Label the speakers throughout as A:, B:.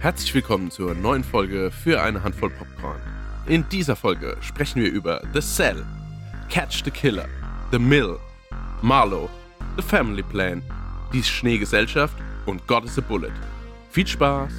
A: Herzlich willkommen zur neuen Folge für eine Handvoll Popcorn. In dieser Folge sprechen wir über The Cell, Catch the Killer, The Mill, Marlowe, The Family Plan, Die Schneegesellschaft und God is a Bullet. Viel Spaß!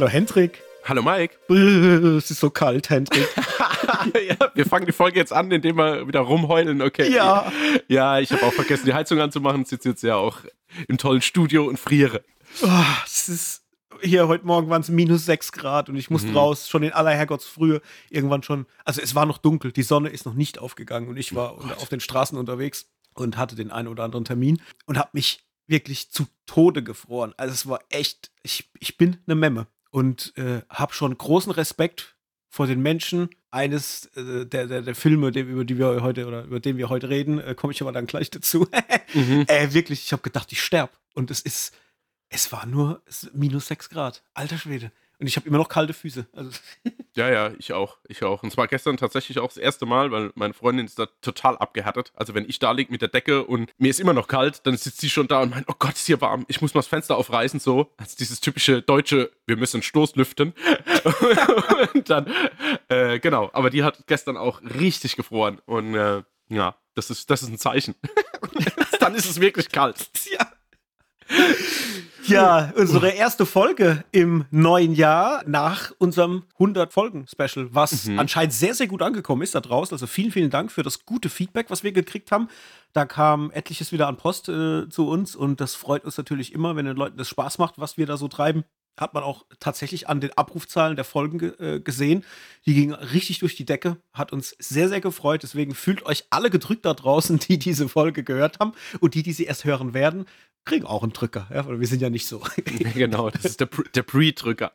B: Hallo Hendrik.
A: Hallo Mike.
B: Es ist so kalt, Hendrik.
A: ja, wir fangen die Folge jetzt an, indem wir wieder rumheulen, okay?
B: Ja.
A: Ja, ich habe auch vergessen, die Heizung anzumachen. Sitze jetzt ja auch im tollen Studio und friere.
B: Oh, es ist hier heute Morgen waren es minus 6 Grad und ich musste
A: Mhm.
B: raus, schon in aller Herrgottsfrühe. Irgendwann schon, also es war noch dunkel, die Sonne ist noch nicht aufgegangen und ich war unter- auf den Straßen unterwegs und hatte den einen oder anderen Termin und habe mich wirklich zu Tode gefroren. Also es war echt, ich, ich bin eine Memme und äh, habe schon großen Respekt vor den Menschen. Eines äh, der, der, der Filme, dem, über die wir heute oder über den wir heute reden, äh, komme ich aber dann gleich dazu.
A: Mhm.
B: Äh, wirklich, ich habe gedacht, ich sterb. Und es ist, es war nur minus 6 Grad. Alter Schwede. Und ich habe immer noch kalte Füße. Also,
A: Ja, ja, ich auch. Ich auch. Und zwar gestern tatsächlich auch das erste Mal, weil meine Freundin ist da total abgehärtet. Also wenn ich da liege mit der Decke und mir ist immer noch kalt, dann sitzt sie schon da und meint, oh Gott, ist hier warm. Ich muss mal das Fenster aufreißen, so. Also dieses typische deutsche, wir müssen Stoß lüften. und dann, äh, genau. Aber die hat gestern auch richtig gefroren. Und äh, ja, das ist, das ist ein Zeichen. dann ist es wirklich kalt.
B: ja. Ja, unsere erste Folge im neuen Jahr nach unserem 100-Folgen-Special, was
A: Mhm.
B: anscheinend sehr, sehr gut angekommen ist da draußen. Also vielen, vielen Dank für das gute Feedback, was wir gekriegt haben. Da kam etliches wieder an Post äh, zu uns und das freut uns natürlich immer, wenn den Leuten das Spaß macht, was wir da so treiben. Hat man auch tatsächlich an den Abrufzahlen der Folgen ge äh, gesehen. Die gingen richtig durch die Decke. Hat uns sehr, sehr gefreut. Deswegen fühlt euch alle gedrückt da draußen, die diese Folge gehört haben und die, die sie erst hören werden, kriegen auch einen Drücker. Ja, weil wir sind ja nicht so.
A: genau, das ist der, Pre- der Pre-Drücker.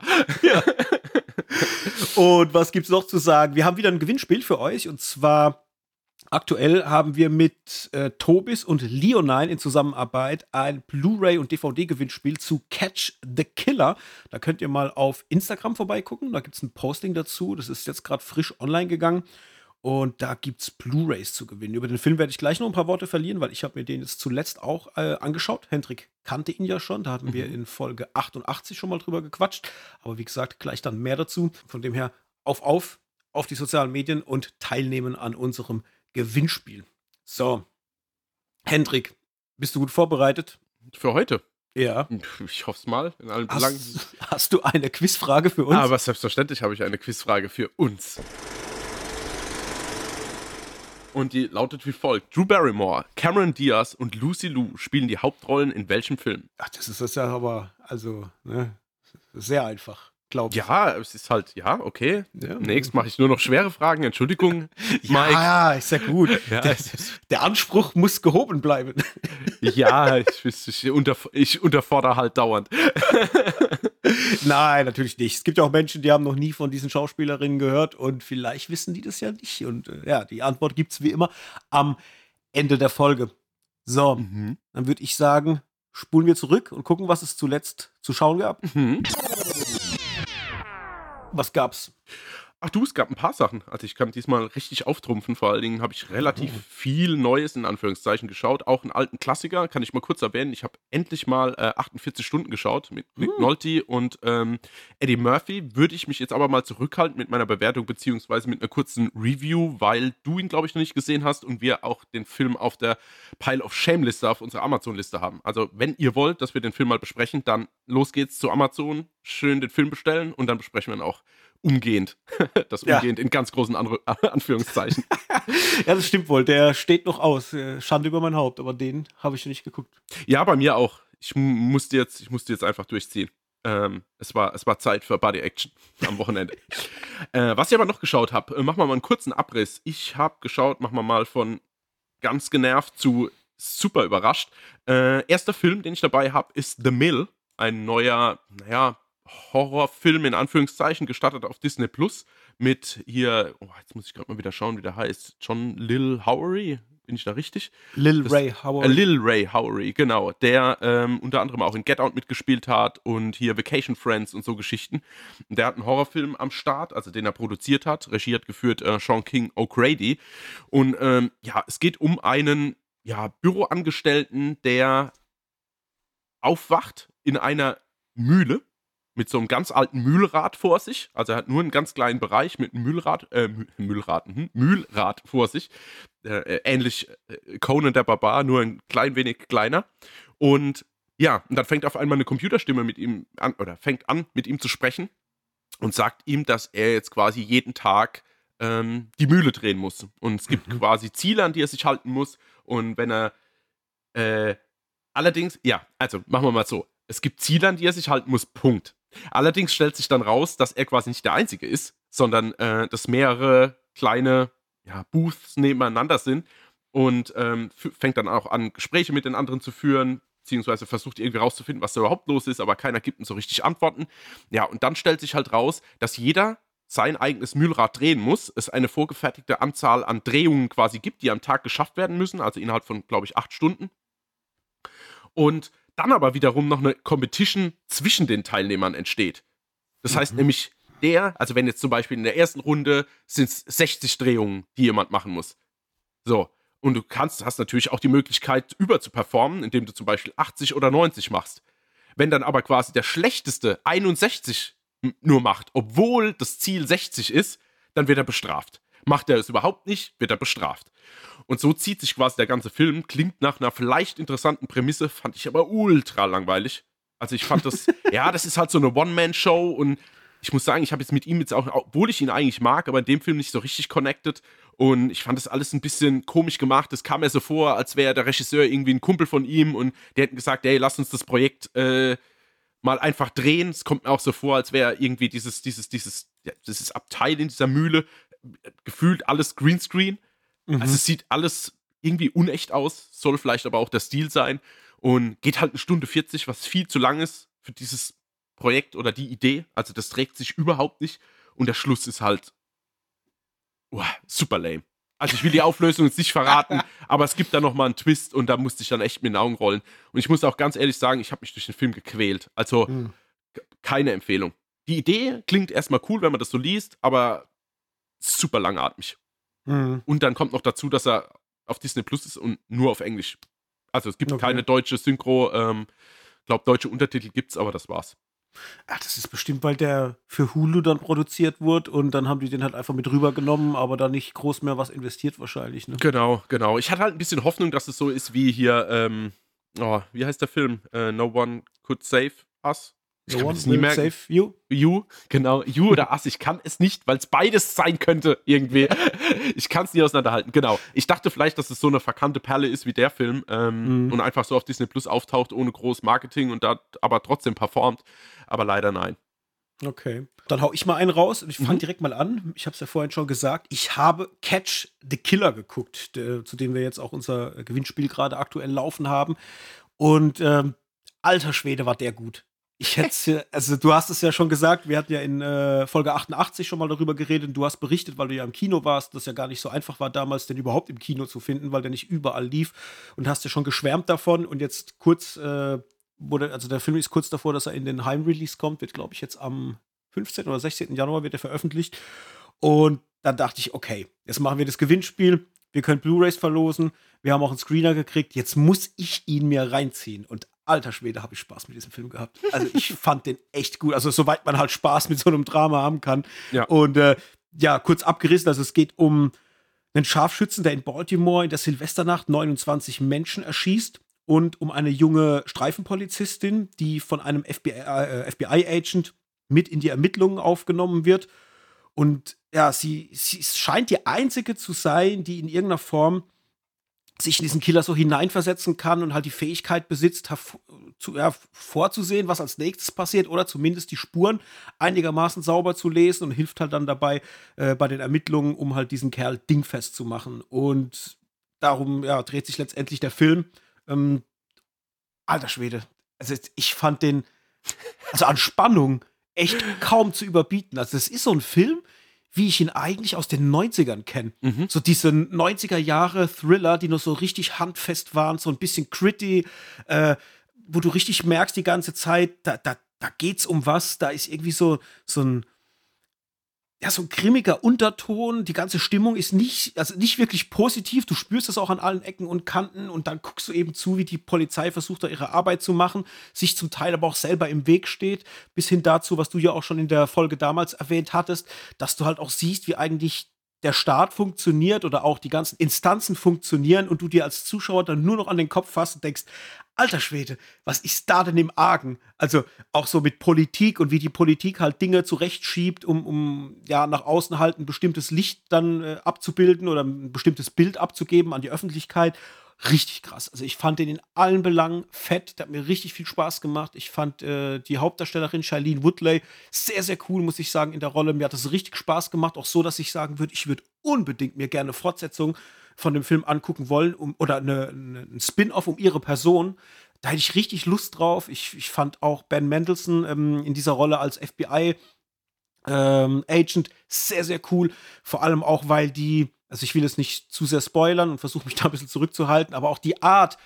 B: Und was gibt's noch zu sagen? Wir haben wieder ein Gewinnspiel für euch und zwar aktuell haben wir mit äh, Tobis und Leonine in Zusammenarbeit ein Blu-ray und DVD-Gewinnspiel zu Catch the Killer. Da könnt ihr mal auf Instagram vorbeigucken. Da gibt's ein Posting dazu. Das ist jetzt gerade frisch online gegangen. Und da gibt's Blu-rays zu gewinnen. Über den Film werde ich gleich noch ein paar Worte verlieren, weil ich habe mir den jetzt zuletzt auch äh, angeschaut. Hendrik kannte ihn ja schon. Da hatten wir in Folge 88 schon mal drüber gequatscht. Aber wie gesagt, gleich dann mehr dazu. Von dem her auf, auf, auf die sozialen Medien und teilnehmen an unserem Gewinnspiel. So. Hendrik, bist du gut vorbereitet?
A: Für heute.
B: Ja.
A: Ich hoffe es mal, in allen Belangen.
B: Hast, hast du eine Quizfrage für uns?
A: Aber selbstverständlich habe ich eine Quizfrage für uns. Und die lautet wie folgt: Drew Barrymore, Cameron Diaz und Lucy Liu spielen die Hauptrollen in welchem Film?
B: Ach, das ist das ja aber, also, ne, sehr einfach, glaube ich.
A: Ja, es ist halt, ja, okay.
B: Ja.
A: Nächst mache ich nur noch schwere Fragen. Entschuldigung, Mike.
B: Ja, ist ja gut.
A: Ja,
B: der, der Anspruch muss gehoben bleiben.
A: Ja, ich, ich, unter, ich unterfordere halt dauernd.
B: Nein, natürlich nicht. Es gibt ja auch Menschen, die haben noch nie von diesen Schauspielerinnen gehört und vielleicht wissen die das ja nicht. Und äh, ja, die Antwort gibt es wie immer am Ende der Folge. So,
A: Mhm.
B: dann würde ich sagen, spulen wir zurück und gucken, was es zuletzt zu schauen gab.
A: Mhm.
B: Was gab's?
A: Ach du, es gab ein paar Sachen. Also ich kann diesmal richtig auftrumpfen. Vor allen Dingen habe ich relativ viel Neues in Anführungszeichen geschaut. Auch einen alten Klassiker, kann ich mal kurz erwähnen. Ich habe endlich mal äh, 48 Stunden geschaut mit Nick
B: Hm.
A: Nolte und ähm, Eddie Murphy. Würde ich mich jetzt aber mal zurückhalten mit meiner Bewertung beziehungsweise mit einer kurzen Review, weil du ihn, glaube ich, noch nicht gesehen hast und wir auch den Film auf der Pile of Shame-Liste auf unserer Amazon-Liste haben. Also wenn ihr wollt, dass wir den Film mal besprechen, dann los geht's zu Amazon, schön den Film bestellen und dann besprechen wir ihn auch umgehend. Das
B: Ja.
A: umgehend in ganz großen Anru Anführungszeichen.
B: Ja, das stimmt wohl. Der steht noch aus. Äh, Schande über mein Haupt, aber den habe ich nicht geguckt.
A: ja, bei mir auch. Ich mu- musste jetzt, ich musste jetzt einfach durchziehen. Ähm, es, war, es war Zeit für Body Action am Wochenende. äh, was ich aber noch geschaut habe, äh, machen wir mal einen kurzen Abriss. Ich habe geschaut, machen wir mal von ganz genervt zu super überrascht. Äh, erster Film, den ich dabei habe, ist The Mill. Ein neuer, naja, Horrorfilm in Anführungszeichen, gestartet auf Disney Plus mit hier, oh, jetzt muss ich gerade mal wieder schauen, wie der heißt. John Lil Howery? Bin ich da richtig?
B: Lil
A: Das-
B: Ray
A: Äh,
B: Howard.
A: Lil Ray Howery, genau, der ähm, unter anderem auch in Get Out mitgespielt hat und hier Vacation Friends und so Geschichten. Und der hat einen Horrorfilm am Start, also den er produziert hat. Regie hat geführt äh, Sean King O'Grady. Und ähm, ja, es geht um einen ja, Büroangestellten, der aufwacht in einer Mühle mit so einem ganz alten Mühlrad vor sich. Also er hat nur einen ganz kleinen Bereich mit einem Mühlrad, äh, Mü- Mühlrad, mhm, Mühlrad vor sich. Äh, äh, ähnlich äh, Conan der Barbar, nur ein klein wenig kleiner. Und ja, und dann fängt auf einmal eine Computerstimme mit ihm an, oder fängt an, mit ihm zu sprechen und sagt ihm, dass er jetzt quasi jeden Tag ähm, die Mühle drehen muss. Und es gibt
B: Mhm.
A: quasi Ziele, an die er sich halten muss. Und wenn er äh, allerdings, ja, also machen wir mal so. Es gibt Ziele, an die er sich halten muss, Punkt. Allerdings stellt sich dann raus, dass er quasi nicht der Einzige ist, sondern äh, dass mehrere kleine ja, Booths nebeneinander sind und ähm, fängt dann auch an, Gespräche mit den anderen zu führen, beziehungsweise versucht irgendwie rauszufinden, was da überhaupt los ist, aber keiner gibt ihm so richtig Antworten. Ja, und dann stellt sich halt raus, dass jeder sein eigenes Mühlrad drehen muss, es eine vorgefertigte Anzahl an Drehungen quasi gibt, die am Tag geschafft werden müssen, also innerhalb von, glaube ich, acht Stunden. Und dann aber wiederum noch eine Competition zwischen den Teilnehmern entsteht. Das heißt
B: Mhm.
A: nämlich, der, also wenn jetzt zum Beispiel in der ersten Runde sind es 60 Drehungen, die jemand machen muss. So. Und du kannst, hast natürlich auch die Möglichkeit, über zu performen, indem du zum Beispiel 80 oder 90 machst. Wenn dann aber quasi der schlechteste 61 m- nur macht, obwohl das Ziel 60 ist, dann wird er bestraft. Macht er es überhaupt nicht, wird er bestraft. Und so zieht sich quasi der ganze Film. Klingt nach einer vielleicht interessanten Prämisse, fand ich aber ultra langweilig. Also ich fand das, ja, das ist halt so eine One-Man-Show und ich muss sagen, ich habe jetzt mit ihm jetzt auch, obwohl ich ihn eigentlich mag, aber in dem Film nicht so richtig connected. Und ich fand das alles ein bisschen komisch gemacht. Es kam mir so vor, als wäre der Regisseur irgendwie ein Kumpel von ihm und die hätten gesagt, hey, lass uns das Projekt äh, mal einfach drehen. Es kommt mir auch so vor, als wäre irgendwie dieses, dieses, dieses, ja, dieses Abteil in dieser Mühle gefühlt alles Greenscreen.
B: Mhm.
A: Also es sieht alles irgendwie unecht aus, soll vielleicht aber auch der Stil sein und geht halt eine Stunde 40, was viel zu lang ist für dieses Projekt oder die Idee. Also das trägt sich überhaupt nicht und der Schluss ist halt uah, super lame. Also ich will die Auflösung jetzt nicht verraten, aber es gibt da noch mal einen Twist und da musste ich dann echt mit den Augen rollen. Und ich muss auch ganz ehrlich sagen, ich habe mich durch den Film gequält. Also
B: Mhm.
A: keine Empfehlung. Die Idee klingt erstmal cool, wenn man das so liest, aber super langatmig.
B: Mhm.
A: Und dann kommt noch dazu, dass er auf Disney Plus ist und nur auf Englisch. Also es gibt
B: Okay.
A: keine deutsche Synchro. Ähm, glaube, deutsche Untertitel gibt's, aber das war's.
B: Ah, das ist bestimmt, weil der für Hulu dann produziert wurde und dann haben die den halt einfach mit rübergenommen, aber da nicht groß mehr was investiert wahrscheinlich. Ne?
A: Genau, genau. Ich hatte halt ein bisschen Hoffnung, dass es so ist wie hier, ähm, oh, wie heißt der Film? Äh, no One Could Save Us. Ich kann es nie merken.
B: save you.
A: You, genau. You oder Us. Ich kann es nicht, weil es beides sein könnte irgendwie. Ich kann es nie auseinanderhalten. Genau. Ich dachte vielleicht, dass es so eine verkannte Perle ist wie der Film ähm,
B: Mhm.
A: und einfach so auf Disney Plus auftaucht ohne groß Marketing und da aber trotzdem performt. Aber leider nein.
B: Okay. Dann hau ich mal einen raus und ich fange
A: Mhm.
B: direkt mal an. Ich habe es ja vorhin schon gesagt. Ich habe Catch the Killer geguckt, der, zu dem wir jetzt auch unser Gewinnspiel gerade aktuell laufen haben. Und ähm, alter Schwede war der gut. Ich hätte, also du hast es ja schon gesagt, wir hatten ja in äh, Folge 88 schon mal darüber geredet du hast berichtet, weil du ja im Kino warst, dass ja gar nicht so einfach war damals, den überhaupt im Kino zu finden, weil der nicht überall lief und hast ja schon geschwärmt davon und jetzt kurz äh, wurde, also der Film ist kurz davor, dass er in den Heimrelease kommt, wird glaube ich jetzt am 15. oder 16. Januar wird er veröffentlicht und dann dachte ich, okay, jetzt machen wir das Gewinnspiel, wir können Blu-rays verlosen, wir haben auch einen Screener gekriegt, jetzt muss ich ihn mir reinziehen und alter Schwede, habe ich Spaß mit diesem Film gehabt. Also ich fand den echt gut. Also soweit man halt Spaß mit so einem Drama haben kann.
A: Ja.
B: Und äh, ja, kurz abgerissen, also es geht um einen Scharfschützen, der in Baltimore in der Silvesternacht 29 Menschen erschießt und um eine junge Streifenpolizistin, die von einem FBI, äh, FBI-Agent mit in die Ermittlungen aufgenommen wird. Und ja, sie, sie scheint die einzige zu sein, die in irgendeiner Form sich in diesen Killer so hineinversetzen kann und halt die Fähigkeit besitzt, zu, ja, vorzusehen, was als nächstes passiert oder zumindest die Spuren einigermaßen sauber zu lesen und hilft halt dann dabei äh, bei den Ermittlungen, um halt diesen Kerl dingfest zu machen. Und darum ja, dreht sich letztendlich der Film. Ähm, alter Schwede. Also ich fand den, also an Spannung echt kaum zu überbieten. Also es ist so ein Film, wie ich ihn eigentlich aus den 90ern kenne.
A: Mhm.
B: So diese 90er Jahre Thriller, die noch so richtig handfest waren, so ein bisschen gritty, äh, wo du richtig merkst die ganze Zeit, da, da, da geht's um was, da ist irgendwie so, so ein, ja, so ein grimmiger Unterton. Die ganze Stimmung ist nicht, also nicht wirklich positiv. Du spürst das auch an allen Ecken und Kanten und dann guckst du eben zu, wie die Polizei versucht, da ihre Arbeit zu machen, sich zum Teil aber auch selber im Weg steht, bis hin dazu, was du ja auch schon in der Folge damals erwähnt hattest, dass du halt auch siehst, wie eigentlich der Staat funktioniert oder auch die ganzen Instanzen funktionieren und du dir als Zuschauer dann nur noch an den Kopf fasst und denkst, alter Schwede, was ist da denn im Argen? Also auch so mit Politik und wie die Politik halt Dinge zurechtschiebt, um, um ja nach außen halt ein bestimmtes Licht dann äh, abzubilden oder ein bestimmtes Bild abzugeben an die Öffentlichkeit. Richtig krass. Also ich fand den in allen Belangen fett. Der hat mir richtig viel Spaß gemacht. Ich fand äh, die Hauptdarstellerin Shailene Woodley sehr, sehr cool, muss ich sagen, in der Rolle. Mir hat das richtig Spaß gemacht. Auch so, dass ich sagen würde, ich würde unbedingt mir gerne Fortsetzung von dem Film angucken wollen um, oder eine, eine, ein Spin-off um ihre Person. Da hätte ich richtig Lust drauf. Ich, ich fand auch Ben Mendelssohn ähm, in dieser Rolle als FBI ähm, Agent sehr, sehr cool. Vor allem auch, weil die also ich will es nicht zu sehr spoilern und versuche mich da ein bisschen zurückzuhalten, aber auch die Art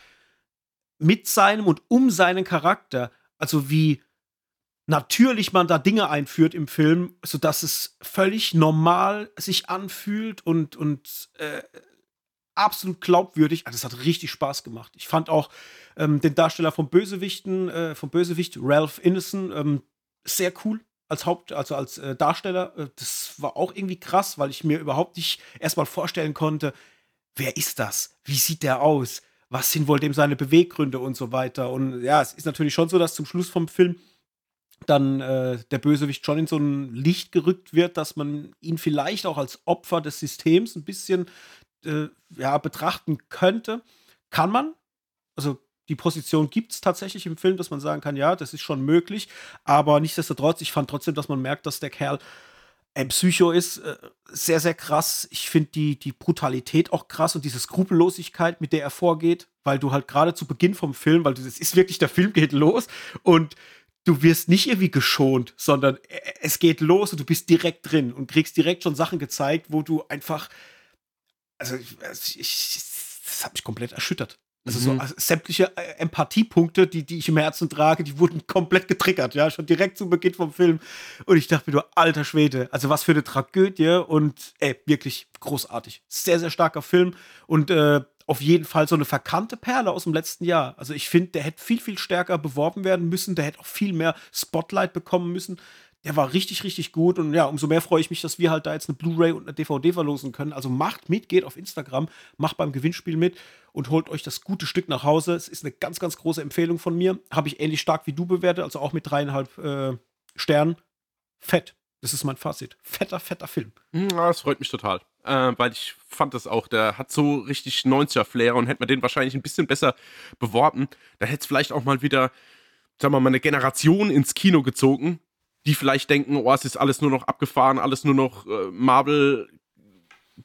B: mit seinem und um seinen Charakter, also wie natürlich man da Dinge einführt im Film, sodass es völlig normal sich anfühlt und, und äh, absolut glaubwürdig. Also es hat richtig Spaß gemacht. Ich fand auch ähm, den Darsteller vom Bösewichten, äh, vom Bösewicht Ralph Innocent ähm, sehr cool als Haupt, also als äh, Darsteller, äh, das war auch irgendwie krass, weil ich mir überhaupt nicht erstmal vorstellen konnte, wer ist das? Wie sieht der aus? Was sind wohl dem seine Beweggründe und so weiter? Und ja, es ist natürlich schon so, dass zum Schluss vom Film dann äh, der Bösewicht schon in so ein Licht gerückt wird, dass man ihn vielleicht auch als Opfer des Systems ein bisschen äh, ja, betrachten könnte. Kann man. Also die Position gibt es tatsächlich im Film, dass man sagen kann, ja, das ist schon möglich. Aber nichtsdestotrotz, ich fand trotzdem, dass man merkt, dass der Kerl ein Psycho ist. Äh, sehr, sehr krass. Ich finde die, die Brutalität auch krass und diese Skrupellosigkeit, mit der er vorgeht, weil du halt gerade zu Beginn vom Film, weil das ist wirklich, der Film geht los und du wirst nicht irgendwie geschont, sondern es geht los und du bist direkt drin und kriegst direkt schon Sachen gezeigt, wo du einfach, also ich, ich das hat mich komplett erschüttert. Also so mhm. also sämtliche äh, Empathiepunkte, die, die ich im Herzen trage, die wurden komplett getriggert, ja, schon direkt zu Beginn vom Film. Und ich dachte mir nur, alter Schwede, also was für eine Tragödie und ey, wirklich großartig. Sehr, sehr starker Film und äh, auf jeden Fall so eine verkannte Perle aus dem letzten Jahr. Also ich finde, der hätte viel, viel stärker beworben werden müssen, der hätte auch viel mehr Spotlight bekommen müssen der war richtig, richtig gut. Und ja, umso mehr freue ich mich, dass wir halt da jetzt eine Blu-ray und eine DVD verlosen können. Also macht mit, geht auf Instagram, macht beim Gewinnspiel mit und holt euch das gute Stück nach Hause. Es ist eine ganz, ganz große Empfehlung von mir. Habe ich ähnlich stark wie du bewertet, also auch mit dreieinhalb äh, Sternen. Fett. Das ist mein Fazit. Fetter, fetter Film.
A: Hm, ja, das freut mich total. Äh, weil ich fand das auch, der hat so richtig 90er-Flair und hätte man den wahrscheinlich ein bisschen besser beworben, dann hätte es vielleicht auch mal wieder, sagen wir mal, eine Generation ins Kino gezogen, die vielleicht denken, oh, es ist alles nur noch abgefahren, alles nur noch äh, Marvel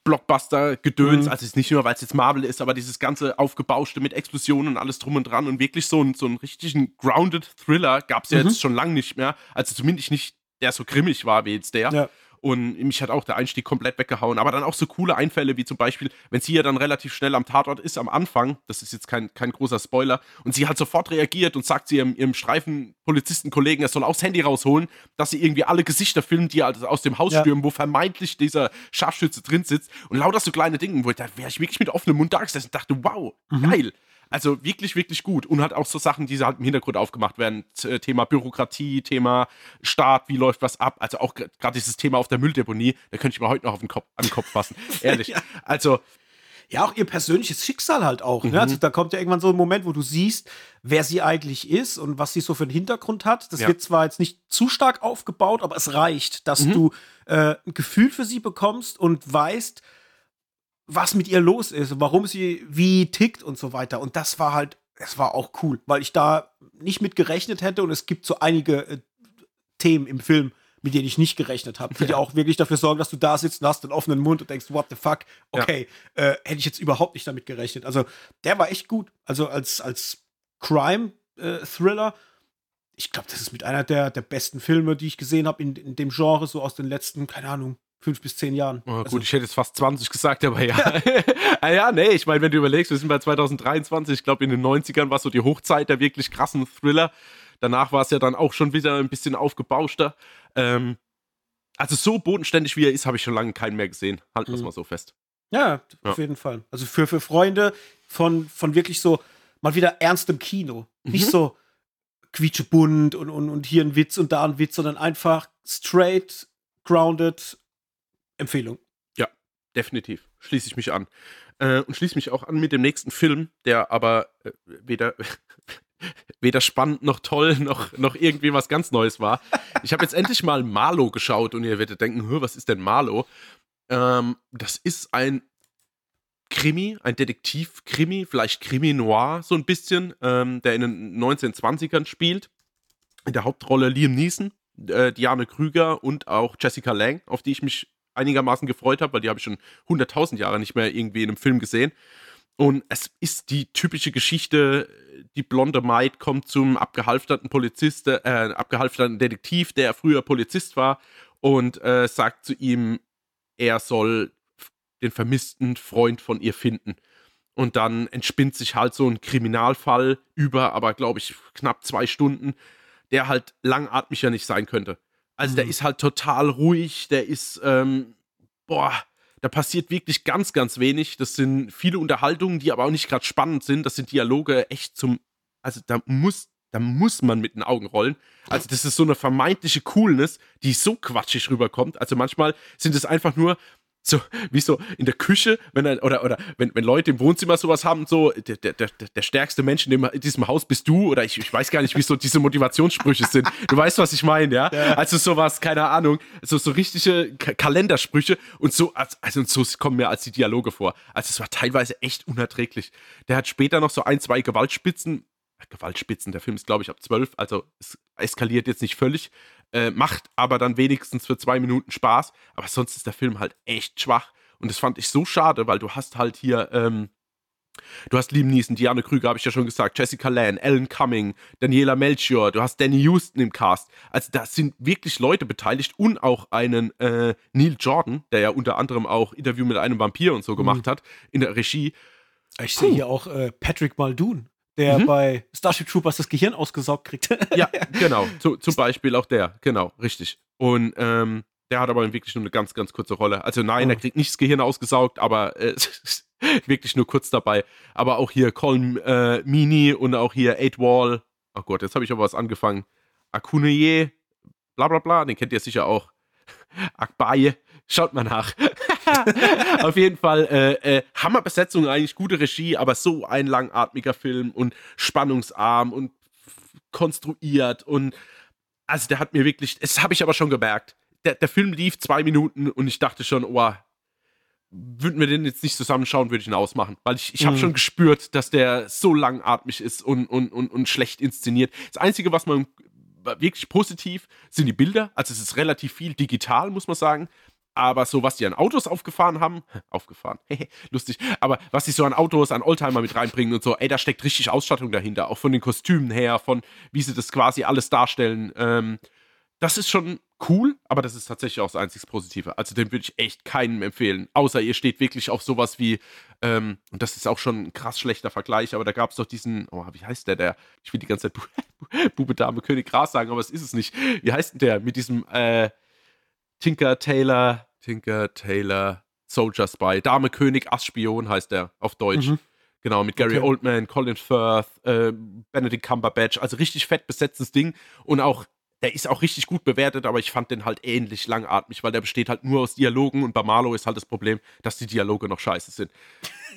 A: Blockbuster-Gedöns, mhm. also es ist nicht nur, weil es jetzt Marvel ist, aber dieses ganze Aufgebauschte mit Explosionen und alles drum und dran und wirklich so, ein, so einen richtigen grounded Thriller gab es ja mhm. jetzt schon lange nicht mehr. Also zumindest nicht, der so grimmig war wie jetzt der. Ja. Und mich hat auch der Einstieg komplett weggehauen. Aber dann auch so coole Einfälle, wie zum Beispiel, wenn sie ja dann relativ schnell am Tatort ist am Anfang, das ist jetzt kein, kein großer Spoiler, und sie halt sofort reagiert und sagt sie ihrem, ihrem Streifen-Polizisten-Kollegen, er soll auch das Handy rausholen, dass sie irgendwie alle Gesichter filmt, die halt aus dem Haus ja. stürmen, wo vermeintlich dieser Scharfschütze drin sitzt. Und lauter so kleine Dinge, wo ich da wäre ich wirklich mit offenem Mund da gesessen und dachte, wow, mhm. geil. Also wirklich, wirklich gut. Und halt auch so Sachen, die halt im Hintergrund aufgemacht werden. Äh, Thema Bürokratie, Thema Staat, wie läuft was ab. Also auch gerade dieses Thema auf der Mülldeponie, da könnte ich mir heute noch auf den Kopf, an den Kopf fassen. Ehrlich. ja. Also.
B: Ja, auch ihr persönliches Schicksal halt auch. Ne? Mhm. Also da kommt ja irgendwann so ein Moment, wo du siehst, wer sie eigentlich ist und was sie so für einen Hintergrund hat. Das ja. wird zwar jetzt nicht zu stark aufgebaut, aber es reicht, dass mhm. du äh, ein Gefühl für sie bekommst und weißt, was mit ihr los ist, warum sie wie tickt und so weiter. Und das war halt, es war auch cool, weil ich da nicht mit gerechnet hätte und es gibt so einige äh, Themen im Film, mit denen ich nicht gerechnet habe, die ja. auch wirklich dafür sorgen, dass du da sitzt und hast einen offenen Mund und denkst, what the fuck, okay, ja. äh, hätte ich jetzt überhaupt nicht damit gerechnet. Also der war echt gut. Also als, als Crime-Thriller, äh, ich glaube, das ist mit einer der, der besten Filme, die ich gesehen habe in, in dem Genre, so aus den letzten, keine Ahnung, fünf bis zehn Jahren.
A: Oh, gut, also, ich hätte jetzt fast 20 gesagt, aber ja. ah, ja, nee, ich meine, wenn du überlegst, wir sind bei 2023, ich glaube in den 90ern war so die Hochzeit der wirklich krassen Thriller. Danach war es ja dann auch schon wieder ein bisschen aufgebauschter. Ähm, also so bodenständig wie er ist, habe ich schon lange keinen mehr gesehen. Halten wir es mhm. mal so fest.
B: Ja, auf ja. jeden Fall. Also für, für Freunde von, von wirklich so mal wieder ernstem Kino. Mhm. Nicht so quietschebunt und, und, und hier ein Witz und da ein Witz, sondern einfach straight, grounded, Empfehlung.
A: Ja, definitiv. Schließe ich mich an. Äh, und schließe mich auch an mit dem nächsten Film, der aber äh, weder, weder spannend noch toll noch, noch irgendwie was ganz Neues war. Ich habe jetzt endlich mal Marlow geschaut und ihr werdet denken, was ist denn Marlow? Ähm, das ist ein Krimi, ein Detektiv-Krimi, vielleicht Krimi-Noir so ein bisschen, ähm, der in den 1920ern spielt. In der Hauptrolle Liam Neeson, äh, Diane Krüger und auch Jessica Lang, auf die ich mich einigermaßen gefreut habe, weil die habe ich schon 100.000 Jahre nicht mehr irgendwie in einem Film gesehen. Und es ist die typische Geschichte, die blonde Maid kommt zum abgehalfterten Polizist, äh, abgehalfterten Detektiv, der früher Polizist war, und äh, sagt zu ihm, er soll den vermissten Freund von ihr finden. Und dann entspinnt sich halt so ein Kriminalfall über, aber glaube ich, knapp zwei Stunden, der halt langatmiger nicht sein könnte. Also mhm. der ist halt total ruhig, der ist, ähm, boah, da passiert wirklich ganz, ganz wenig. Das sind viele Unterhaltungen, die aber auch nicht gerade spannend sind. Das sind Dialoge echt zum, also da muss, da muss man mit den Augen rollen. Also das ist so eine vermeintliche Coolness, die so quatschig rüberkommt. Also manchmal sind es einfach nur so wie so in der Küche, wenn er, oder, oder wenn, wenn Leute im Wohnzimmer sowas haben, so der, der, der, der stärkste Mensch in, dem, in diesem Haus bist du, oder ich, ich weiß gar nicht, wie so diese Motivationssprüche sind. Du weißt, was ich meine, ja? ja? Also sowas, keine Ahnung, so, so richtige K Kalendersprüche und so, also und so kommen mir als die Dialoge vor. Also es war teilweise echt unerträglich. Der hat später noch so ein, zwei Gewaltspitzen, Gewaltspitzen, der Film ist, glaube ich, ab zwölf, also es eskaliert jetzt nicht völlig, äh, macht aber dann wenigstens für zwei Minuten Spaß. Aber sonst ist der Film halt echt schwach. Und das fand ich so schade, weil du hast halt hier, ähm, du hast Liam Neeson, Diane Krüger, habe ich ja schon gesagt, Jessica Lange, Alan Cumming, Daniela Melchior, du hast Danny Houston im Cast. Also da sind wirklich Leute beteiligt und auch einen äh, Neil Jordan, der ja unter anderem auch Interview mit einem Vampir und so gemacht mhm. hat, in der Regie.
B: Ich sehe hier auch äh, Patrick Muldoon der mhm. bei Starship Troopers das Gehirn ausgesaugt kriegt.
A: ja, genau. Zu, zum Beispiel auch der. Genau, richtig. Und ähm, der hat aber wirklich nur eine ganz, ganz kurze Rolle. Also nein, oh. er kriegt nicht das Gehirn ausgesaugt, aber äh, wirklich nur kurz dabei. Aber auch hier Colin äh, Mini und auch hier Eight Wall. Oh Gott, jetzt habe ich aber was angefangen. Akuneye, bla bla bla, den kennt ihr sicher auch. Akbaye, schaut mal nach. Auf jeden Fall äh, äh, Hammerbesetzung, eigentlich gute Regie, aber so ein langatmiger Film und spannungsarm und konstruiert und also der hat mir wirklich, das habe ich aber schon gemerkt. Der, der Film lief zwei Minuten und ich dachte schon, oh, würden wir den jetzt nicht zusammenschauen, würde ich ihn ausmachen. Weil ich, ich habe mhm. schon gespürt, dass der so langatmig ist und, und, und, und schlecht inszeniert. Das Einzige, was man wirklich positiv sind die Bilder. Also es ist relativ viel digital, muss man sagen. Aber so, was die an Autos aufgefahren haben, aufgefahren, lustig, aber was sie so an Autos, an Oldtimer mit reinbringen und so, ey, da steckt richtig Ausstattung dahinter, auch von den Kostümen her, von wie sie das quasi alles darstellen. Ähm, das ist schon cool, aber das ist tatsächlich auch das einzig Positive. Also den würde ich echt keinem empfehlen. Außer ihr steht wirklich auf sowas wie, ähm, und das ist auch schon ein krass schlechter Vergleich, aber da gab es doch diesen, oh, wie heißt der, der, ich will die ganze Zeit Bube, Dame, König, Gras sagen, aber es ist es nicht. Wie heißt denn der mit diesem, äh, Tinker Taylor, Tinker Taylor, Soldier Spy, Dame König, Ass-Spion heißt der auf Deutsch. Mhm. Genau, mit Gary okay. Oldman, Colin Firth, äh, Benedict Cumberbatch, also richtig fett besetztes Ding und auch, der ist auch richtig gut bewertet, aber ich fand den halt ähnlich langatmig, weil der besteht halt nur aus Dialogen und bei Marlow ist halt das Problem, dass die Dialoge noch scheiße sind.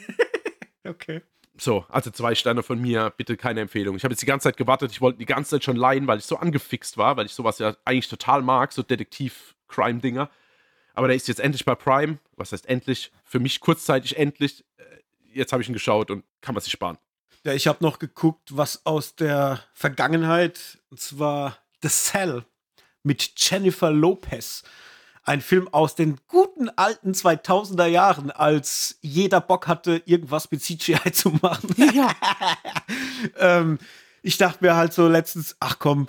B: okay.
A: So, also zwei Sterne von mir, bitte keine Empfehlung. Ich habe jetzt die ganze Zeit gewartet, ich wollte die ganze Zeit schon leihen, weil ich so angefixt war, weil ich sowas ja eigentlich total mag, so Detektiv- Crime-Dinger. Aber der ist jetzt endlich bei Prime. Was heißt endlich? Für mich kurzzeitig endlich. Äh, jetzt habe ich ihn geschaut und kann man sich sparen.
B: Ja, ich habe noch geguckt, was aus der Vergangenheit, und zwar The Cell mit Jennifer Lopez. Ein Film aus den guten alten 2000er Jahren, als jeder Bock hatte, irgendwas mit CGI zu machen. Ja. ähm, ich dachte mir halt so letztens, ach komm,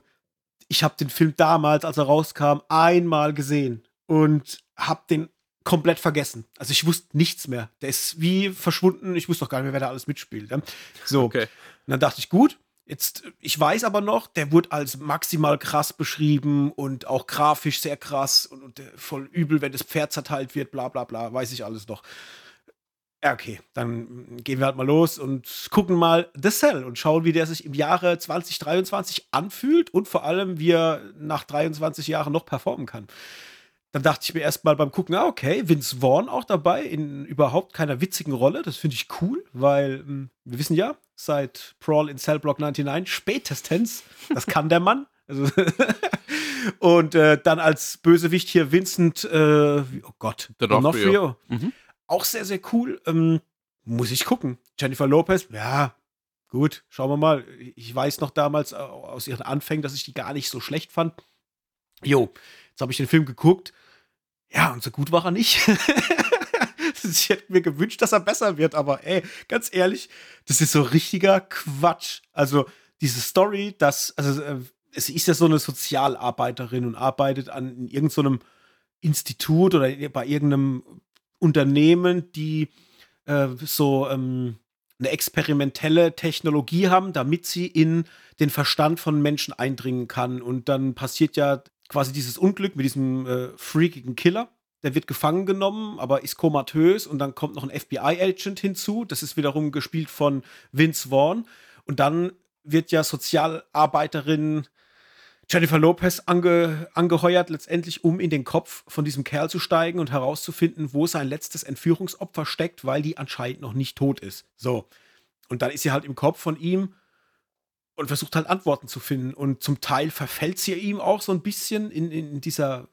B: ich habe den Film damals, als er rauskam, einmal gesehen. Und habe den komplett vergessen. Also ich wusste nichts mehr. Der ist wie verschwunden. Ich wusste doch gar nicht mehr, wer da alles mitspielt. Ja? So. Okay. Und dann dachte ich, gut, Jetzt, ich weiß aber noch, der wurde als maximal krass beschrieben und auch grafisch sehr krass und, und voll übel, wenn das Pferd zerteilt wird, bla bla bla, weiß ich alles noch. Ja, okay, dann gehen wir halt mal los und gucken mal The Cell und schauen, wie der sich im Jahre 2023 anfühlt und vor allem, wie er nach 23 Jahren noch performen kann. Dann dachte ich mir erstmal beim Gucken, ah, okay, Vince Vaughn auch dabei, in überhaupt keiner witzigen Rolle. Das finde ich cool, weil hm, wir wissen ja, seit Brawl in Cell Block 99 spätestens, das kann der Mann. Also und äh, dann als Bösewicht hier Vincent, äh, oh Gott, D'Onofrio. Mhm. Auch sehr, sehr cool. Ähm, muss ich gucken. Jennifer Lopez, ja, gut, schauen wir mal. Ich weiß noch damals aus ihren Anfängen, dass ich die gar nicht so schlecht fand. Jo, Jetzt habe ich den Film geguckt. Ja, und so gut war er nicht. ich hätte mir gewünscht, dass er besser wird, aber ey, ganz ehrlich, das ist so richtiger Quatsch. Also, diese Story, dass, also, äh, es ist ja so eine Sozialarbeiterin und arbeitet an irgendeinem so Institut oder bei irgendeinem Unternehmen, die äh, so ähm, eine experimentelle Technologie haben, damit sie in den Verstand von Menschen eindringen kann. Und dann passiert ja quasi dieses Unglück mit diesem äh, freakigen Killer. Der wird gefangen genommen, aber ist komatös und dann kommt noch ein FBI-Agent hinzu. Das ist wiederum gespielt von Vince Vaughn. Und dann wird ja Sozialarbeiterin Jennifer Lopez ange, angeheuert, letztendlich, um in den Kopf von diesem Kerl zu steigen und herauszufinden, wo sein letztes Entführungsopfer steckt, weil die anscheinend noch nicht tot ist. So. Und dann ist sie halt im Kopf von ihm und versucht halt Antworten zu finden. Und zum Teil verfällt sie ihm auch so ein bisschen in, in dieser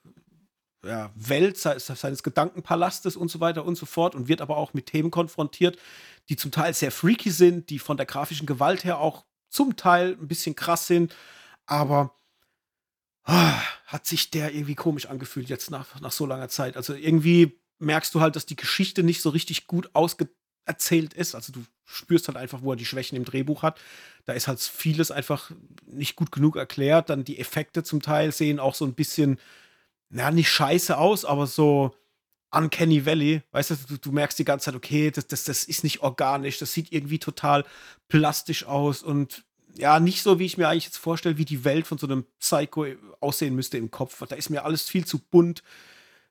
B: ja, Welt seines Gedankenpalastes und so weiter und so fort und wird aber auch mit Themen konfrontiert, die zum Teil sehr freaky sind, die von der grafischen Gewalt her auch zum Teil ein bisschen krass sind, aber hat sich der irgendwie komisch angefühlt jetzt nach, nach so langer Zeit. Also irgendwie merkst du halt, dass die Geschichte nicht so richtig gut ausge erzählt ist. Also du spürst halt einfach, wo er die Schwächen im Drehbuch hat. Da ist halt vieles einfach nicht gut genug erklärt. Dann die Effekte zum Teil sehen auch so ein bisschen, na, nicht scheiße aus, aber so Uncanny Valley. Weißt du, du, du merkst die ganze Zeit, okay, das, das, das ist nicht organisch, das sieht irgendwie total plastisch aus und ja, nicht so, wie ich mir eigentlich jetzt vorstelle, wie die Welt von so einem Psycho aussehen müsste im Kopf. Da ist mir alles viel zu bunt,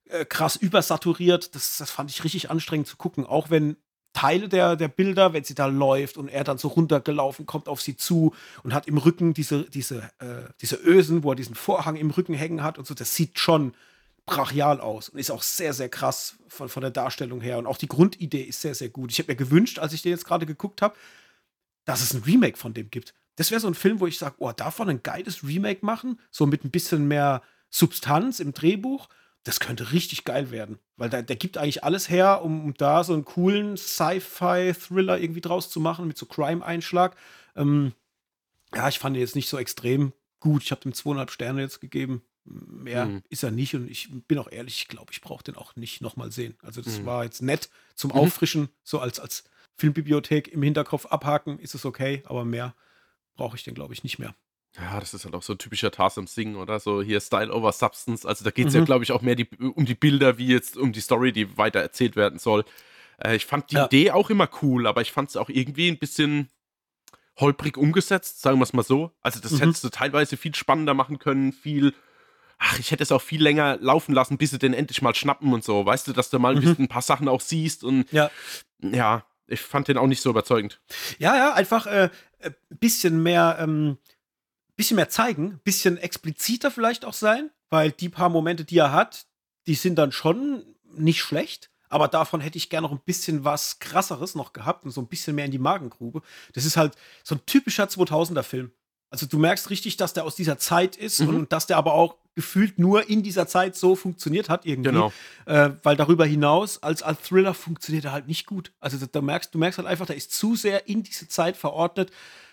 B: äh, krass übersaturiert. Das, das fand ich richtig anstrengend zu gucken, auch wenn Teile der, der Bilder, wenn sie da läuft und er dann so runtergelaufen kommt auf sie zu und hat im Rücken diese, diese, äh, diese Ösen, wo er diesen Vorhang im Rücken hängen hat und so, das sieht schon brachial aus und ist auch sehr, sehr krass von, von der Darstellung her. Und auch die Grundidee ist sehr, sehr gut. Ich habe mir gewünscht, als ich den jetzt gerade geguckt habe, dass es ein Remake von dem gibt. Das wäre so ein Film, wo ich sage, oh, davon ein geiles Remake machen, so mit ein bisschen mehr Substanz im Drehbuch das könnte richtig geil werden. Weil der, der gibt eigentlich alles her, um, um da so einen coolen Sci-Fi-Thriller irgendwie draus zu machen, mit so Crime-Einschlag. Ähm, ja, ich fand ihn jetzt nicht so extrem gut. Ich habe dem zweieinhalb Sterne jetzt gegeben. Mehr mhm. ist er nicht und ich bin auch ehrlich, ich glaube, ich brauche den auch nicht nochmal sehen. Also, das mhm. war jetzt nett zum mhm. Auffrischen, so als, als Filmbibliothek im Hinterkopf abhaken, ist es okay, aber mehr brauche ich den, glaube ich, nicht mehr.
A: Ja, das ist halt auch so ein typischer Tarsem Sing oder so hier Style over Substance. Also da geht es mhm. ja, glaube ich, auch mehr die, um die Bilder, wie jetzt um die Story, die weiter erzählt werden soll. Äh, ich fand die ja. Idee auch immer cool, aber ich fand es auch irgendwie ein bisschen holprig umgesetzt, sagen wir es mal so. Also das mhm. hättest du teilweise viel spannender machen können, viel ach, ich hätte es auch viel länger laufen lassen, bis sie den endlich mal schnappen und so. Weißt du, dass du mal mhm. ein paar Sachen auch siehst und ja, ja ich fand den auch nicht so überzeugend.
B: Ja, ja, einfach ein äh, bisschen mehr ähm, bisschen mehr zeigen, bisschen expliziter vielleicht auch sein, weil die paar Momente, die er hat, die sind dann schon nicht schlecht. Aber davon hätte ich gerne noch ein bisschen was krasseres noch gehabt und so ein bisschen mehr in die Magengrube. Das ist halt so ein typischer 2000er-Film. Also du merkst richtig, dass der aus dieser Zeit ist mhm. und dass der aber auch gefühlt nur in dieser Zeit so funktioniert hat irgendwie. Genau. Äh, weil darüber hinaus als, als Thriller funktioniert er halt nicht gut. Also da merkst, du merkst halt einfach, der ist zu sehr in diese Zeit verordnet.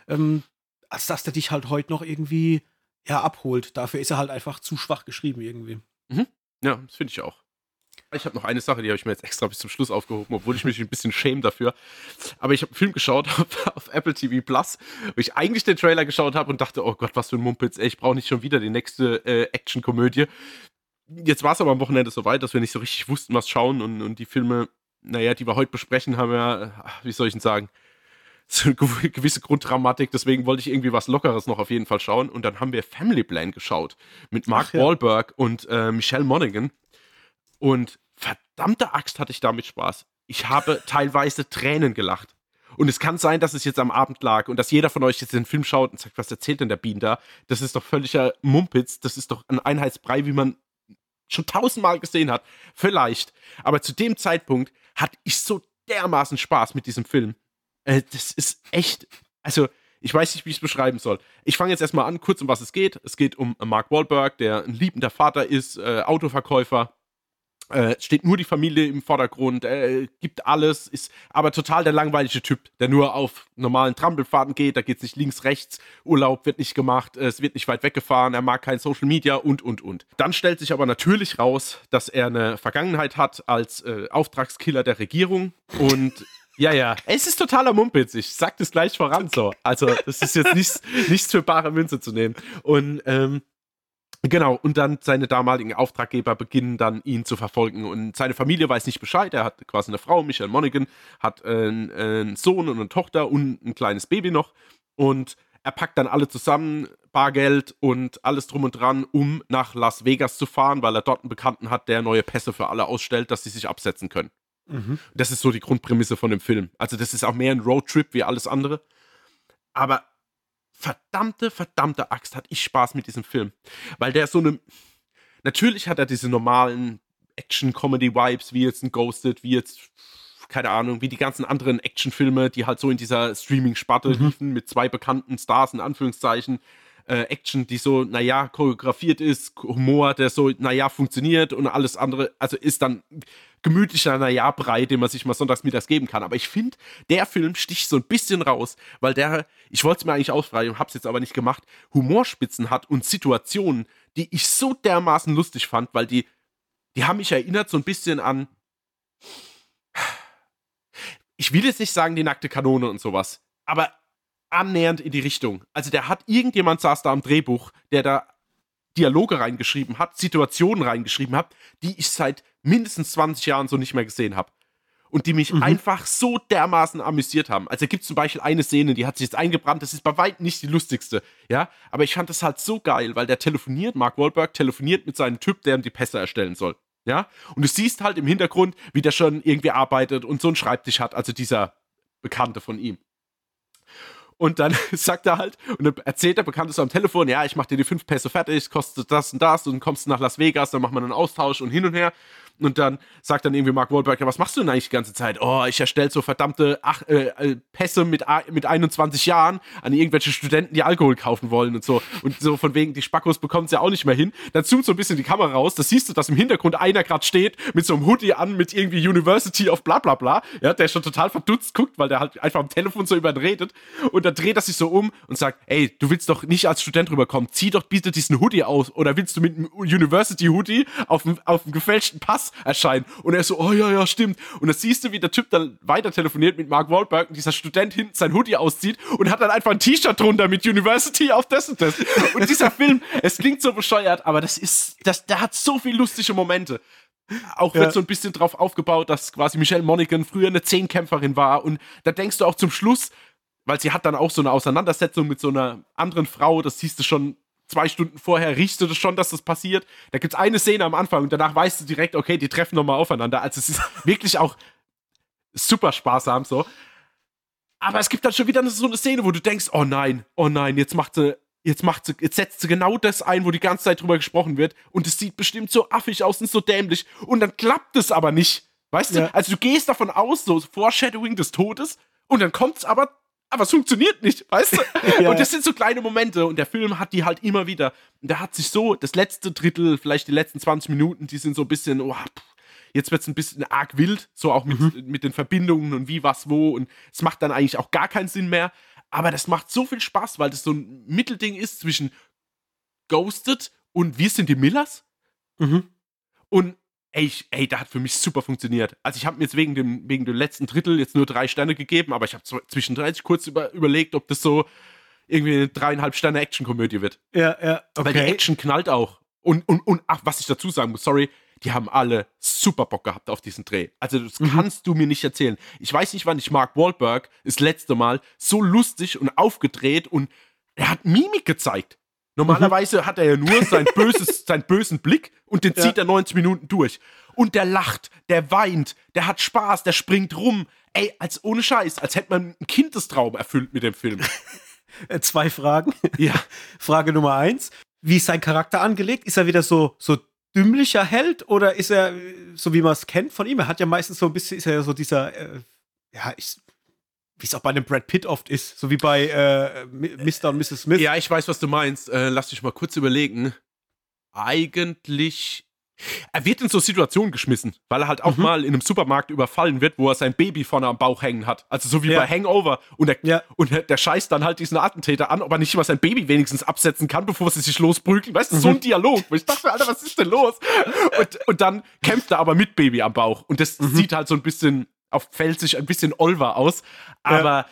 B: Ähm, als dass der dich halt heute noch irgendwie ja, abholt. Dafür ist er halt einfach zu schwach geschrieben irgendwie.
A: Mhm. Ja, das finde ich auch. Ich habe noch eine Sache, die habe ich mir jetzt extra bis zum Schluss aufgehoben, obwohl ich mich ein bisschen schäme dafür. Aber ich habe einen Film geschaut auf, auf, Apple TV Plus, wo ich eigentlich den Trailer geschaut habe und dachte, oh Gott, was für ein Mumpitz, ey, ich brauche nicht schon wieder die nächste äh, Actionkomödie. jetzt war es aber am Wochenende so weit, dass wir nicht so richtig wussten, was schauen und, und die Filme, naja, die wir heute besprechen, haben ja, wie soll ich denn sagen, so eine gewisse Grunddramatik, deswegen wollte ich irgendwie was Lockeres noch auf jeden Fall schauen. Und dann haben wir Family Plan geschaut mit Mark Ach, ja. Wahlberg und äh, Michelle Monaghan. Und verdammte Axt hatte ich damit Spaß. Ich habe teilweise Tränen gelacht. Und es kann sein, dass es jetzt am Abend lag und dass jeder von euch jetzt den Film schaut und sagt, was erzählt denn der Bean da? Das ist doch völliger Mumpitz. Das ist doch ein Einheitsbrei, wie man schon tausendmal gesehen hat. Vielleicht. Aber zu dem Zeitpunkt hatte ich so dermaßen Spaß mit diesem Film. Äh, das ist echt. Also, ich weiß nicht, wie ich es beschreiben soll. Ich fange jetzt erstmal an, kurz um was es geht. Es geht um Mark Wahlberg, der ein liebender Vater ist, äh, Autoverkäufer äh, steht nur die Familie im Vordergrund, äh, gibt alles, ist aber total der langweilige Typ, der nur auf normalen Trampelfahrten geht, da geht es nicht links, rechts, Urlaub wird nicht gemacht, es wird nicht weit weggefahren, er mag kein Social Media und, und, und. Dann stellt sich aber natürlich raus, dass er eine Vergangenheit hat als äh, Auftragskiller der Regierung und ja, ja. Es ist totaler Mumpitz. Ich sag das gleich voran so. Also, das ist jetzt nichts, nichts für bare Münze zu nehmen. Und ähm, Genau, und dann seine damaligen Auftraggeber beginnen dann ihn zu verfolgen und seine Familie weiß nicht Bescheid. Er hat quasi eine Frau, Michelle Monaghan, hat einen, einen Sohn und eine Tochter und ein kleines Baby noch und er packt dann alle zusammen, Bargeld und alles drum und dran, um nach Las Vegas zu fahren, weil er dort einen Bekannten hat, der neue Pässe für alle ausstellt, dass sie sich absetzen können. Mhm. Das ist so die Grundprämisse von dem Film. Also das ist auch mehr ein Roadtrip wie alles andere. Aber verdammte, verdammte Axt hatte ich Spaß mit diesem Film. Weil der so eine. Natürlich hat er diese normalen Action-Comedy-Vibes, wie jetzt ein Ghosted, wie jetzt, keine Ahnung, wie die ganzen anderen Actionfilme, die halt so in dieser Streaming-Sparte mhm. liefen, mit zwei bekannten Stars, in Anführungszeichen. Äh, Action, die so, naja, choreografiert ist, Humor, der so, naja, funktioniert und alles andere, also ist dann gemütlicher, naja, Brei, den man sich mal sonntags mittags geben kann. Aber ich finde, der Film sticht so ein bisschen raus, weil der, ich wollte es mir eigentlich ausfreien und hab's jetzt aber nicht gemacht, Humorspitzen hat und Situationen, die ich so dermaßen lustig fand, weil die, die haben mich erinnert so ein bisschen an, ich will jetzt nicht sagen die nackte Kanone und sowas, aber annähernd in die Richtung. Also der hat irgendjemand saß da am Drehbuch, der da Dialoge reingeschrieben hat, Situationen reingeschrieben hat, die ich seit mindestens 20 Jahren so nicht mehr gesehen habe. Und die mich mhm. einfach so dermaßen amüsiert haben. Also gibt zum Beispiel eine Szene, die hat sich jetzt eingebrannt, das ist bei weitem nicht die lustigste, ja. Aber ich fand das halt so geil, weil der telefoniert, Mark Wahlberg telefoniert mit seinem Typ, der ihm die Pässe erstellen soll. Ja, und du siehst halt im Hintergrund, wie der schon irgendwie arbeitet und so einen Schreibtisch hat, also dieser Bekannte von ihm. Und dann sagt er halt, und dann erzählt der Bekannte so am Telefon, ja, ich mach dir die fünf Pässe fertig, kostet das und das, und dann kommst du nach Las Vegas, dann machen wir einen Austausch und hin und her. Und dann sagt dann irgendwie Mark Wahlberg, ja, was machst du denn eigentlich die ganze Zeit? Oh, ich erstelle so verdammte ach, äh, äh Pässe mit, mit 21 Jahren an irgendwelche Studenten, die Alkohol kaufen wollen und so. Und so von wegen, die Spackos bekommen es ja auch nicht mehr hin. Dann zoomt so ein bisschen die Kamera raus, da siehst du, dass im Hintergrund einer gerade steht mit so einem Hoodie an, mit irgendwie University of bla bla bla. Ja, der schon total verdutzt guckt, weil der halt einfach am Telefon so über ihn redet. Und dann dreht er sich so um und sagt, ey, du willst doch nicht als Student rüberkommen, zieh doch bitte diesen Hoodie aus. Oder willst du mit einem University Hoodie auf auf dem gefälschten Pass erscheinen? Und er so, oh ja, ja, stimmt. Und dann siehst du, wie der Typ dann weiter telefoniert mit Mark Wahlberg und dieser Student hinten sein Hoodie auszieht und hat dann einfach ein T-Shirt drunter mit University auf das und das. Und dieser Film, es klingt so bescheuert, aber das ist, das, der hat so viele lustige Momente. Auch wird ja. so ein bisschen drauf aufgebaut, dass quasi Michelle Monaghan früher eine Zehnkämpferin war. Und da denkst du auch zum Schluss, weil sie hat dann auch so eine Auseinandersetzung mit so einer anderen Frau, das siehst du schon zwei Stunden vorher riechst du das schon, dass das passiert. Da gibt es eine Szene am Anfang und danach weißt du direkt, okay, die treffen nochmal aufeinander. Also es ist wirklich auch super sparsam so. Aber es gibt dann schon wieder so eine Szene, wo du denkst, oh nein, oh nein, jetzt macht sie, jetzt macht sie, jetzt setzt sie genau das ein, wo die ganze Zeit drüber gesprochen wird und es sieht bestimmt so affig aus und so dämlich und dann klappt es aber nicht. Weißt ja. du? Also du gehst davon aus, so Foreshadowing des Todes und dann kommt es aber aber es funktioniert nicht, weißt du? ja. Und das sind so kleine Momente und der Film hat die halt immer wieder. Und der hat sich so, das letzte Drittel, vielleicht die letzten 20 Minuten, die sind so ein bisschen, oh, jetzt wird es ein bisschen arg wild, so auch mit, mhm. mit den Verbindungen und wie, was, wo. Und es macht dann eigentlich auch gar keinen Sinn mehr. Aber das macht so viel Spaß, weil das so ein Mittelding ist zwischen Ghosted und Wir sind die Millers. Mhm. Und Ey, ich, ey, der hat für mich super funktioniert. Also ich habe mir jetzt wegen dem, wegen dem letzten Drittel jetzt nur drei Sterne gegeben, aber ich habe zwischendrin kurz über, überlegt, ob das so irgendwie eine dreieinhalb Sterne Actionkomödie wird.
B: Ja, ja.
A: Okay. Weil die Action knallt auch. Und, und, und ach, was ich dazu sagen muss, sorry, die haben alle super Bock gehabt auf diesen Dreh. Also das mhm. kannst du mir nicht erzählen. Ich weiß nicht, wann ich Mark Wahlberg das letzte Mal so lustig und aufgedreht und er hat Mimik gezeigt. Normalerweise mhm. hat er ja nur sein böses, seinen bösen Blick und den zieht ja. er 90 Minuten durch. Und der lacht, der weint, der hat Spaß, der springt rum. Ey, als ohne Scheiß, als hätte man einen Kindestraum erfüllt mit dem Film.
B: Äh, zwei Fragen. Ja. Frage Nummer eins. Wie ist sein Charakter angelegt? Ist er wieder so, so dümmlicher Held oder ist er, so wie man es kennt von ihm? Er hat ja meistens so ein bisschen, ist er ja so dieser, äh, ja, ich, wie es auch bei einem Brad Pitt oft ist, so wie bei äh, Mr. und Mrs. Smith.
A: Ja, ich weiß, was du meinst. Äh, lass dich mal kurz überlegen. Eigentlich er wird in so Situationen geschmissen, weil er halt auch mhm. mal in einem Supermarkt überfallen wird, wo er sein Baby vorne am Bauch hängen hat. Also so wie ja. bei Hangover. Und der, ja. und der scheißt dann halt diesen Attentäter an, ob er nicht mal sein Baby wenigstens absetzen kann, bevor sie sich losprügeln. Weißt du, mhm. so ein mhm. Dialog. Ich dachte, Alter, was ist denn los? Und, und dann kämpft er aber mit Baby am Bauch. Und das mhm. sieht halt so ein bisschen auf Felsig ein bisschen Olver aus. Aber ja.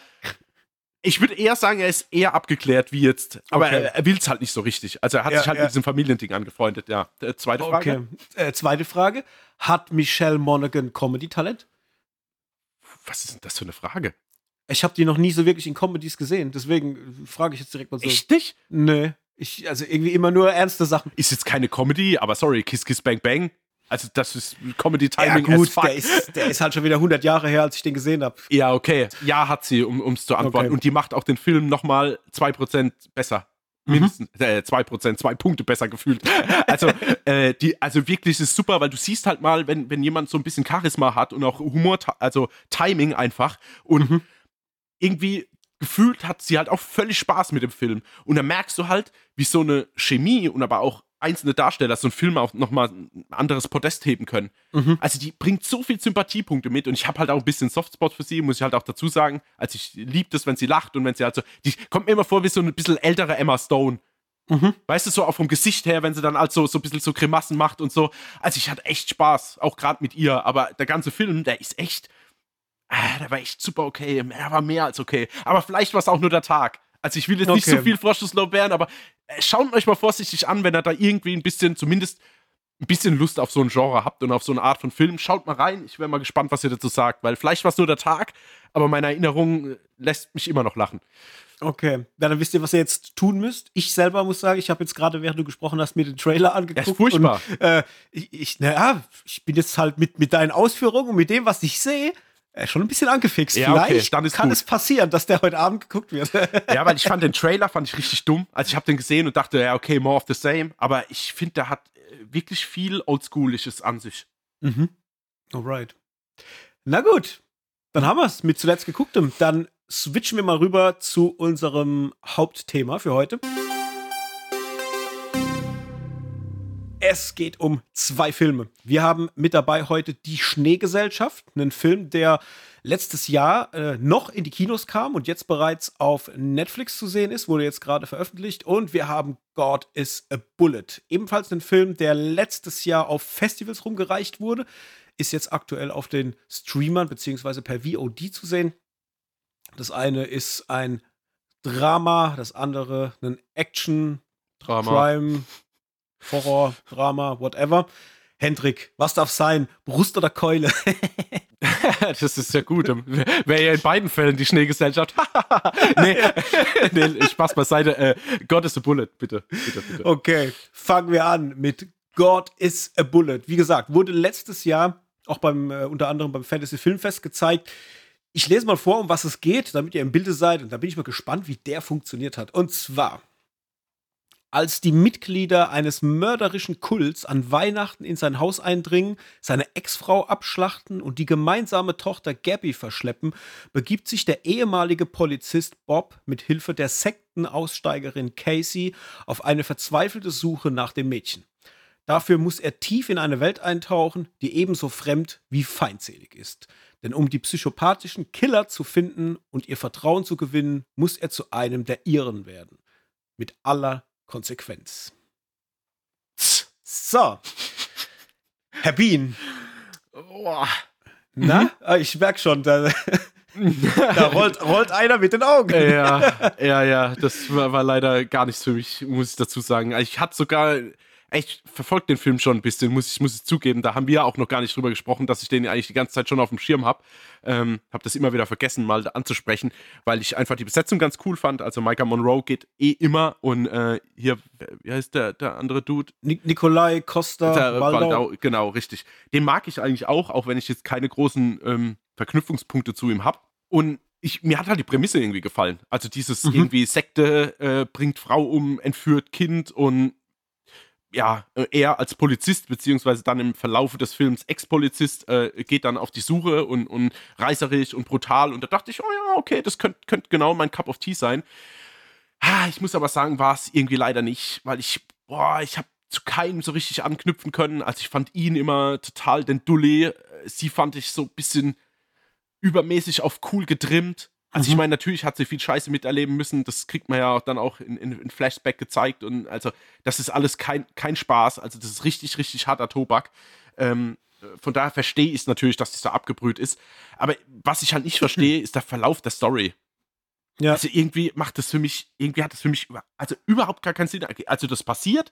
A: Ich würde eher sagen, er ist eher abgeklärt wie jetzt. Aber okay. er, er will es halt nicht so richtig. Also er hat ja, sich halt ja. mit diesem Familiending angefreundet, ja. Äh, zweite Frage.
B: Okay. Äh, zweite Frage. Hat Michelle Monaghan Comedy-Talent?
A: Was ist denn das für eine Frage?
B: Ich habe die noch nie so wirklich in Comedies gesehen, deswegen frage ich jetzt direkt mal so.
A: Echt nicht?
B: Nö. Ich, also irgendwie immer nur ernste Sachen.
A: Ist jetzt keine Comedy, aber sorry, Kiss Kiss Bang Bang also das ist Comedy-Timing.
B: Ja gut, der ist, der ist, halt schon wieder 100 Jahre her, als ich den gesehen habe.
A: Ja, okay. Ja, hat sie, um es zu antworten. Okay. Und die macht auch den Film nochmal 2% besser. Mhm. Mindestens mhm. äh, 2%, zwei Punkte besser gefühlt. Also, äh, die, also wirklich ist super, weil du siehst halt mal, wenn, wenn jemand so ein bisschen Charisma hat und auch Humor, also Timing einfach und mhm. irgendwie gefühlt hat sie halt auch völlig Spaß mit dem Film. Und dann merkst du halt, wie so eine Chemie und aber auch einzelne Darsteller so einen Film auch nochmal ein anderes Podest heben können. Mhm. Also die bringt so viel Sympathiepunkte mit und ich habe halt auch ein bisschen Softspot für sie, muss ich halt auch dazu sagen. Also ich liebe das, wenn sie lacht und wenn sie halt so, die kommt mir immer vor wie so ein bisschen ältere Emma Stone. Mhm. Weißt du, so auch vom Gesicht her, wenn sie dann halt so, so ein bisschen so Grimassen macht und so. Also ich hatte echt Spaß, auch gerade mit ihr, aber der ganze Film, der ist echt, ah, der war echt super okay, er war mehr als okay. Aber vielleicht war es auch nur der Tag. Also ich will jetzt okay. nicht so viel Vorschusslorbeeren, aber äh, schaut euch mal vorsichtig an, wenn ihr da irgendwie ein bisschen, zumindest ein bisschen Lust auf so ein Genre habt und auf so eine Art von Film. Schaut mal rein. Ich wäre mal gespannt, was ihr dazu sagt, weil vielleicht war es nur der Tag, aber meine Erinnerung äh, lässt mich immer noch lachen.
B: Okay, ja, dann wisst ihr, was ihr jetzt tun müsst. Ich selber muss sagen, ich habe jetzt gerade, während du gesprochen hast, mir den Trailer angeguckt.
A: Das ist furchtbar.
B: Und, äh, ich, ich, naja, ich bin jetzt halt mit, mit deinen Ausführungen und mit dem, was ich sehe, äh, schon ein bisschen angefixt. Ja, Vielleicht okay, kann gut. es passieren, dass der heute Abend geguckt wird.
A: ja, weil ich fand den Trailer fand ich richtig dumm. Also ich habe den gesehen und dachte, ja, okay, more of the same. Aber ich finde, der hat äh, wirklich viel Oldschoolisches an sich.
B: Mhm. Alright. Na gut, dann haben wir es mit zuletzt gegucktem. Dann switchen wir mal rüber zu unserem Hauptthema für heute. Es geht um zwei Filme. Wir haben mit dabei heute Die Schneegesellschaft, einen Film, der letztes Jahr äh, noch in die Kinos kam und jetzt bereits auf Netflix zu sehen ist, wurde jetzt gerade veröffentlicht. Und wir haben God is a Bullet, ebenfalls ein Film, der letztes Jahr auf Festivals rumgereicht wurde, ist jetzt aktuell auf den Streamern bzw. per VOD zu sehen. Das eine ist ein Drama, das andere ein Action, Drama. Crime, Horror, Drama, whatever. Hendrik, was darf sein? Brust oder Keule?
A: das ist ja gut. Wäre ja in beiden Fällen die Schneegesellschaft. nee, nee, Spaß beiseite. Äh, God is a Bullet, bitte, bitte, bitte.
B: Okay, fangen wir an mit God is a Bullet. Wie gesagt, wurde letztes Jahr auch beim, äh, unter anderem beim Fantasy Filmfest gezeigt. Ich lese mal vor, um was es geht, damit ihr im Bilde seid. Und da bin ich mal gespannt, wie der funktioniert hat. Und zwar als die Mitglieder eines mörderischen Kults an Weihnachten in sein Haus eindringen, seine Ex-Frau abschlachten und die gemeinsame Tochter Gabby verschleppen, begibt sich der ehemalige Polizist Bob mit Hilfe der Sektenaussteigerin Casey auf eine verzweifelte Suche nach dem Mädchen. Dafür muss er tief in eine Welt eintauchen, die ebenso fremd wie feindselig ist. Denn um die psychopathischen Killer zu finden und ihr Vertrauen zu gewinnen, muss er zu einem der ihren werden. Mit aller Konsequenz. So. Herr Bean. Oh. Na, mhm. Ah, ich merke schon, da, da rollt, rollt, einer mit den Augen.
A: Ja, ja, ja, das war, war, leider gar nichts für mich, muss ich dazu sagen. Ich hatte sogar ich verfolge den Film schon ein bisschen, muss ich, muss ich zugeben. Da haben wir auch noch gar nicht drüber gesprochen, dass ich den eigentlich die ganze Zeit schon auf dem Schirm habe. Ähm, habe das immer wieder vergessen, mal anzusprechen, weil ich einfach die Besetzung ganz cool fand. Also Micah Monroe geht eh immer und äh, hier, wie heißt der, der andere Dude?
B: Nik Nikolai Costa
A: der, Waldau. Waldau. Genau, richtig. Den mag ich eigentlich auch, auch wenn ich jetzt keine großen ähm, Verknüpfungspunkte zu ihm habe. Und ich, mir hat halt die Prämisse irgendwie gefallen. Also dieses mhm. irgendwie Sekte äh, bringt Frau um, entführt Kind und ja, äh, er als Polizist, beziehungsweise dann im Verlauf des Films Ex-Polizist, äh, geht dann auf die Suche und, und reißerisch und brutal. Und da dachte ich, oh ja, okay, das könnte könnt genau mein Cup of Tea sein. Ich muss aber sagen, war es irgendwie leider nicht, weil ich, boah, ich habe zu keinem so richtig anknüpfen können. Also ich fand ihn immer total den Dulli. Sie fand ich so ein bisschen übermäßig auf cool getrimmt. Also mhm. ich meine, natürlich hat sie viel Scheiße miterleben müssen. Das kriegt man ja auch dann auch in, in, in, Flashback gezeigt. Und also, das ist alles kein, kein Spaß. Also, das ist richtig, richtig harter Tobak. Ähm, von daher verstehe ich es natürlich, dass das da abgebrüht ist. Aber was ich halt nicht verstehe, ist der Verlauf der Story. Ja. Also irgendwie macht das für mich, irgendwie hat das für mich also überhaupt gar keinen Sinn. Also das passiert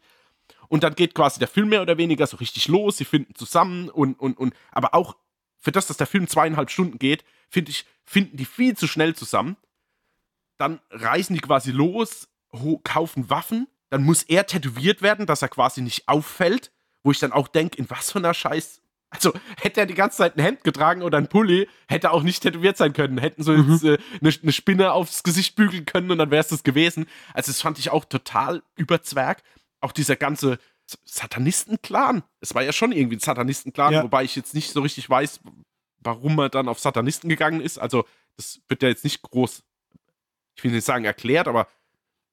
A: und dann geht quasi der Film mehr oder weniger so richtig los. Sie finden zusammen und, und, und, aber auch für das, dass der Film zweieinhalb Stunden geht, finde ich, finden die viel zu schnell zusammen. Dann reisen die quasi los, kaufen Waffen. Dann muss er tätowiert werden, dass er quasi nicht auffällt. Wo ich dann auch denke, in was für einer Scheiß. Also hätte er die ganze Zeit ein Hemd getragen oder ein Pulli, hätte er auch nicht tätowiert sein können. Hätten so mhm. jetzt äh, eine, eine, Spinne aufs Gesicht bügeln können und dann wäre es das gewesen. Also das fand ich auch total überzwerg. Auch dieser ganze Satanisten-Clan. Es war ja schon irgendwie ein Satanisten-Clan, ja. wobei ich jetzt nicht so richtig weiß, warum er dann auf Satanisten gegangen ist. Also, das wird ja jetzt nicht groß, ich will nicht sagen erklärt, aber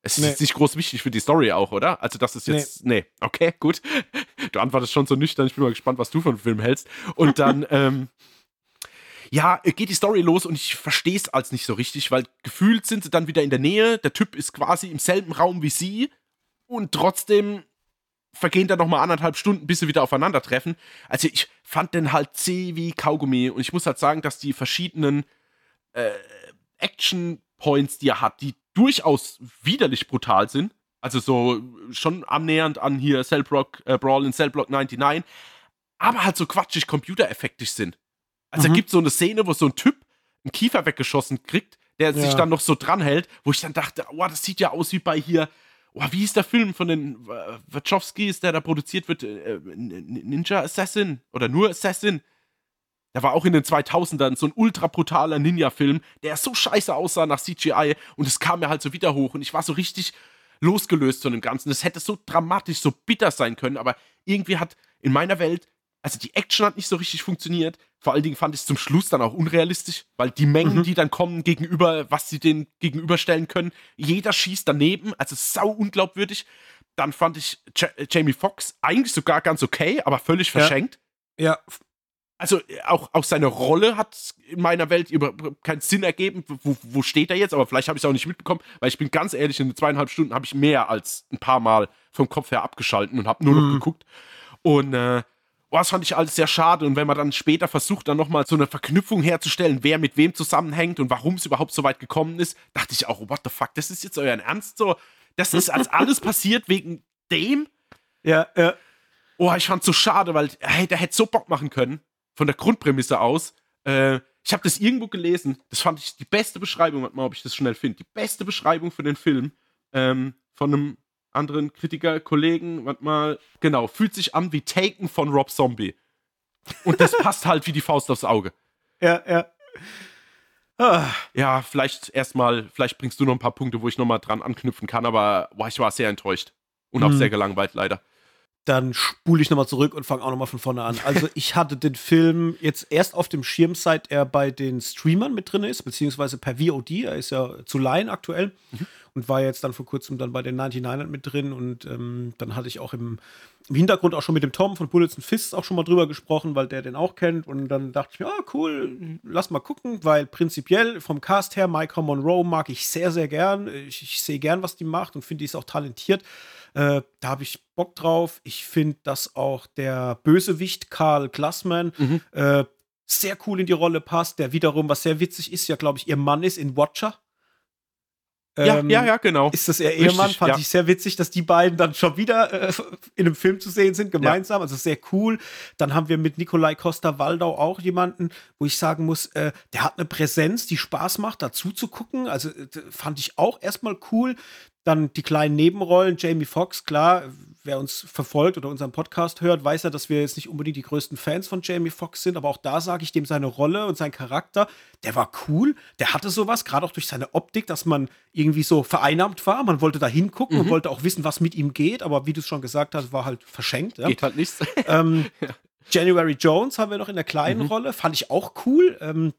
A: es nee. ist nicht groß wichtig für die Story auch, oder? Also, das ist jetzt, nee, nee. okay, gut. Du antwortest schon so nüchtern, ich bin mal gespannt, was du von dem Film hältst. Und dann, ähm, ja, geht die Story los und ich verstehe es als nicht so richtig, weil gefühlt sind sie dann wieder in der Nähe, der Typ ist quasi im selben Raum wie sie und trotzdem vergehen dann nochmal anderthalb Stunden, bis sie wieder aufeinandertreffen. Also ich fand den halt zäh wie Kaugummi und ich muss halt sagen, dass die verschiedenen äh, Action-Points, die er hat, die durchaus widerlich brutal sind, also so schon annähernd an hier Cellblock, äh, Brawl in Cellblock 99, aber halt so quatschig computereffektisch sind. Also mhm. es gibt so eine Szene, wo so ein Typ einen Kiefer weggeschossen kriegt, der ja. sich dann noch so dranhält, wo ich dann dachte, oh, das sieht ja aus wie bei hier oh, wie ist der Film von den äh, Wachowskis, der da produziert wird? Äh, Ninja Assassin oder nur Assassin? Der war auch in den 2000ern so ein ultra brutaler Ninja-Film, der so scheiße aussah nach CGI und es kam mir halt so wieder hoch und ich war so richtig losgelöst von dem Ganzen. Es hätte so dramatisch, so bitter sein können, aber irgendwie hat in meiner Welt also die Action hat nicht so richtig funktioniert. Vor allen Dingen fand ich es zum Schluss dann auch unrealistisch, weil die Mengen, mhm. die dann kommen gegenüber, was sie denen gegenüberstellen können, jeder schießt daneben, also sau unglaubwürdig. Dann fand ich J Jamie Foxx eigentlich sogar ganz okay, aber völlig verschenkt.
B: Ja. ja.
A: Also auch, auch seine Rolle hat in meiner Welt überhaupt keinen Sinn ergeben. Wo, wo steht er jetzt? Aber vielleicht habe ich es auch nicht mitbekommen, weil ich bin ganz ehrlich, in den zweieinhalb Stunden habe ich mehr als ein paar Mal vom Kopf her abgeschalten und habe nur mhm. noch geguckt. Und äh, boah, das fand ich alles sehr schade. Und wenn man dann später versucht, dann nochmal so eine Verknüpfung herzustellen, wer mit wem zusammenhängt und warum es überhaupt so weit gekommen ist, dachte ich auch, what the fuck, das ist jetzt euer Ernst so? Das ist als alles passiert wegen dem?
B: Ja, ja.
A: Oh, ich fand's so schade, weil hey, der hätte so Bock machen können, von der Grundprämisse aus. Äh, ich habe das irgendwo gelesen, das fand ich die beste Beschreibung, warte mal, ob ich das schnell finde. Die beste Beschreibung für den Film ähm, von einem anderen Kritiker, Kollegen, manchmal, genau, fühlt sich an wie Taken von Rob Zombie. Und das passt halt wie die Faust aufs Auge.
B: Ja, ja.
A: Ah. Ja, vielleicht erstmal, vielleicht bringst du noch ein paar Punkte, wo ich nochmal dran anknüpfen kann, aber boah, ich war sehr enttäuscht und auch mhm. sehr gelangweilt, leider.
B: Dann spule ich nochmal zurück und fange auch nochmal von vorne an. Also, ich hatte den Film jetzt erst auf dem Schirm, seit er bei den Streamern mit drin ist, beziehungsweise per VOD. Er ist ja zu leihen aktuell. Mhm und war jetzt dann vor kurzem dann bei den 99ern mit drin und ähm, dann hatte ich auch im, im, Hintergrund auch schon mit dem Tom von Bullets and Fists auch schon mal drüber gesprochen, weil der den auch kennt und dann dachte ich mir, ah cool, lass mal gucken, weil prinzipiell vom Cast her Micah Monroe mag ich sehr, sehr gern. Ich, ich sehe gern, was die macht und finde, die ist auch talentiert. Äh, da habe ich Bock drauf. Ich finde, dass auch der Bösewicht Karl Glassman mhm. äh, sehr cool in die Rolle passt, der wiederum, was sehr witzig ist, ja, glaube ich, ihr Mann ist in Watcher.
A: Ja,
B: Ähm,
A: ja, ja, genau.
B: Ist das ihr Ehemann? Fand
A: ja.
B: ich sehr witzig, dass die beiden dann schon wieder äh, in einem Film zu sehen sind, gemeinsam. Also sehr cool. Dann haben wir mit Nikolai Costa-Waldau auch jemanden, wo ich sagen muss, äh, der hat eine Präsenz, die Spaß macht, dazu zu gucken. Also äh, fand ich auch erstmal cool. Dann die kleinen Nebenrollen, Jamie Foxx, klar, wer uns verfolgt oder unseren Podcast hört, weiß ja, dass wir jetzt nicht unbedingt die größten Fans von Jamie Foxx sind, aber auch da sage ich dem seine Rolle und sein Charakter, der war cool, der hatte sowas, gerade auch durch seine Optik, dass man irgendwie so vereinnahmt war, man wollte da hingucken und wollte auch wissen, was mit ihm geht, aber wie du es schon gesagt hast, war halt verschenkt. Ja?
A: Geht halt nichts.
B: Ähm, January Jones haben wir noch in der kleinen
A: Mhm.
B: Rolle, fand ich auch cool. Ähm,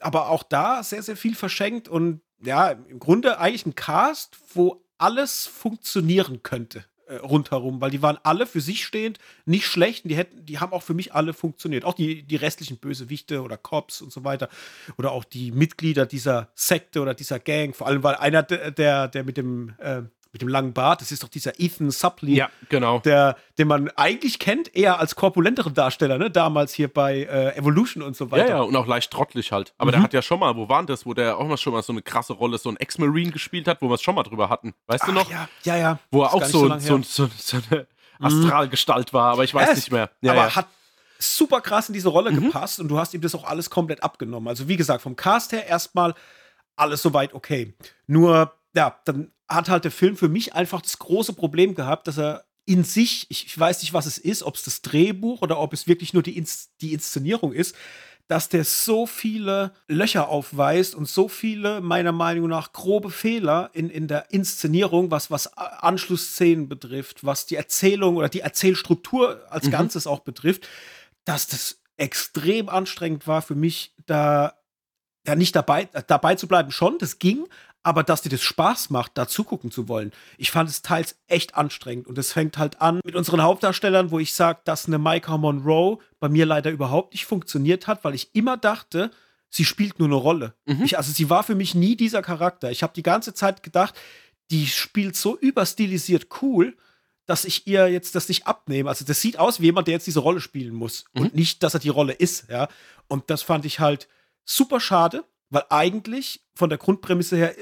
B: aber auch da sehr, sehr viel verschenkt und ja, im Grunde eigentlich ein Cast, wo alles funktionieren könnte äh, rundherum, weil die waren alle für sich stehend nicht schlecht und die hätten, die haben auch für mich alle funktioniert. Auch die, die restlichen Bösewichte oder Cops und so weiter. Oder auch die Mitglieder dieser Sekte oder dieser Gang, vor allem weil einer der, der, mit dem äh, mit dem langen Bart, das ist doch dieser Ethan Suplee,
A: ja, genau.
B: der, den man eigentlich kennt, eher als korpulenteren Darsteller, ne? Damals hier bei äh, Evolution und so
A: Ja,
B: weiter.
A: ja, und auch leicht trottelig halt. Aber der hat ja schon mal, wo war denn das, wo der auch mal schon mal so eine krasse Rolle, so ein Ex-Marine gespielt hat, wo wir es schon mal drüber hatten. Weißt du
B: Ach,
A: noch?
B: Ja, ja, ja.
A: Wo er auch so, so, so, so, eine Astralgestalt war, aber ich weiß
B: Ja,
A: nicht mehr. Ja,
B: aber
A: ja. Mhm.
B: hat super krass in diese Rolle gepasst und du hast ihm das auch alles komplett abgenommen. Also wie gesagt, vom Cast her erstmal alles soweit okay. Nur, ja, dann hat halt der Film für mich einfach das große Problem gehabt, dass er in sich, ich, ich weiß nicht, was es ist, ob es das Drehbuch oder ob es wirklich nur die, Ins die Inszenierung ist, dass der so viele Löcher aufweist und so viele, meiner Meinung nach, grobe Fehler in, in der Inszenierung, was, was Anschlussszenen betrifft, was die Erzählung oder die Erzählstruktur als Ganzes auch betrifft, dass das extrem anstrengend war für mich, da ja nicht dabei, dabei zu bleiben. Schon, das ging, aber dass dir das Spaß macht, da zugucken zu wollen. Ich fand es teils echt anstrengend und es fängt halt an mit unseren Hauptdarstellern, wo ich sage, dass eine Micah Monroe bei mir leider überhaupt nicht funktioniert hat, weil ich immer dachte, sie spielt nur eine Rolle. Ich, also sie war für mich nie dieser Charakter. Ich habe die ganze Zeit gedacht, die spielt so überstilisiert cool, dass ich ihr jetzt das nicht abnehme. Also das sieht aus wie jemand, der jetzt diese Rolle spielen muss und nicht, dass er die Rolle ist, ja. Und das fand ich halt super schade, weil eigentlich von der Grundprämisse her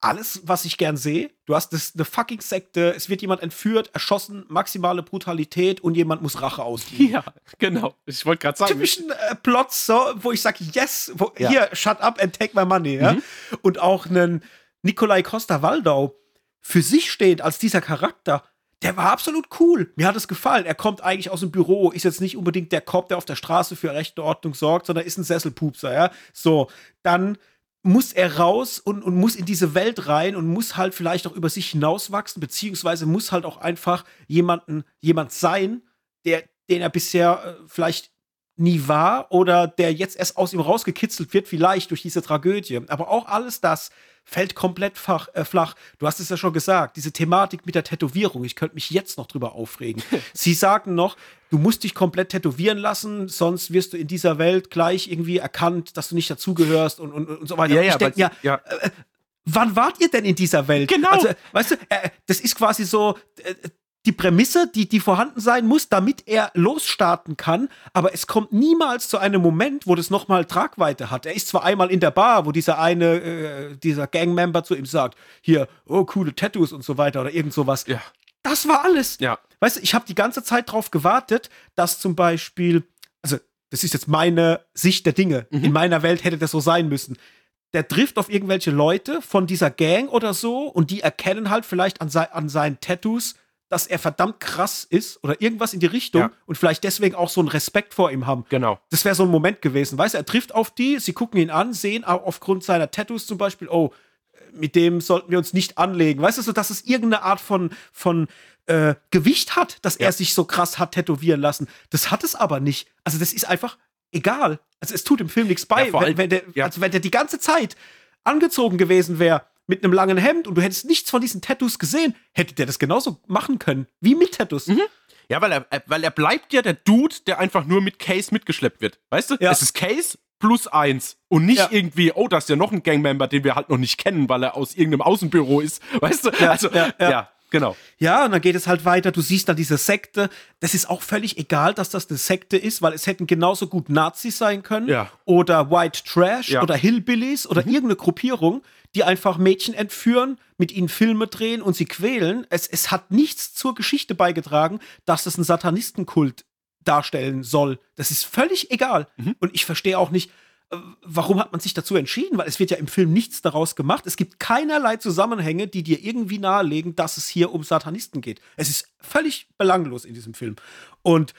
B: alles, was ich gern sehe. Du hast das, eine fucking Sekte, es wird jemand entführt, erschossen, maximale Brutalität und jemand muss Rache ausüben.
A: ja, genau. Ich wollte gerade sagen.
B: Typischen äh, Plots, so, wo ich sage, yes, wo,
A: Ja.
B: hier, shut up and take my money. Ja? Und auch einen Nikolai Costa-Waldau für sich stehend als dieser Charakter, der war absolut cool. Mir hat es gefallen. Er kommt eigentlich aus dem Büro, ist jetzt nicht unbedingt der Cop, der auf der Straße für rechte Ordnung sorgt, sondern ist ein Sesselpupser, ja. So, dann muss er raus und, und muss in diese Welt rein und muss halt vielleicht auch über sich hinauswachsen, beziehungsweise muss halt auch einfach jemanden, jemand sein, der, den er bisher äh, vielleicht nie war oder der jetzt erst aus ihm rausgekitzelt wird, vielleicht durch diese Tragödie. Aber auch alles das fällt komplett fach, äh, flach. Du hast es ja schon gesagt, diese Thematik mit der Tätowierung, ich könnte mich jetzt noch drüber aufregen. Sie sagen noch, du musst dich komplett tätowieren lassen, sonst wirst du in dieser Welt gleich irgendwie erkannt, dass du nicht dazugehörst und, und, und so weiter.
A: ja, ja,
B: ich denk,
A: weil-
B: ja, wann wart ihr denn in dieser Welt?
A: Genau.
B: Also, weißt du, äh, das ist quasi so äh, die Prämisse, die, die vorhanden sein muss, damit er losstarten kann. Aber es kommt niemals zu einem Moment, wo das nochmal Tragweite hat. Er ist zwar einmal in der Bar, wo dieser eine, äh, dieser Gangmember zu ihm sagt, hier, oh, coole Tattoos und so weiter oder irgend sowas.
A: Ja.
B: Das war alles.
A: Ja.
B: Weißt du, ich habe die ganze Zeit darauf gewartet, dass zum Beispiel, also das ist jetzt meine Sicht der Dinge. In meiner Welt hätte das so sein müssen. Der trifft auf irgendwelche Leute von dieser Gang oder so und die erkennen halt vielleicht an, sei, an seinen Tattoos, dass er verdammt krass ist oder irgendwas in die Richtung
A: Ja.
B: und vielleicht deswegen auch so einen Respekt vor ihm haben.
A: Genau.
B: Das wäre so ein Moment gewesen. Weißt du, er trifft auf die, sie gucken ihn an, sehen auch aufgrund seiner Tattoos zum Beispiel, oh, mit dem sollten wir uns nicht anlegen. Weißt du, so dass es irgendeine Art von, von äh, Gewicht hat, dass
A: Ja.
B: er sich so krass hat tätowieren lassen. Das hat es aber nicht. Also, das ist einfach egal. Also, es tut dem Film nichts bei.
A: Ja, vor
B: wenn,
A: allem-
B: wenn, der, also, wenn der die ganze Zeit angezogen gewesen wäre mit einem langen Hemd und du hättest nichts von diesen Tattoos gesehen, hätte der das genauso machen können. Wie mit Tattoos.
A: Mhm. Ja, weil er, äh, weil er bleibt ja der Dude, der einfach nur mit Case mitgeschleppt wird. Weißt du?
B: Ja.
A: Es ist Case plus eins. Und nicht
B: Ja.
A: irgendwie, oh, da ist ja noch ein Gangmember, den wir halt noch nicht kennen, weil er aus irgendeinem Außenbüro ist. Weißt du?
B: Ja,
A: also,
B: ja, ja.
A: Genau.
B: Ja, und dann geht es halt weiter. Du siehst da diese Sekte. Das ist auch völlig egal, dass das eine Sekte ist, weil es hätten genauso gut Nazis sein können.
A: Ja.
B: Oder White Trash
A: Ja.
B: oder Hillbillies oder irgendeine Gruppierung, die einfach Mädchen entführen, mit ihnen Filme drehen und sie quälen. Es, es hat nichts zur Geschichte beigetragen, dass es einen Satanistenkult darstellen soll. Das ist völlig egal. Und ich verstehe auch nicht, äh, warum hat man sich dazu entschieden? Weil es wird ja im Film nichts daraus gemacht. Es gibt keinerlei Zusammenhänge, die dir irgendwie nahelegen, dass es hier um Satanisten geht. Es ist völlig belanglos in diesem Film. Und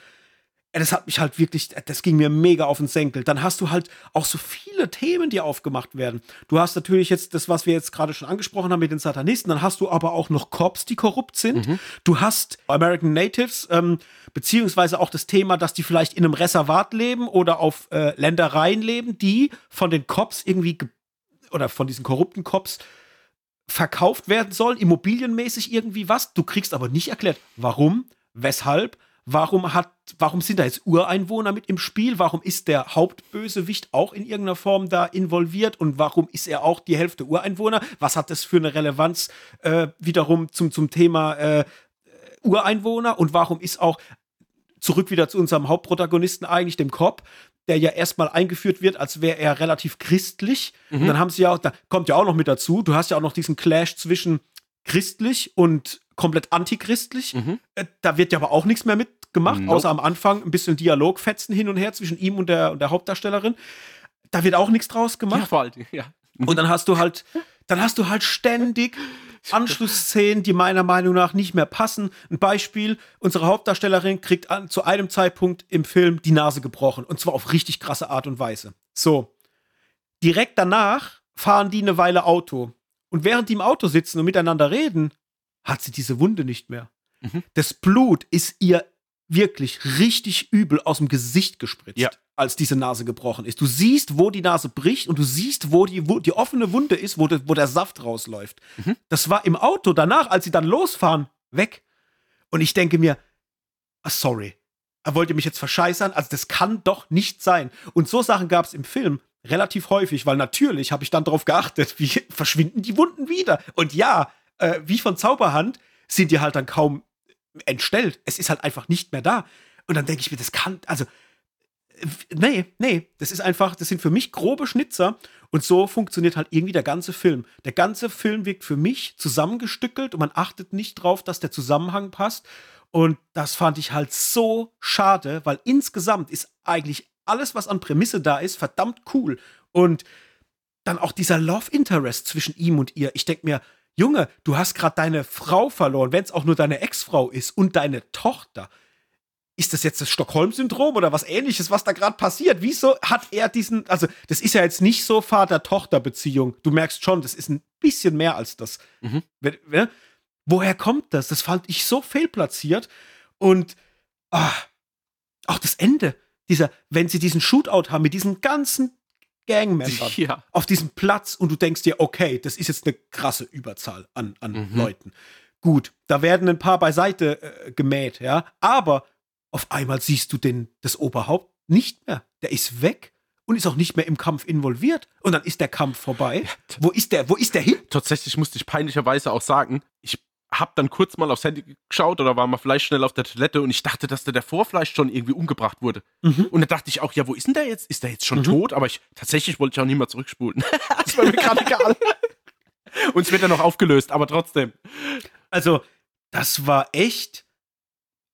B: das hat mich halt wirklich, das ging mir mega auf den Senkel. Dann hast du halt auch so viele Themen, die aufgemacht werden. Du hast natürlich jetzt das, was wir jetzt gerade schon angesprochen haben mit den Satanisten. Dann hast du aber auch noch Cops, die korrupt sind. Du hast American Natives, ähm, beziehungsweise auch das Thema, dass die vielleicht in einem Reservat leben oder auf äh, Ländereien leben, die von den Cops irgendwie ge- oder von diesen korrupten Cops verkauft werden sollen, immobilienmäßig irgendwie was. Du kriegst aber nicht erklärt, warum, weshalb, warum hat, warum sind da jetzt Ureinwohner mit im Spiel, warum ist der Hauptbösewicht auch in irgendeiner Form da involviert und warum ist er auch die Hälfte Ureinwohner? Was hat das für eine Relevanz äh, wiederum zum, zum Thema äh, Ureinwohner und warum ist auch zurück wieder zu unserem Hauptprotagonisten eigentlich, dem Cop, der ja erstmal eingeführt wird, als wäre er relativ christlich. Und dann haben sie ja auch, da kommt ja auch noch mit dazu, du hast ja auch noch diesen Clash zwischen christlich und komplett antichristlich. Äh, Da wird ja aber auch nichts mehr mitgemacht,
A: Nope.
B: außer am Anfang ein bisschen Dialogfetzen hin und her zwischen ihm und der, und der Hauptdarstellerin. Da wird auch nichts draus gemacht.
A: Ja, ja.
B: Und dann hast du halt, dann hast du halt ständig Anschlussszenen, die meiner Meinung nach nicht mehr passen. Ein Beispiel: Unsere Hauptdarstellerin kriegt an, zu einem Zeitpunkt im Film die Nase gebrochen. Und zwar auf richtig krasse Art und Weise. So. Direkt danach fahren die eine Weile Auto. Und während die im Auto sitzen und miteinander reden, hat sie diese Wunde nicht mehr. Das Blut ist ihr wirklich richtig übel aus dem Gesicht gespritzt,
A: Ja.
B: als diese Nase gebrochen ist. Du siehst, wo die Nase bricht und du siehst, wo die, wo die offene Wunde ist, wo, de, wo der Saft rausläuft. Das war im Auto danach, als sie dann losfahren, weg. Und ich denke mir, ah, sorry, er wollte mich jetzt verscheißern. Also das kann doch nicht sein. Und so Sachen gab es im Film relativ häufig, weil natürlich habe ich dann darauf geachtet, wie verschwinden die Wunden wieder. Und ja, äh, wie von Zauberhand sind die halt dann kaum entstellt. Es ist halt einfach nicht mehr da. Und dann denke ich mir, das kann, also, nee, nee, das ist einfach, das sind für mich grobe Schnitzer. Und so funktioniert halt irgendwie der ganze Film. Der ganze Film wirkt für mich zusammengestückelt und man achtet nicht drauf, dass der Zusammenhang passt. Und das fand ich halt so schade, weil insgesamt ist eigentlich alles, was an Prämisse da ist, verdammt cool. Und dann auch dieser Love Interest zwischen ihm und ihr. Ich denke mir, Junge, du hast gerade deine Frau verloren, wenn es auch nur deine Ex-Frau ist und deine Tochter. Ist das jetzt das Stockholm-Syndrom oder was ähnliches, was da gerade passiert? Wieso hat er diesen, also das ist ja jetzt nicht so Vater-Tochter-Beziehung. Du merkst schon, das ist ein bisschen mehr als das.
A: Mhm.
B: Wenn- Woher kommt das? Das fand ich so fehlplatziert. Und ah, auch das Ende, dieser, wenn sie diesen Shootout haben mit diesen ganzen Gangmembern
A: Ja.
B: auf diesem Platz und du denkst dir, okay, das ist jetzt eine krasse Überzahl an, an
A: Mhm.
B: Leuten. Gut, da werden ein paar beiseite äh, gemäht, ja, aber auf einmal siehst du den, das Oberhaupt nicht mehr. Der ist weg und ist auch nicht mehr im Kampf involviert. Und dann ist der Kampf vorbei. Wo ist der, wo ist der hin?
A: Tatsächlich musste ich peinlicherweise auch sagen, ich hab dann kurz mal aufs Handy geschaut oder war mal vielleicht schnell auf der Toilette und ich dachte, dass der davor vielleicht schon irgendwie umgebracht wurde. Und da dachte ich auch, ja, wo ist denn der jetzt? Ist der jetzt schon
B: Mhm.
A: tot? Aber ich tatsächlich wollte ich auch nicht mal zurückspulen. das war mir gerade egal. Und es wird ja noch aufgelöst, aber trotzdem.
B: Also, das war echt,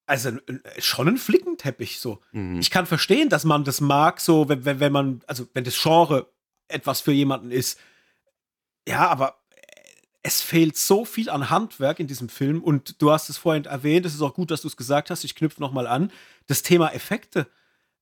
B: also schon ein Flickenteppich so.
A: Mhm.
B: Ich kann verstehen, dass man das mag, so, wenn, wenn, wenn man, also wenn das Genre etwas für jemanden ist. Ja, aber es fehlt so viel an Handwerk in diesem Film und du hast es vorhin erwähnt, es ist auch gut, dass du es gesagt hast, ich knüpfe nochmal an. Das Thema Effekte.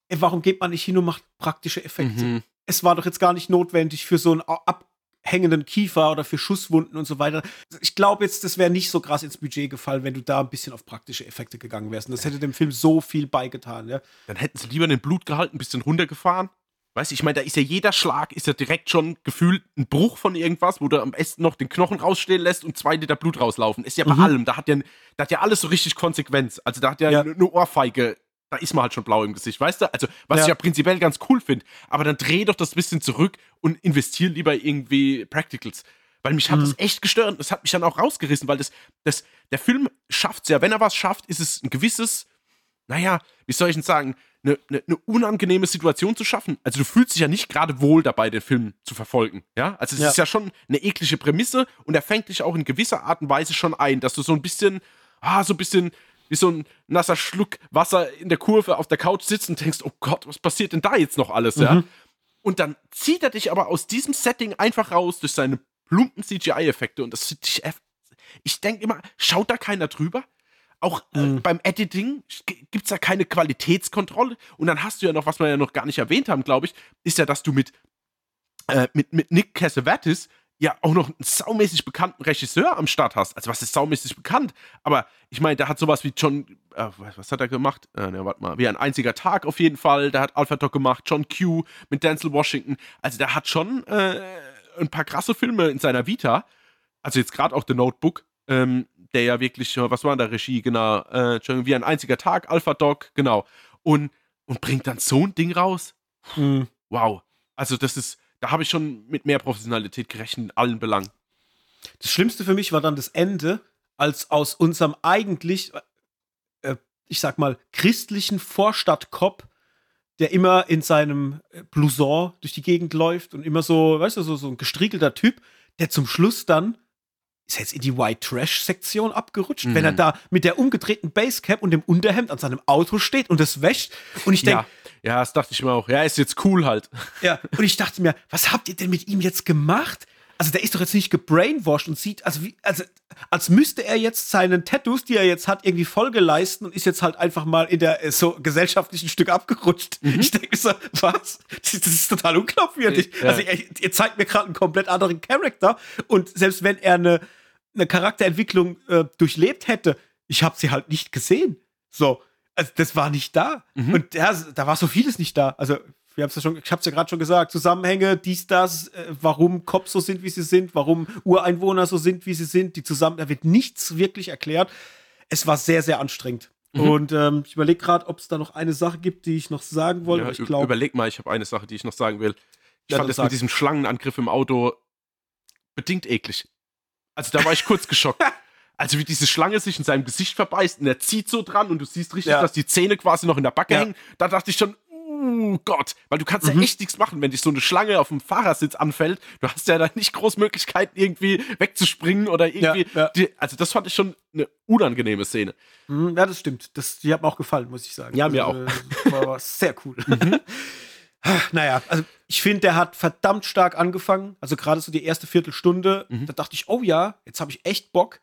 B: Ey, Warum geht man nicht hin und macht praktische Effekte?
A: Mhm.
B: Es war doch jetzt gar nicht notwendig für so einen abhängenden Kiefer oder für Schusswunden und so weiter. Ich glaube jetzt, das wäre nicht so krass ins Budget gefallen, wenn du da ein bisschen auf praktische Effekte gegangen wärst. Und das hätte dem Film so viel beigetan, ja.
A: Dann hätten sie lieber den Blutgehalt ein bisschen runtergefahren. Weißt du, ich meine, da ist ja jeder Schlag, ist ja direkt schon gefühlt ein Bruch von irgendwas, wo du am besten noch den Knochen rausstehen lässt und zwei Liter Blut rauslaufen. Ist ja bei
B: Mhm.
A: allem. Da hat ja, da hat ja alles so richtig Konsequenz. Also da hat ja,
B: Ja.
A: eine Ohrfeige, da ist man halt schon blau im Gesicht, weißt du? Also, was
B: Ja.
A: ich ja prinzipiell ganz cool finde. Aber dann dreh doch das bisschen zurück und investier lieber irgendwie Practicals. Weil mich hat mhm. das echt gestört. Das hat mich dann auch rausgerissen, weil das, das, der Film schafft es ja. Wenn er was schafft, ist es ein gewisses, naja, wie soll ich denn sagen, eine, eine, eine, unangenehme Situation zu schaffen. Also du fühlst dich ja nicht gerade wohl dabei, den Film zu verfolgen. Ja, also es ja. ist ja schon eine eklige Prämisse und er fängt dich auch in gewisser Art und Weise schon ein, dass du so ein bisschen, ah, so ein bisschen wie so ein nasser Schluck Wasser in der Kurve auf der Couch sitzt und denkst, oh Gott, was passiert denn da jetzt noch alles, mhm. ja? Und dann zieht er dich aber aus diesem Setting einfach raus durch seine plumpen CGI-Effekte und das ich, ich denke immer, schaut da keiner drüber? Auch äh, mhm. beim Editing gibt es da keine Qualitätskontrolle. Und dann hast du ja noch, was wir ja noch gar nicht erwähnt haben, glaube ich, ist ja, dass du mit, äh, mit, mit Nick Cassavetes ja auch noch einen saumäßig bekannten Regisseur am Start hast. Also was ist saumäßig bekannt? Aber ich meine, der hat sowas wie John, äh, was hat er gemacht? Äh, ne, warte mal, wie ein einziger Tag auf jeden Fall. Der hat Alpha Dog gemacht, John Q mit Denzel Washington. Also der hat schon äh, ein paar krasse Filme in seiner Vita. Also jetzt gerade auch The Notebook. Ähm, der ja wirklich, was war in der Regie, genau, äh, wie ein einziger Tag, Alpha Dog, genau. Und, und bringt dann so ein Ding raus. Mhm. Wow. Also das ist, da habe ich schon mit mehr Professionalität gerechnet in allen Belangen.
B: Das Schlimmste für mich war dann das Ende, als aus unserem eigentlich, äh, ich sag mal, christlichen Vorstadtkopf, der immer in seinem äh, Blouson durch die Gegend läuft und immer so, weißt du, so, so ein gestriegelter Typ, der zum Schluss dann ist jetzt in die White Trash Sektion abgerutscht, mhm. wenn er mhm. da mit der umgedrehten Basecap und dem Unterhemd an seinem Auto steht und es wäscht. Und ich denke,
A: ja. ja, das dachte ich mir auch. Ja, ist jetzt cool halt.
B: Ja, und ich dachte mir, was habt ihr denn mit ihm jetzt gemacht? Also der ist doch jetzt nicht gebrainwashed und sieht, also wie, also als müsste er jetzt seinen Tattoos, die er jetzt hat, irgendwie Folge leisten und ist jetzt halt einfach mal in der äh, so gesellschaftlichen Stück abgerutscht. Mhm. Ich denke so, was? Das ist total unglaubwürdig. Ja. Also ihr, ihr zeigt mir gerade einen komplett anderen Charakter und selbst wenn er eine eine Charakterentwicklung äh, durchlebt hätte, ich habe sie halt nicht gesehen. So, also das war nicht da. Mhm. Und ja, da war so vieles nicht da. Also wir haben's ja schon, ich habe es ja gerade schon gesagt, Zusammenhänge, dies, das, äh, warum Cops so sind, wie sie sind, warum Ureinwohner so sind, wie sie sind, die zusammen, da wird nichts wirklich erklärt. Es war sehr, sehr anstrengend. Mhm. Und ähm, ich überlege gerade, ob es da noch eine Sache gibt, die ich noch sagen wollte. Ja, ich glaub,
A: überleg mal, ich habe eine Sache, die ich noch sagen will. Ich ja, fand das mit diesem Schlangenangriff im Auto bedingt eklig. Also da war ich kurz geschockt. Also wie diese Schlange sich in seinem Gesicht verbeißt und er zieht so dran und du siehst richtig, ja. dass die Zähne quasi noch in der Backe ja. hängen. Da dachte ich schon, oh Gott, weil du kannst mhm. ja echt nichts machen, wenn dich so eine Schlange auf dem Fahrersitz anfällt. Du hast ja da nicht groß Möglichkeiten, irgendwie wegzuspringen oder irgendwie. Ja, die, also das fand ich schon eine unangenehme Szene.
B: Mhm, ja, das stimmt. Das, die hat mir auch gefallen, muss ich sagen.
A: Ja, mir also,
B: auch. War, war sehr cool. Mhm. Naja, also ich finde, der hat verdammt stark angefangen. Also gerade so die erste Viertelstunde, mhm. da dachte ich, oh ja, jetzt habe ich echt Bock.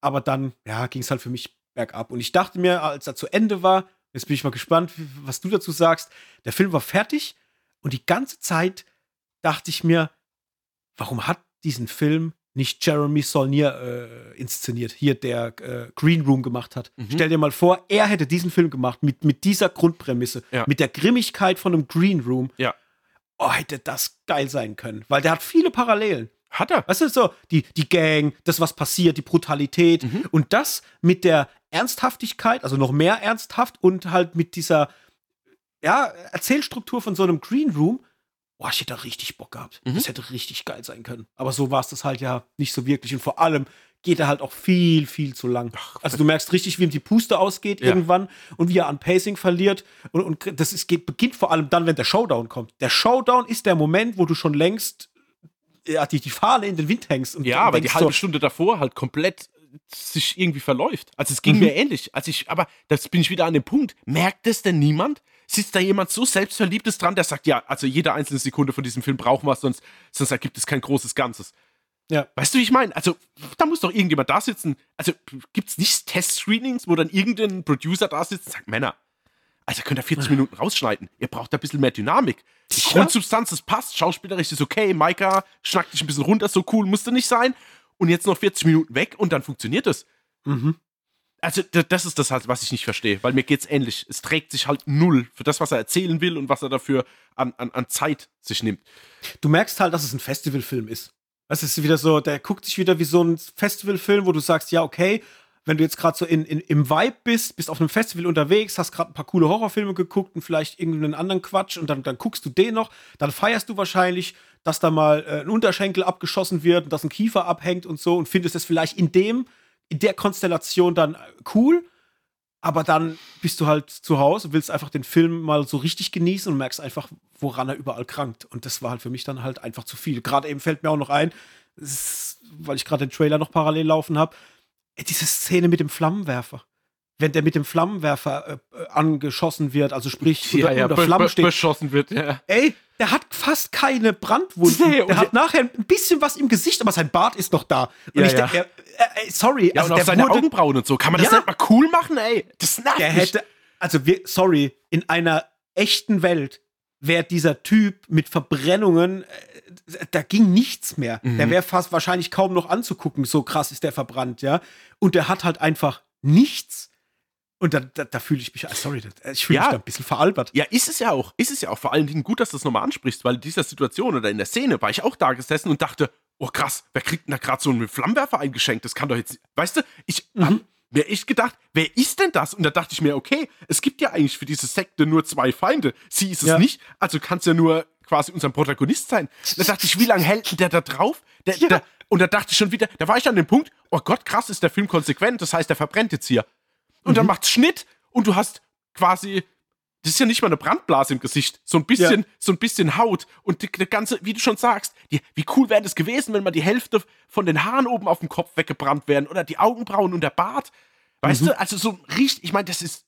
B: Aber dann, ja, ging es halt für mich bergab. Und ich dachte mir, als er zu Ende war, jetzt bin ich mal gespannt, was du dazu sagst. Der Film war fertig und die ganze Zeit dachte ich mir, warum hat diesen Film nicht Jeremy Saulnier äh, inszeniert, hier der äh, Green Room gemacht hat. Mhm. Stell dir mal vor, er hätte diesen Film gemacht mit, mit dieser Grundprämisse, ja. mit der Grimmigkeit von einem Green Room.
A: Ja.
B: Oh, hätte das geil sein können, weil der hat viele Parallelen.
A: Hat er?
B: Weißt du, so, die, die Gang, das, was passiert, die Brutalität mhm. und das mit der Ernsthaftigkeit, also noch mehr ernsthaft und halt mit dieser, ja, Erzählstruktur von so einem Green Room boah, ich hätte da richtig Bock gehabt. Mhm. Das hätte richtig geil sein können. Aber so war es das halt ja nicht so wirklich. Und vor allem geht er halt auch viel, viel zu lang. Ach, also du merkst richtig, wie ihm die Puste ausgeht ja. irgendwann und wie er an Pacing verliert. Und, und das ist, geht, beginnt vor allem dann, wenn der Showdown kommt. Der Showdown ist der Moment, wo du schon längst ja, die, die Fahne in den Wind hängst.
A: Und ja, aber die halbe so, Stunde davor halt komplett sich irgendwie verläuft. Also es ging mhm. mir ähnlich. Also ich, aber das bin ich wieder an dem Punkt. Merkt es denn niemand? Sitzt da jemand so selbstverliebtes dran, der sagt, ja, also jede einzelne Sekunde von diesem Film brauchen wir, sonst, sonst ergibt es kein großes Ganzes. Ja. Weißt du, wie ich meine? Also, da muss doch irgendjemand da sitzen. Also, gibt es nicht Test-Screenings, wo dann irgendein Producer da sitzt und sagt, Männer, also könnt ihr 40 Minuten rausschneiden. Ihr braucht da ein bisschen mehr Dynamik. Die ja. Grundsubstanz, das passt, schauspielerisch ist okay, Maika schnackt dich ein bisschen runter, so cool musste nicht sein. Und jetzt noch 40 Minuten weg und dann funktioniert es. Mhm also das ist das halt, was ich nicht verstehe, weil mir geht's ähnlich. Es trägt sich halt null für das, was er erzählen will und was er dafür an, an, an Zeit sich nimmt.
B: Du merkst halt, dass es ein Festivalfilm ist. Es ist wieder so, der guckt sich wieder wie so ein Festivalfilm, wo du sagst, ja, okay, wenn du jetzt gerade so in, in, im Vibe bist, bist auf einem Festival unterwegs, hast gerade ein paar coole Horrorfilme geguckt und vielleicht irgendeinen anderen Quatsch und dann, dann guckst du den noch, dann feierst du wahrscheinlich, dass da mal äh, ein Unterschenkel abgeschossen wird und dass ein Kiefer abhängt und so und findest es vielleicht in dem, in der Konstellation dann cool. Aber dann bist du halt zu Hause und willst einfach den Film mal so richtig genießen und merkst einfach, woran er überall krankt. Und das war halt für mich dann halt einfach zu viel. Gerade eben fällt mir auch noch ein, ist, weil ich gerade den Trailer noch parallel laufen habe, diese Szene mit dem Flammenwerfer wenn der mit dem Flammenwerfer äh, äh angeschossen wird, also sprich
A: ja, unter, ja, unter Flammen steht. beschossen wird, ja.
B: Ey, der hat fast keine Brandwunden. Nee, der hat nachher ein bisschen was im Gesicht, aber sein Bart ist noch da. Und
A: ja,
B: ich denke,
A: ja. äh, sorry,
B: ja, also und auch seine wurde, Augenbrauen und so. Kann man das nicht mal cool machen, ey?
A: Das nervt
B: der hätte, also wir, sorry, in einer echten Welt wäre dieser Typ mit Verbrennungen, äh, da ging nichts mehr. Mhm. Der wäre fast wahrscheinlich kaum noch anzugucken, so krass ist der verbrannt, ja. Und der hat halt einfach nichts. Und da, da, da fühle ich mich, ah, sorry, ich fühle ja. mich da ein bisschen veralbert.
A: Ja, ist es ja auch. Ist es ja auch. Vor allen Dingen gut, dass du das nochmal ansprichst, weil in dieser Situation oder in der Szene war ich auch da gesessen und dachte, oh krass, wer kriegt denn da gerade so einen Flammenwerfer eingeschenkt? Das kann doch jetzt, weißt du, ich mhm. hab mir echt gedacht, wer ist denn das? Und da dachte ich mir, okay, es gibt ja eigentlich für diese Sekte nur zwei Feinde. Sie ist es ja. nicht, also kann es ja nur quasi unser Protagonist sein. Da dachte ich, wie lange hält denn der da drauf? Der, ja. der, und da dachte ich schon wieder, da war ich an dem Punkt, oh Gott, krass, ist der Film konsequent, das heißt, der verbrennt jetzt hier und mhm. dann macht's Schnitt und du hast quasi das ist ja nicht mal eine Brandblase im Gesicht, so ein bisschen, ja. so ein bisschen Haut und die, die, ganze, wie du schon sagst, die, wie cool wäre das gewesen, wenn mal die Hälfte von den Haaren oben auf dem Kopf weggebrannt wären oder die Augenbrauen und der Bart, weißt mhm. du, also so richtig, ich meine, das ist,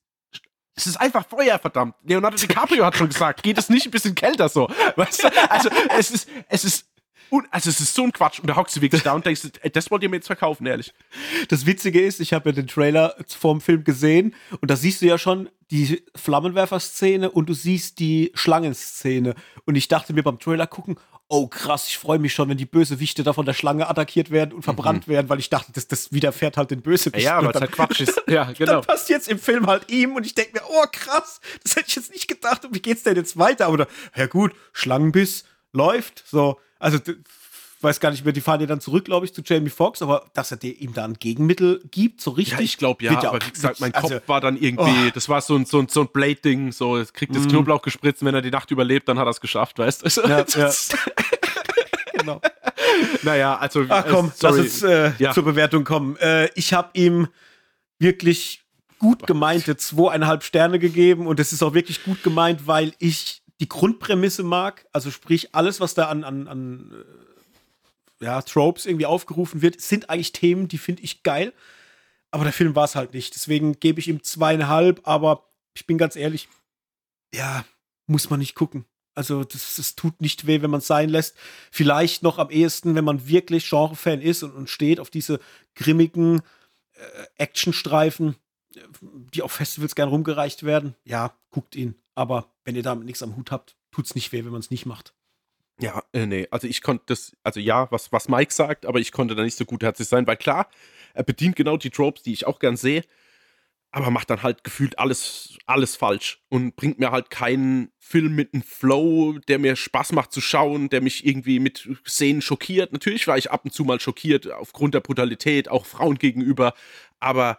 A: es ist einfach Feuer, verdammt. Leonardo DiCaprio hat schon gesagt, geht es nicht ein bisschen kälter so, weißt du, also es ist, es ist und, also es ist so ein Quatsch. Und da hockst du wirklich da und denkst, das wollt ihr mir jetzt verkaufen, ehrlich.
B: Das Witzige ist, ich habe ja den Trailer vor dem Film gesehen und da siehst du ja schon die Flammenwerfer-Szene und du siehst die Schlangenszene. Und ich dachte mir beim Trailer gucken, oh krass, ich freue mich schon, wenn die Bösewichte da von der Schlange attackiert werden und verbrannt mhm. werden, weil ich dachte, das, das widerfährt halt den Bösewichten.
A: Ja, weil es halt Quatsch ist. Ja, genau.
B: Dann passt jetzt im Film halt ihm und ich denke mir, oh krass, das hätte ich jetzt nicht gedacht und wie geht's denn jetzt weiter? Oder, ja gut, Schlangenbiss läuft, so also weiß gar nicht mehr, die fahren ja dann zurück, glaube ich, zu Jamie Foxx, aber dass er ihm da ein Gegenmittel gibt, so richtig. Ja,
A: ich glaube ja, aber wie gesagt, mein also, Kopf war dann irgendwie, oh. das war so ein, so ein, so ein Blade-Ding, so, es kriegt das mm. Knoblauch gespritzt, wenn er die Nacht überlebt, dann hat er es geschafft, weißt du? Ja, ja. genau. Naja, also.
B: Ach komm, äh, lass uns äh, ja. zur Bewertung kommen. Äh, ich habe ihm wirklich gut gemeinte zweieinhalb Sterne gegeben und es ist auch wirklich gut gemeint, weil ich die Grundprämisse mag, also sprich alles, was da an, an, an äh, ja, Tropes irgendwie aufgerufen wird, sind eigentlich Themen, die finde ich geil. Aber der Film war es halt nicht. Deswegen gebe ich ihm zweieinhalb, aber ich bin ganz ehrlich, ja, muss man nicht gucken. Also, das, das tut nicht weh, wenn man es sein lässt. Vielleicht noch am ehesten, wenn man wirklich Genre-Fan ist und, und steht auf diese grimmigen äh, Actionstreifen, die auf Festivals gern rumgereicht werden. Ja, guckt ihn. Aber wenn ihr damit nichts am Hut habt, tut es nicht weh, wenn man es nicht macht.
A: Ja, äh, nee, also ich konnte das, also ja, was, was Mike sagt, aber ich konnte da nicht so gutherzig sein, weil klar, er bedient genau die Tropes, die ich auch gern sehe, aber macht dann halt gefühlt alles, alles falsch und bringt mir halt keinen Film mit einem Flow, der mir Spaß macht zu schauen, der mich irgendwie mit Szenen schockiert. Natürlich war ich ab und zu mal schockiert aufgrund der Brutalität, auch Frauen gegenüber, aber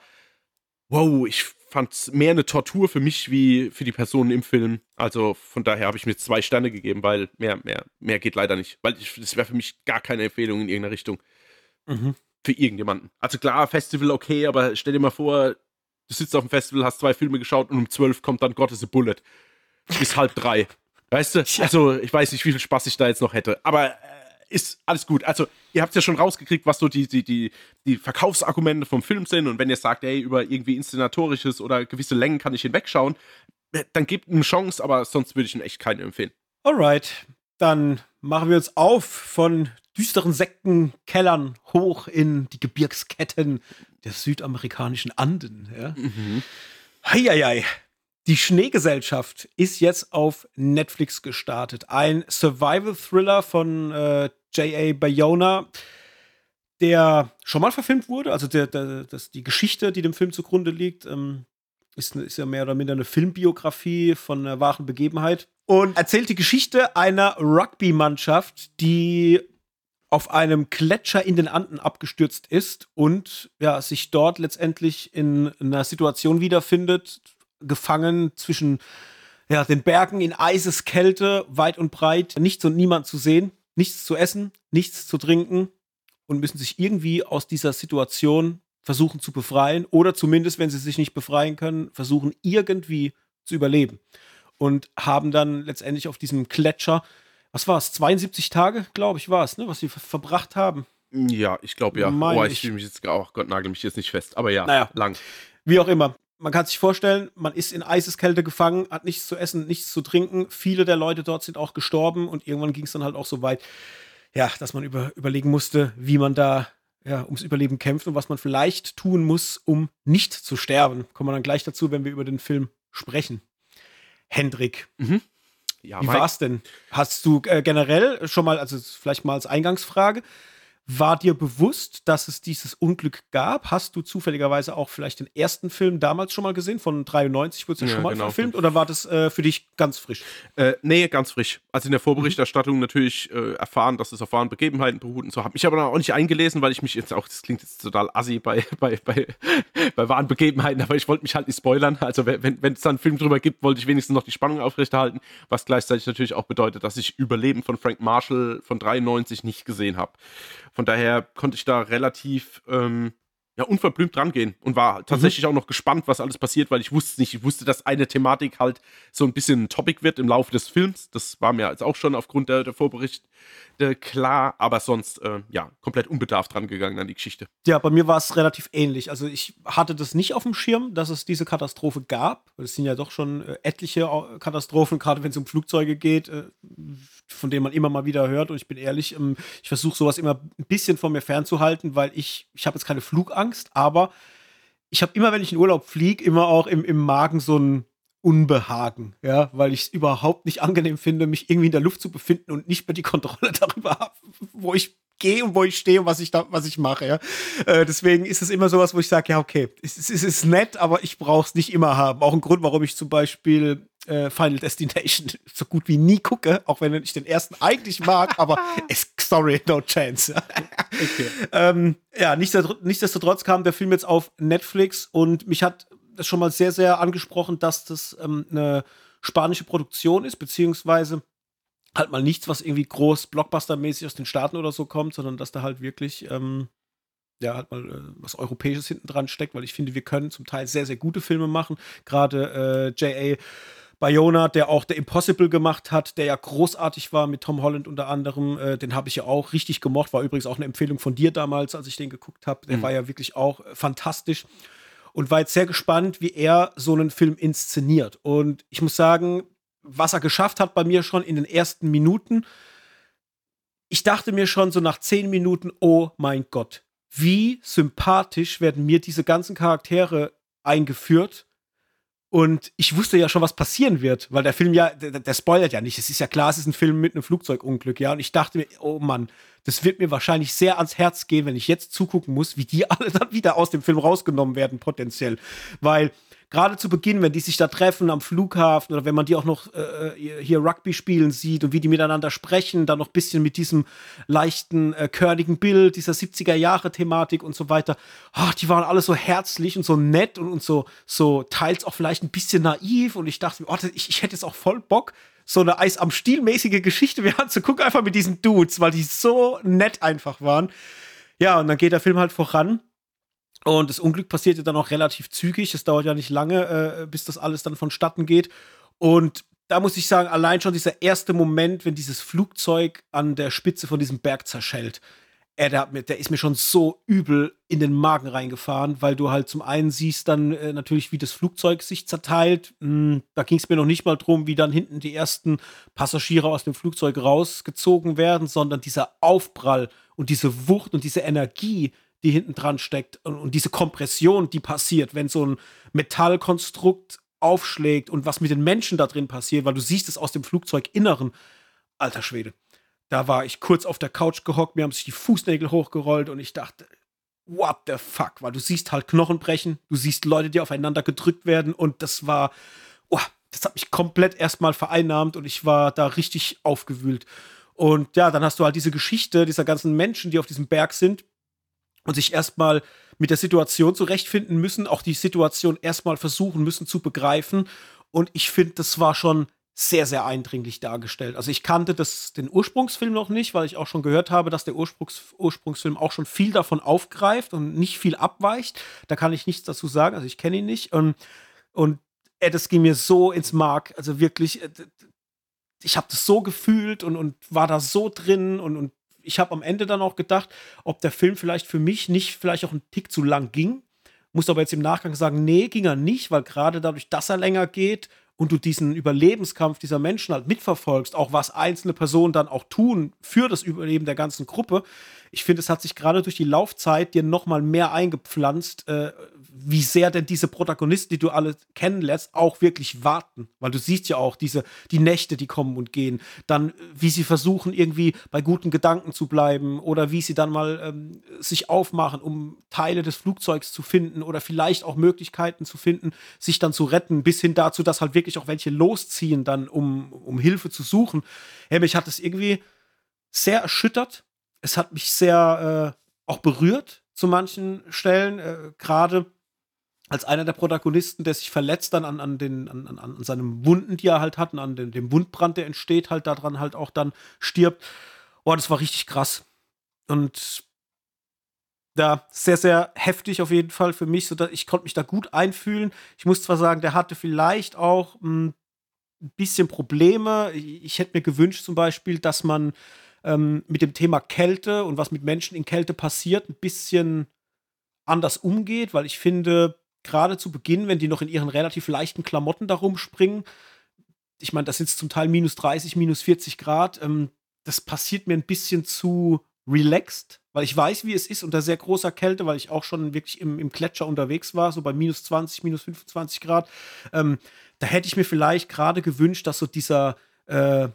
A: wow, ich fand es mehr eine Tortur für mich wie für die Personen im Film. Also von daher habe ich mir zwei Sterne gegeben, weil mehr, mehr, mehr geht leider nicht. Weil ich, das wäre für mich gar keine Empfehlung in irgendeiner Richtung. Mhm. Für irgendjemanden. Also klar, Festival okay, aber stell dir mal vor, du sitzt auf dem Festival, hast zwei Filme geschaut und um zwölf kommt dann Gottes a Bullet. Bis halb drei. Weißt du? Also, ich weiß nicht, wie viel Spaß ich da jetzt noch hätte. Aber äh, ist alles gut. Also, ihr habt ja schon rausgekriegt, was so die, die, die, die Verkaufsargumente vom Film sind. Und wenn ihr sagt, ey, über irgendwie inszenatorisches oder gewisse Längen kann ich hinwegschauen, äh, dann gebt ihm eine Chance, aber sonst würde ich ihn echt keinen empfehlen.
B: Alright, dann machen wir uns auf von düsteren Sektenkellern hoch in die Gebirgsketten der südamerikanischen Anden. Ja? Mhm. Heieiei. Die Schneegesellschaft ist jetzt auf Netflix gestartet. Ein Survival-Thriller von äh, J.A. Bayona, der schon mal verfilmt wurde. Also der, der, das, die Geschichte, die dem Film zugrunde liegt, ähm, ist, ist, ja mehr oder minder eine Filmbiografie von einer wahren Begebenheit. Und erzählt die Geschichte einer Rugby-Mannschaft, die auf einem Gletscher in den Anden abgestürzt ist und ja, sich dort letztendlich in einer Situation wiederfindet, gefangen zwischen ja, den Bergen in Eiseskälte, weit und breit, nichts und niemand zu sehen. nichts zu essen, nichts zu trinken und müssen sich irgendwie aus dieser Situation versuchen zu befreien oder zumindest, wenn sie sich nicht befreien können, versuchen irgendwie zu überleben. Und haben dann letztendlich auf diesem Gletscher, was war es, 72 Tage, glaube ich, war es, ne, was sie ver verbracht haben.
A: Ja, ich glaube ja.
B: Meine
A: oh, ich
B: ich.
A: fühle mich jetzt, oh Gott, nagel mich jetzt nicht fest. Aber ja,
B: Naja.
A: lang.
B: Wie auch immer. Man kann sich vorstellen, man ist in Eiseskälte gefangen, hat nichts zu essen, nichts zu trinken. Viele der Leute dort sind auch gestorben und irgendwann ging es dann halt auch so weit, ja, dass man über, überlegen musste, wie man da ja, ums Überleben kämpft und was man vielleicht tun muss, um nicht zu sterben. Kommen wir dann gleich dazu, wenn wir über den Film sprechen. Hendrik,
A: Ja,
B: wie
A: mein-
B: war's denn? Hast du äh, generell schon mal, also vielleicht mal als Eingangsfrage, war dir bewusst, dass es dieses Unglück gab? Hast du zufälligerweise auch vielleicht den ersten Film damals schon mal gesehen? Von 93 wurde es ja, schon mal
A: genau.
B: verfilmt? Oder war das äh, für dich ganz frisch?
A: Äh, nee, ganz frisch. Also in der
B: Mhm.
A: Vorberichterstattung natürlich äh, erfahren, dass es auf wahren Begebenheiten beruht und so. Habe mich aber auch nicht eingelesen, weil ich mich jetzt auch, das klingt jetzt total assi bei, bei, bei, bei wahren Begebenheiten, aber ich wollte mich halt nicht spoilern. Also wenn wenn es da einen Film drüber gibt, wollte ich wenigstens noch die Spannung aufrechterhalten, was gleichzeitig natürlich auch bedeutet, dass ich Überleben von Frank Marshall von 93 nicht gesehen habe. Von daher konnte ich da relativ ähm, ja, unverblümt dran gehen und war tatsächlich auch noch gespannt, was alles passiert, weil ich wusste es nicht. Ich wusste, dass eine Thematik halt so ein bisschen ein Topic wird im Laufe des Films. Das war mir jetzt auch schon aufgrund der, der Vorberichte klar, aber sonst, äh, ja, komplett unbedarft dran gegangen an die Geschichte.
B: Ja, bei mir war es relativ ähnlich. Also ich hatte das nicht auf dem Schirm, dass es diese Katastrophe gab. Es sind ja doch schon äh, etliche äh, Katastrophen, gerade wenn es um Flugzeuge geht, äh, von denen man immer mal wieder hört. Und ich bin ehrlich, ähm, ich versuche sowas immer ein bisschen von mir fernzuhalten, weil ich, ich habe jetzt keine Flugangst, aber ich habe immer, wenn ich in Urlaub fliege, immer auch im, im Magen so ein Unbehagen, ja, weil ich es überhaupt nicht angenehm finde, mich irgendwie in der Luft zu befinden und nicht mehr die Kontrolle darüber habe, wo ich gehe und wo ich stehe und was ich da, was ich mache, ja. Äh, deswegen ist es immer sowas, wo ich sage, ja, okay, es, es ist nett, aber ich brauche es nicht immer haben. Auch ein Grund, warum ich zum Beispiel äh, Final Destination so gut wie nie gucke, auch wenn ich den ersten eigentlich mag, aber es, sorry, no chance. ja. Ähm, ja, nichtsdestotr- nichtsdestotrotz kam der Film jetzt auf Netflix und mich hat das schon mal sehr, sehr angesprochen, dass das ähm, eine spanische Produktion ist, beziehungsweise halt mal nichts, was irgendwie groß Blockbuster-mäßig aus den Staaten oder so kommt, sondern dass da halt wirklich ähm, ja, halt mal äh, was Europäisches hinten dran steckt, weil ich finde, wir können zum Teil sehr, sehr gute Filme machen. Gerade äh, J.A. Bayona, der auch The Impossible gemacht hat, der ja großartig war mit Tom Holland unter anderem, äh, den habe ich ja auch richtig gemocht, war übrigens auch eine Empfehlung von dir damals, als ich den geguckt habe. Der war ja wirklich auch äh, fantastisch und war jetzt sehr gespannt, wie er so einen Film inszeniert. Und ich muss sagen, was er geschafft hat bei mir schon in den ersten Minuten, ich dachte mir schon so nach zehn Minuten, oh mein Gott, wie sympathisch werden mir diese ganzen Charaktere eingeführt. Und ich wusste ja schon, was passieren wird, weil der Film ja, der, der spoilert ja nicht. Es ist ja klar, es ist ein Film mit einem Flugzeugunglück, ja. Und ich dachte mir, oh Mann, das wird mir wahrscheinlich sehr ans Herz gehen, wenn ich jetzt zugucken muss, wie die alle dann wieder aus dem Film rausgenommen werden, potenziell. Weil gerade zu Beginn, wenn die sich da treffen am Flughafen oder wenn man die auch noch äh, hier Rugby spielen sieht und wie die miteinander sprechen, dann noch ein bisschen mit diesem leichten, äh, körnigen Bild, dieser 70er-Jahre-Thematik und so weiter. Ach, die waren alle so herzlich und so nett und, und so, so teils auch vielleicht ein bisschen naiv und ich dachte mir, oh, ich, ich hätte jetzt auch voll Bock, so eine Eis am Stiel-mäßige Geschichte mir anzugucken, einfach mit diesen Dudes, weil die so nett einfach waren. Ja, und dann geht der Film halt voran. Und das Unglück passierte dann auch relativ zügig. Es dauert ja nicht lange, äh, bis das alles dann vonstatten geht. Und da muss ich sagen, allein schon dieser erste Moment, wenn dieses Flugzeug an der Spitze von diesem Berg zerschellt, äh, der, mir, der ist mir schon so übel in den Magen reingefahren, weil du halt zum einen siehst dann äh, natürlich, wie das Flugzeug sich zerteilt. Mm, da ging es mir noch nicht mal drum, wie dann hinten die ersten Passagiere aus dem Flugzeug rausgezogen werden, sondern dieser Aufprall und diese Wucht und diese Energie, die hinten dran steckt und, diese Kompression, die passiert, wenn so ein Metallkonstrukt aufschlägt und was mit den Menschen da drin passiert, weil du siehst es aus dem Flugzeuginneren. Alter Schwede. Da war ich kurz auf der Couch gehockt, mir haben sich die Fußnägel hochgerollt und ich dachte, what the fuck? Weil du siehst halt Knochen brechen, du siehst Leute, die aufeinander gedrückt werden und das war, oh, das hat mich komplett erstmal vereinnahmt und ich war da richtig aufgewühlt. Und ja, dann hast du halt diese Geschichte dieser ganzen Menschen, die auf diesem Berg sind und sich erstmal mit der Situation zurechtfinden müssen, auch die Situation erstmal versuchen müssen zu begreifen. Und ich finde, das war schon sehr, sehr eindringlich dargestellt. Also ich kannte das, den Ursprungsfilm noch nicht, weil ich auch schon gehört habe, dass der Ursprungs, Ursprungsfilm auch schon viel davon aufgreift und nicht viel abweicht. Da kann ich nichts dazu sagen, also ich kenne ihn nicht. Und, und äh, das ging mir so ins Mark. Also wirklich, äh, ich habe das so gefühlt und, und war da so drin und, und ich habe am Ende dann auch gedacht, ob der Film vielleicht für mich nicht vielleicht auch einen Tick zu lang ging. Muss aber jetzt im Nachgang sagen, nee, ging er nicht, weil gerade dadurch, dass er länger geht und du diesen Überlebenskampf dieser Menschen halt mitverfolgst, auch was einzelne Personen dann auch tun für das Überleben der ganzen Gruppe. Ich finde, es hat sich gerade durch die Laufzeit dir noch mal mehr eingepflanzt, äh, wie sehr denn diese Protagonisten, die du alle kennenlernst, auch wirklich warten. Weil du siehst ja auch diese, die Nächte, die kommen und gehen. Dann, wie sie versuchen, irgendwie bei guten Gedanken zu bleiben oder wie sie dann mal ähm, sich aufmachen, um Teile des Flugzeugs zu finden oder vielleicht auch Möglichkeiten zu finden, sich dann zu retten, bis hin dazu, dass halt wirklich auch welche losziehen, dann um, um Hilfe zu suchen. Hey, mich hat das irgendwie sehr erschüttert. Es hat mich sehr äh, auch berührt zu manchen Stellen, äh, gerade als einer der Protagonisten, der sich verletzt dann an, an, den, an, an, an seinem Wunden, die er halt hat, und an dem, dem Wundbrand, der entsteht, halt daran halt auch dann stirbt. Oh, das war richtig krass. Und ja, sehr, sehr heftig auf jeden Fall für mich, sodass ich konnte mich da gut einfühlen. Ich muss zwar sagen, der hatte vielleicht auch hm, ein bisschen Probleme. Ich, ich hätte mir gewünscht zum Beispiel, dass man ähm, mit dem Thema Kälte und was mit Menschen in Kälte passiert, ein bisschen anders umgeht, weil ich finde, gerade zu Beginn, wenn die noch in ihren relativ leichten Klamotten da rumspringen, ich meine, das sind zum Teil minus 30, minus 40 Grad, ähm, das passiert mir ein bisschen zu relaxed, weil ich weiß, wie es ist unter sehr großer Kälte, weil ich auch schon wirklich im, im Gletscher unterwegs war, so bei minus 20, minus 25 Grad. Ähm, da hätte ich mir vielleicht gerade gewünscht, dass so dieser, äh,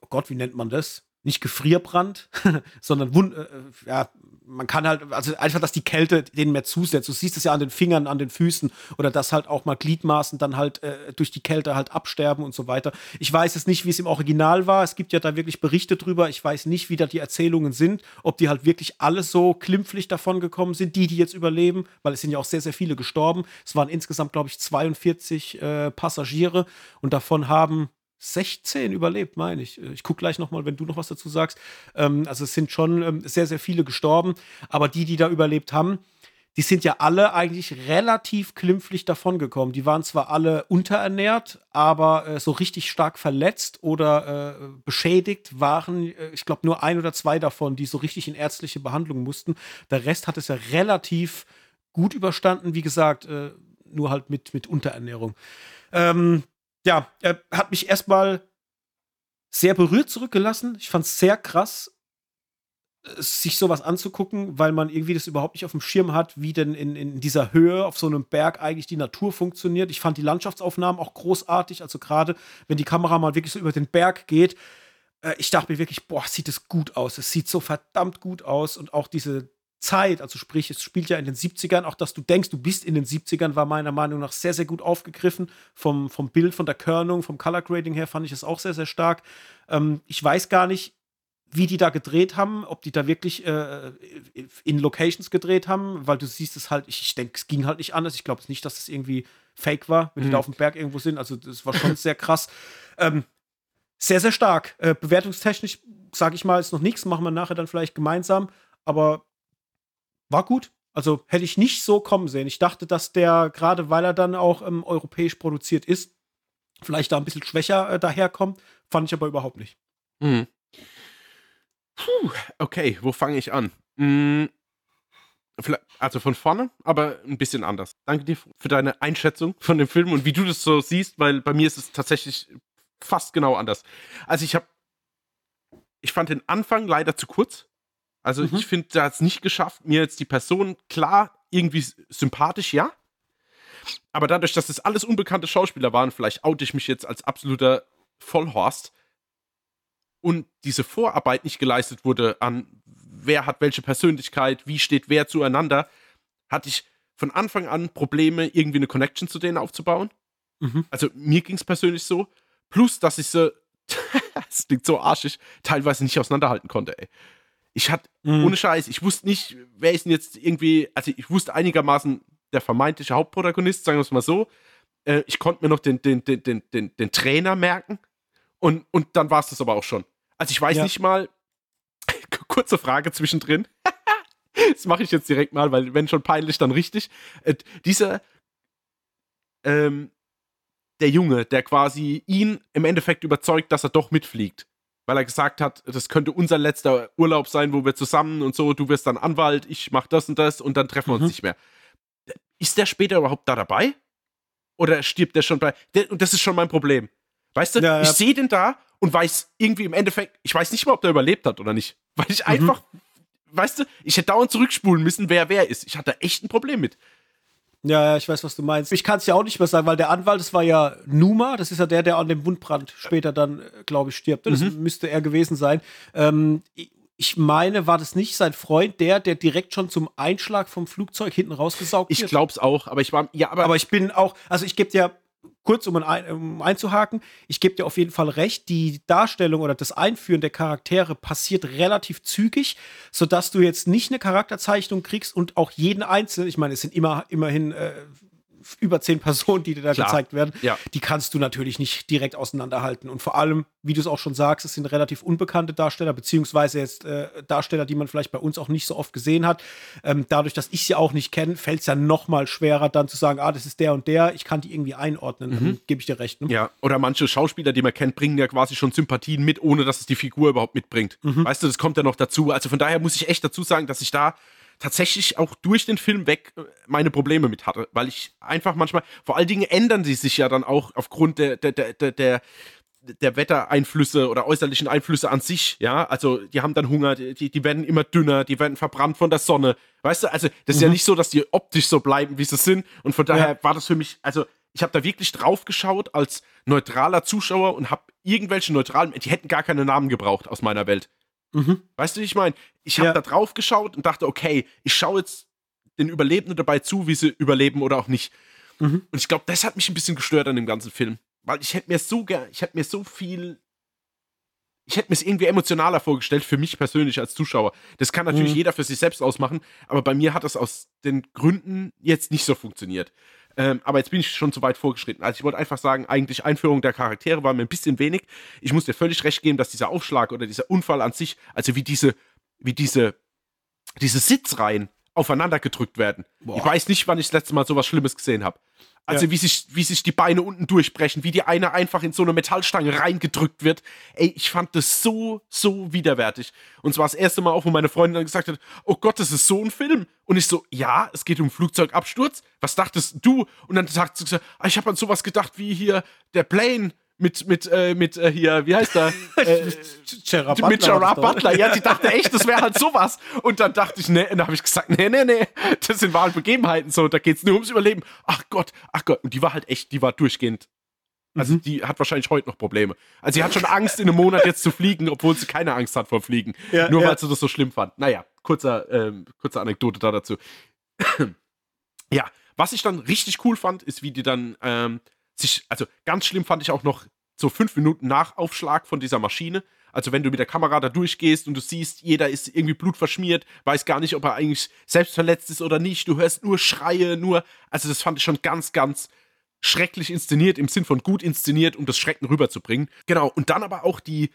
B: oh Gott, wie nennt man das? Nicht Gefrierbrand, sondern Wund, äh, äh ja, man kann halt, also einfach, dass die Kälte denen mehr zusetzt. Du siehst es ja an den Fingern, an den Füßen oder dass halt auch mal Gliedmaßen dann halt äh, durch die Kälte halt absterben und so weiter. Ich weiß es nicht, wie es im Original war. Es gibt ja da wirklich Berichte drüber. Ich weiß nicht, wie da die Erzählungen sind, ob die halt wirklich alle so klimpflich davon gekommen sind, die, die jetzt überleben, weil es sind ja auch sehr, sehr viele gestorben. Es waren insgesamt, glaube ich, 42 äh, Passagiere und davon haben 16 überlebt, meine ich. Ich gucke gleich nochmal, wenn du noch was dazu sagst. Ähm, also es sind schon ähm, sehr, sehr viele gestorben. Aber die, die da überlebt haben, die sind ja alle eigentlich relativ klimpflich davongekommen. Die waren zwar alle unterernährt, aber äh, so richtig stark verletzt oder äh, beschädigt waren, äh, ich glaube, nur ein oder zwei davon, die so richtig in ärztliche Behandlung mussten. Der Rest hat es ja relativ gut überstanden, wie gesagt, äh, nur halt mit, mit Unterernährung. Ähm, ja, er hat mich erstmal sehr berührt zurückgelassen. Ich fand es sehr krass, sich sowas anzugucken, weil man irgendwie das überhaupt nicht auf dem Schirm hat, wie denn in, in dieser Höhe auf so einem Berg eigentlich die Natur funktioniert. Ich fand die Landschaftsaufnahmen auch großartig. Also gerade wenn die Kamera mal wirklich so über den Berg geht, äh, ich dachte mir wirklich, boah, sieht es gut aus. Es sieht so verdammt gut aus und auch diese Zeit, also sprich, es spielt ja in den 70ern, auch dass du denkst, du bist in den 70ern, war meiner Meinung nach sehr, sehr gut aufgegriffen. Vom, vom Bild, von der Körnung, vom Color Grading her fand ich es auch sehr, sehr stark. Ähm, ich weiß gar nicht, wie die da gedreht haben, ob die da wirklich äh, in Locations gedreht haben, weil du siehst es halt, ich, ich denke, es ging halt nicht anders. Ich glaube nicht, dass das irgendwie fake war, wenn mhm. die da mhm. auf dem Berg irgendwo sind. Also das war schon sehr krass. Ähm, sehr, sehr stark. Äh, bewertungstechnisch, sage ich mal, ist noch nichts, machen wir nachher dann vielleicht gemeinsam. Aber war gut. Also hätte ich nicht so kommen sehen. Ich dachte, dass der, gerade weil er dann auch ähm, europäisch produziert ist, vielleicht da ein bisschen schwächer äh, daherkommt. Fand ich aber überhaupt nicht.
A: Mhm. Puh, okay, wo fange ich an? Mhm. Also von vorne, aber ein bisschen anders. Danke dir für deine Einschätzung von dem Film und wie du das so siehst, weil bei mir ist es tatsächlich fast genau anders. Also ich habe, ich fand den Anfang leider zu kurz. Also mhm. ich finde, da hat es nicht geschafft, mir jetzt die Person klar irgendwie sympathisch, ja. Aber dadurch, dass es alles unbekannte Schauspieler waren, vielleicht oute ich mich jetzt als absoluter Vollhorst und diese Vorarbeit nicht geleistet wurde an wer hat welche Persönlichkeit, wie steht wer zueinander, hatte ich von Anfang an Probleme, irgendwie eine Connection zu denen aufzubauen. Mhm. Also mir ging es persönlich so. Plus, dass ich sie, das klingt so arschig, teilweise nicht auseinanderhalten konnte, ey. Ich hatte, mhm. ohne Scheiß, ich wusste nicht, wer ist denn jetzt irgendwie, also ich wusste einigermaßen der vermeintliche Hauptprotagonist, sagen wir es mal so. Äh, ich konnte mir noch den, den, den, den, den, den Trainer merken. Und, und dann war es das aber auch schon. Also ich weiß ja. nicht mal, kurze Frage zwischendrin. das mache ich jetzt direkt mal, weil wenn schon peinlich, dann richtig. Äh, dieser, ähm, der Junge, der quasi ihn im Endeffekt überzeugt, dass er doch mitfliegt. Weil er gesagt hat, das könnte unser letzter Urlaub sein, wo wir zusammen und so, du wirst dann Anwalt, ich mach das und das und dann treffen wir uns mhm. nicht mehr. Ist der später überhaupt da dabei? Oder stirbt der schon bei. Der, und das ist schon mein Problem. Weißt du, ja, ja. ich sehe den da und weiß irgendwie im Endeffekt, ich weiß nicht mal, ob der überlebt hat oder nicht. Weil ich mhm. einfach, weißt du, ich hätte dauernd zurückspulen müssen, wer wer ist. Ich hatte echt ein Problem mit.
B: Ja, ich weiß, was du meinst. Ich kann es ja auch nicht mehr sagen, weil der Anwalt, das war ja Numa, das ist ja der, der an dem Wundbrand später dann, äh, glaube ich, stirbt. Das mhm. müsste er gewesen sein. Ähm, ich meine, war das nicht sein Freund, der, der direkt schon zum Einschlag vom Flugzeug hinten rausgesaugt
A: wird? Ich glaube es auch, aber ich war, ja,
B: aber. Aber ich bin auch, also ich gebe dir kurz um, ein, um einzuhaken, ich gebe dir auf jeden Fall recht, die Darstellung oder das Einführen der Charaktere passiert relativ zügig, sodass du jetzt nicht eine Charakterzeichnung kriegst und auch jeden einzelnen, ich meine, es sind immer, immerhin äh, über zehn Personen, die dir da Klar. gezeigt werden, ja. die kannst du natürlich nicht direkt auseinanderhalten. Und vor allem, wie du es auch schon sagst, es sind relativ unbekannte Darsteller, beziehungsweise jetzt äh, Darsteller, die man vielleicht bei uns auch nicht so oft gesehen hat. Ähm, dadurch, dass ich sie auch nicht kenne, fällt es ja noch mal schwerer, dann zu sagen, ah, das ist der und der, ich kann die irgendwie einordnen. Mhm. Gebe ich dir recht. Ne?
A: Ja, oder manche Schauspieler, die man kennt, bringen ja quasi schon Sympathien mit, ohne dass es die Figur überhaupt mitbringt. Mhm. Weißt du, das kommt ja noch dazu. Also von daher muss ich echt dazu sagen, dass ich da tatsächlich auch durch den Film weg äh, meine Probleme mit hatte, weil ich einfach manchmal, vor allen Dingen ändern sie sich ja dann auch aufgrund der, der, der, der, der Wettereinflüsse oder äußerlichen Einflüsse an sich, ja, also die haben dann Hunger, die, die werden immer dünner, die werden verbrannt von der Sonne, weißt du, also das ist ja mhm. nicht so, dass die optisch so bleiben, wie sie sind und von daher ja. war das für mich, also ich habe da wirklich drauf geschaut als neutraler Zuschauer und habe irgendwelche neutralen, die hätten gar keine Namen gebraucht aus meiner Welt. Mhm. Weißt du, wie ich meine? Ich habe ja. da drauf geschaut und dachte, okay, ich schaue jetzt den Überlebenden dabei zu, wie sie überleben oder auch nicht. Mhm. Und ich glaube, das hat mich ein bisschen gestört an dem ganzen Film. Weil ich hätte mir so gern, ich hätte mir so viel. Ich hätte mir es irgendwie emotionaler vorgestellt, für mich persönlich als Zuschauer. Das kann natürlich mhm. jeder für sich selbst ausmachen, aber bei mir hat das aus den Gründen jetzt nicht so funktioniert. Ähm, aber jetzt bin ich schon zu weit vorgeschritten. Also ich wollte einfach sagen, eigentlich Einführung der Charaktere war mir ein bisschen wenig. Ich muss dir völlig recht geben, dass dieser Aufschlag oder dieser Unfall an sich, also wie diese, wie diese, diese Sitzreihen aufeinander gedrückt werden. Boah. Ich weiß nicht, wann ich das letzte Mal sowas Schlimmes gesehen habe. Also ja. wie, sich, wie sich die Beine unten durchbrechen, wie die eine einfach in so eine Metallstange reingedrückt wird. Ey, ich fand das so, so widerwärtig. Und zwar das erste Mal auch, wo meine Freundin dann gesagt hat, oh Gott, das ist so ein Film. Und ich so, ja, es geht um Flugzeugabsturz. Was dachtest du? Und dann sagt sie, ah, ich habe an sowas gedacht wie hier der Plane mit, mit, äh, mit äh, hier, wie heißt der? Äh, Gerard Butler mit Gerard Butler. Ja, die dachte echt, das wäre halt sowas. Und dann dachte ich, nee, und dann habe ich gesagt, nee, nee, nee, das sind wahre Begebenheiten so, da geht's nur ums Überleben. Ach Gott, ach Gott. Und die war halt echt, die war durchgehend. Also mhm. die hat wahrscheinlich heute noch Probleme. Also sie hat schon Angst, in einem Monat jetzt zu fliegen, obwohl sie keine Angst hat vor Fliegen. Ja, nur ja. weil sie das so schlimm fand. Naja, kurzer, ähm, kurze Anekdote da dazu. ja, was ich dann richtig cool fand, ist, wie die dann ähm, sich, also ganz schlimm fand ich auch noch so fünf Minuten nach Aufschlag von dieser Maschine. Also wenn du mit der Kamera da durchgehst und du siehst, jeder ist irgendwie blutverschmiert, weiß gar nicht, ob er eigentlich selbst verletzt ist oder nicht. Du hörst nur Schreie, nur. Also das fand ich schon ganz, ganz schrecklich inszeniert, im Sinn von gut inszeniert, um das Schrecken rüberzubringen. Genau, und dann aber auch die,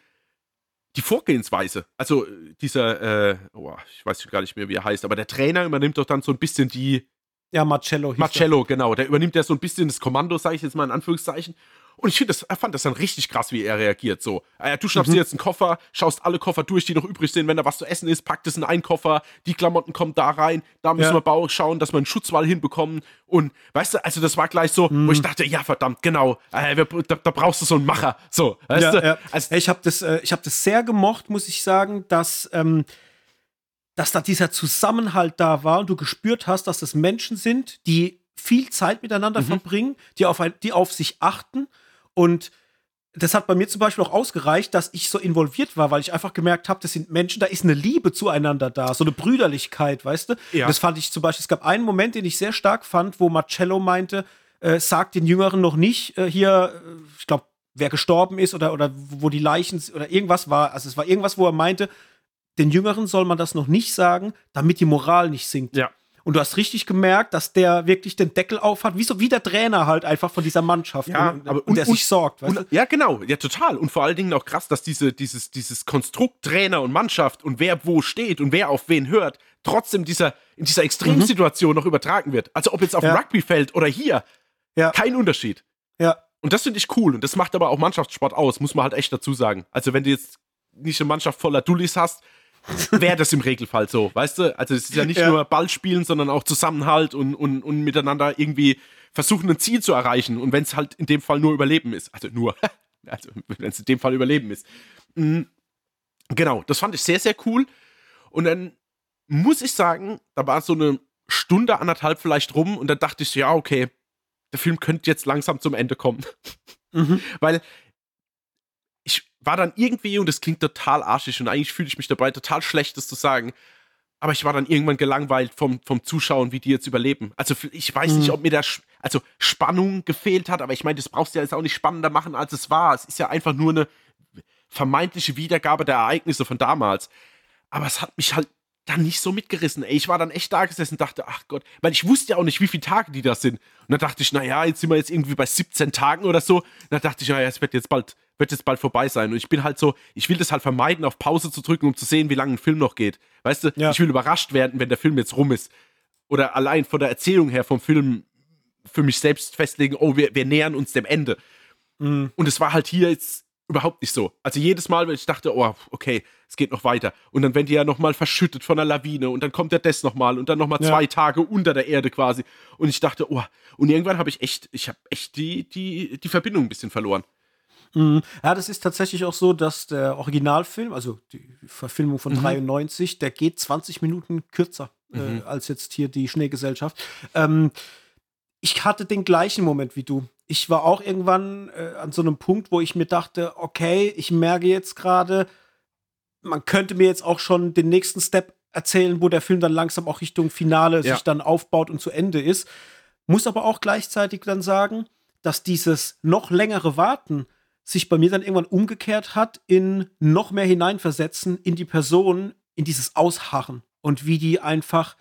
A: die Vorgehensweise. Also dieser, äh, oh, ich weiß gar nicht mehr, wie er heißt, aber der Trainer übernimmt doch dann so ein bisschen die.
B: Ja, Marcello.
A: Marcello, der. genau. Der übernimmt ja so ein bisschen das Kommando, sage ich jetzt mal in Anführungszeichen. Und ich das, fand das dann richtig krass, wie er reagiert. So, äh, du schnappst mhm. dir jetzt einen Koffer, schaust alle Koffer durch, die noch übrig sind. Wenn da was zu essen ist, packt es in einen Koffer. Die Klamotten kommen da rein. Da müssen ja. wir schauen, dass wir einen Schutzwall hinbekommen. Und weißt du, also das war gleich so, mhm. wo ich mhm. dachte, ja verdammt, genau, äh, wir, da, da, brauchst du so einen Macher. So, weißt ja, du?
B: Ja. Also, ich habe das, äh, hab das sehr gemocht, muss ich sagen, dass. Ähm, dass da dieser Zusammenhalt da war und du gespürt hast, dass das Menschen sind, die viel Zeit miteinander mhm. verbringen, die auf, ein, die auf sich achten und das hat bei mir zum Beispiel auch ausgereicht, dass ich so involviert war, weil ich einfach gemerkt habe, das sind Menschen, da ist eine Liebe zueinander da, so eine Brüderlichkeit, weißt du? Ja. Das fand ich zum Beispiel, es gab einen Moment, den ich sehr stark fand, wo Marcello meinte, äh, sagt den Jüngeren noch nicht, äh, hier, äh, ich glaube, wer gestorben ist oder, oder wo die Leichen oder irgendwas war. Also es war irgendwas, wo er meinte, den Jüngeren soll man das noch nicht sagen, damit die Moral nicht sinkt.
A: Ja.
B: Und du hast richtig gemerkt, dass der wirklich den Deckel auf hat, wie so wie der Trainer halt einfach von dieser Mannschaft.
A: Ja,
B: und,
A: aber-
B: und,
A: und-
B: der sich sorgt. Weißt
A: Und, ja, genau, ja, total. Und vor allen Dingen auch krass, dass diese, dieses, dieses Konstrukt Trainer und Mannschaft und wer wo steht und wer auf wen hört, trotzdem dieser, in dieser Extremsituation noch übertragen wird. Also ob jetzt auf dem
B: Ja.
A: Rugbyfeld oder hier,
B: Ja.
A: kein Unterschied.
B: du? Ja.
A: Und das finde ich cool. Und das macht aber auch Mannschaftssport aus, muss man halt echt dazu sagen. Also wenn du jetzt nicht eine Mannschaft voller Dullis hast, wäre das im Regelfall so, weißt du? Also es ist ja nicht
B: Ja.
A: nur Ball spielen, sondern auch Zusammenhalt und, und, und miteinander irgendwie versuchen, ein Ziel zu erreichen. Und wenn es halt in dem Fall nur Überleben ist. Also nur, also wenn es in dem Fall Überleben ist. Mhm. Genau, das fand ich sehr, sehr cool. Und dann muss ich sagen, da war so eine Stunde, anderthalb vielleicht rum und dann dachte ich, ja, okay, der Film könnte jetzt langsam zum Ende kommen.
B: Mhm.
A: Weil war dann irgendwie, und das klingt total arschig und eigentlich fühle ich mich dabei total schlecht, das zu sagen, aber ich war dann irgendwann gelangweilt vom, vom Zuschauen, wie die jetzt überleben. Also ich weiß nicht,
B: Mhm.
A: ob mir da also Spannung gefehlt hat, aber ich meine, das brauchst du ja jetzt auch nicht spannender machen, als es war. Es ist ja einfach nur eine vermeintliche Wiedergabe der Ereignisse von damals. Aber es hat mich halt dann nicht so mitgerissen. Ey, ich war dann echt da gesessen und dachte, ach Gott, weil ich wusste ja auch nicht, wie viele Tage die das sind. Und dann dachte ich, naja, jetzt sind wir jetzt irgendwie bei 17 Tagen oder so. Und dann dachte ich, naja, es wird jetzt bald, wird jetzt bald vorbei sein. Und ich bin halt so, ich will das halt vermeiden, auf Pause zu drücken, um zu sehen, wie lange ein Film noch geht. Weißt du,
B: Ja.
A: ich will überrascht werden, wenn der Film jetzt rum ist. Oder allein von der Erzählung her vom Film für mich selbst festlegen, oh, wir, wir nähern uns dem Ende.
B: Mhm.
A: Und es war halt hier jetzt überhaupt nicht so. Also jedes Mal, wenn ich dachte, oh, okay, es geht noch weiter. Und dann werden die ja nochmal verschüttet von einer Lawine und dann kommt der das nochmal und dann nochmal
B: Ja.
A: zwei Tage unter der Erde quasi. Und ich dachte, oh, und irgendwann habe ich echt, ich habe echt die, die, die Verbindung ein bisschen verloren.
B: Mhm. Ja, das ist tatsächlich auch so, dass der Originalfilm, also die Verfilmung von
A: Mhm.
B: 93, der geht 20 Minuten kürzer
A: Mhm.
B: äh, als jetzt hier die Schneegesellschaft. Ähm, ich hatte den gleichen Moment wie du. Ich war auch irgendwann äh, an so einem Punkt, wo ich mir dachte, okay, ich merke jetzt gerade, man könnte mir jetzt auch schon den nächsten Step erzählen, wo der Film dann langsam auch Richtung Finale
A: Ja.
B: sich dann aufbaut und zu Ende ist. Muss aber auch gleichzeitig dann sagen, dass dieses noch längere Warten sich bei mir dann irgendwann umgekehrt hat in noch mehr hineinversetzen in die Person, in dieses Ausharren und wie die einfach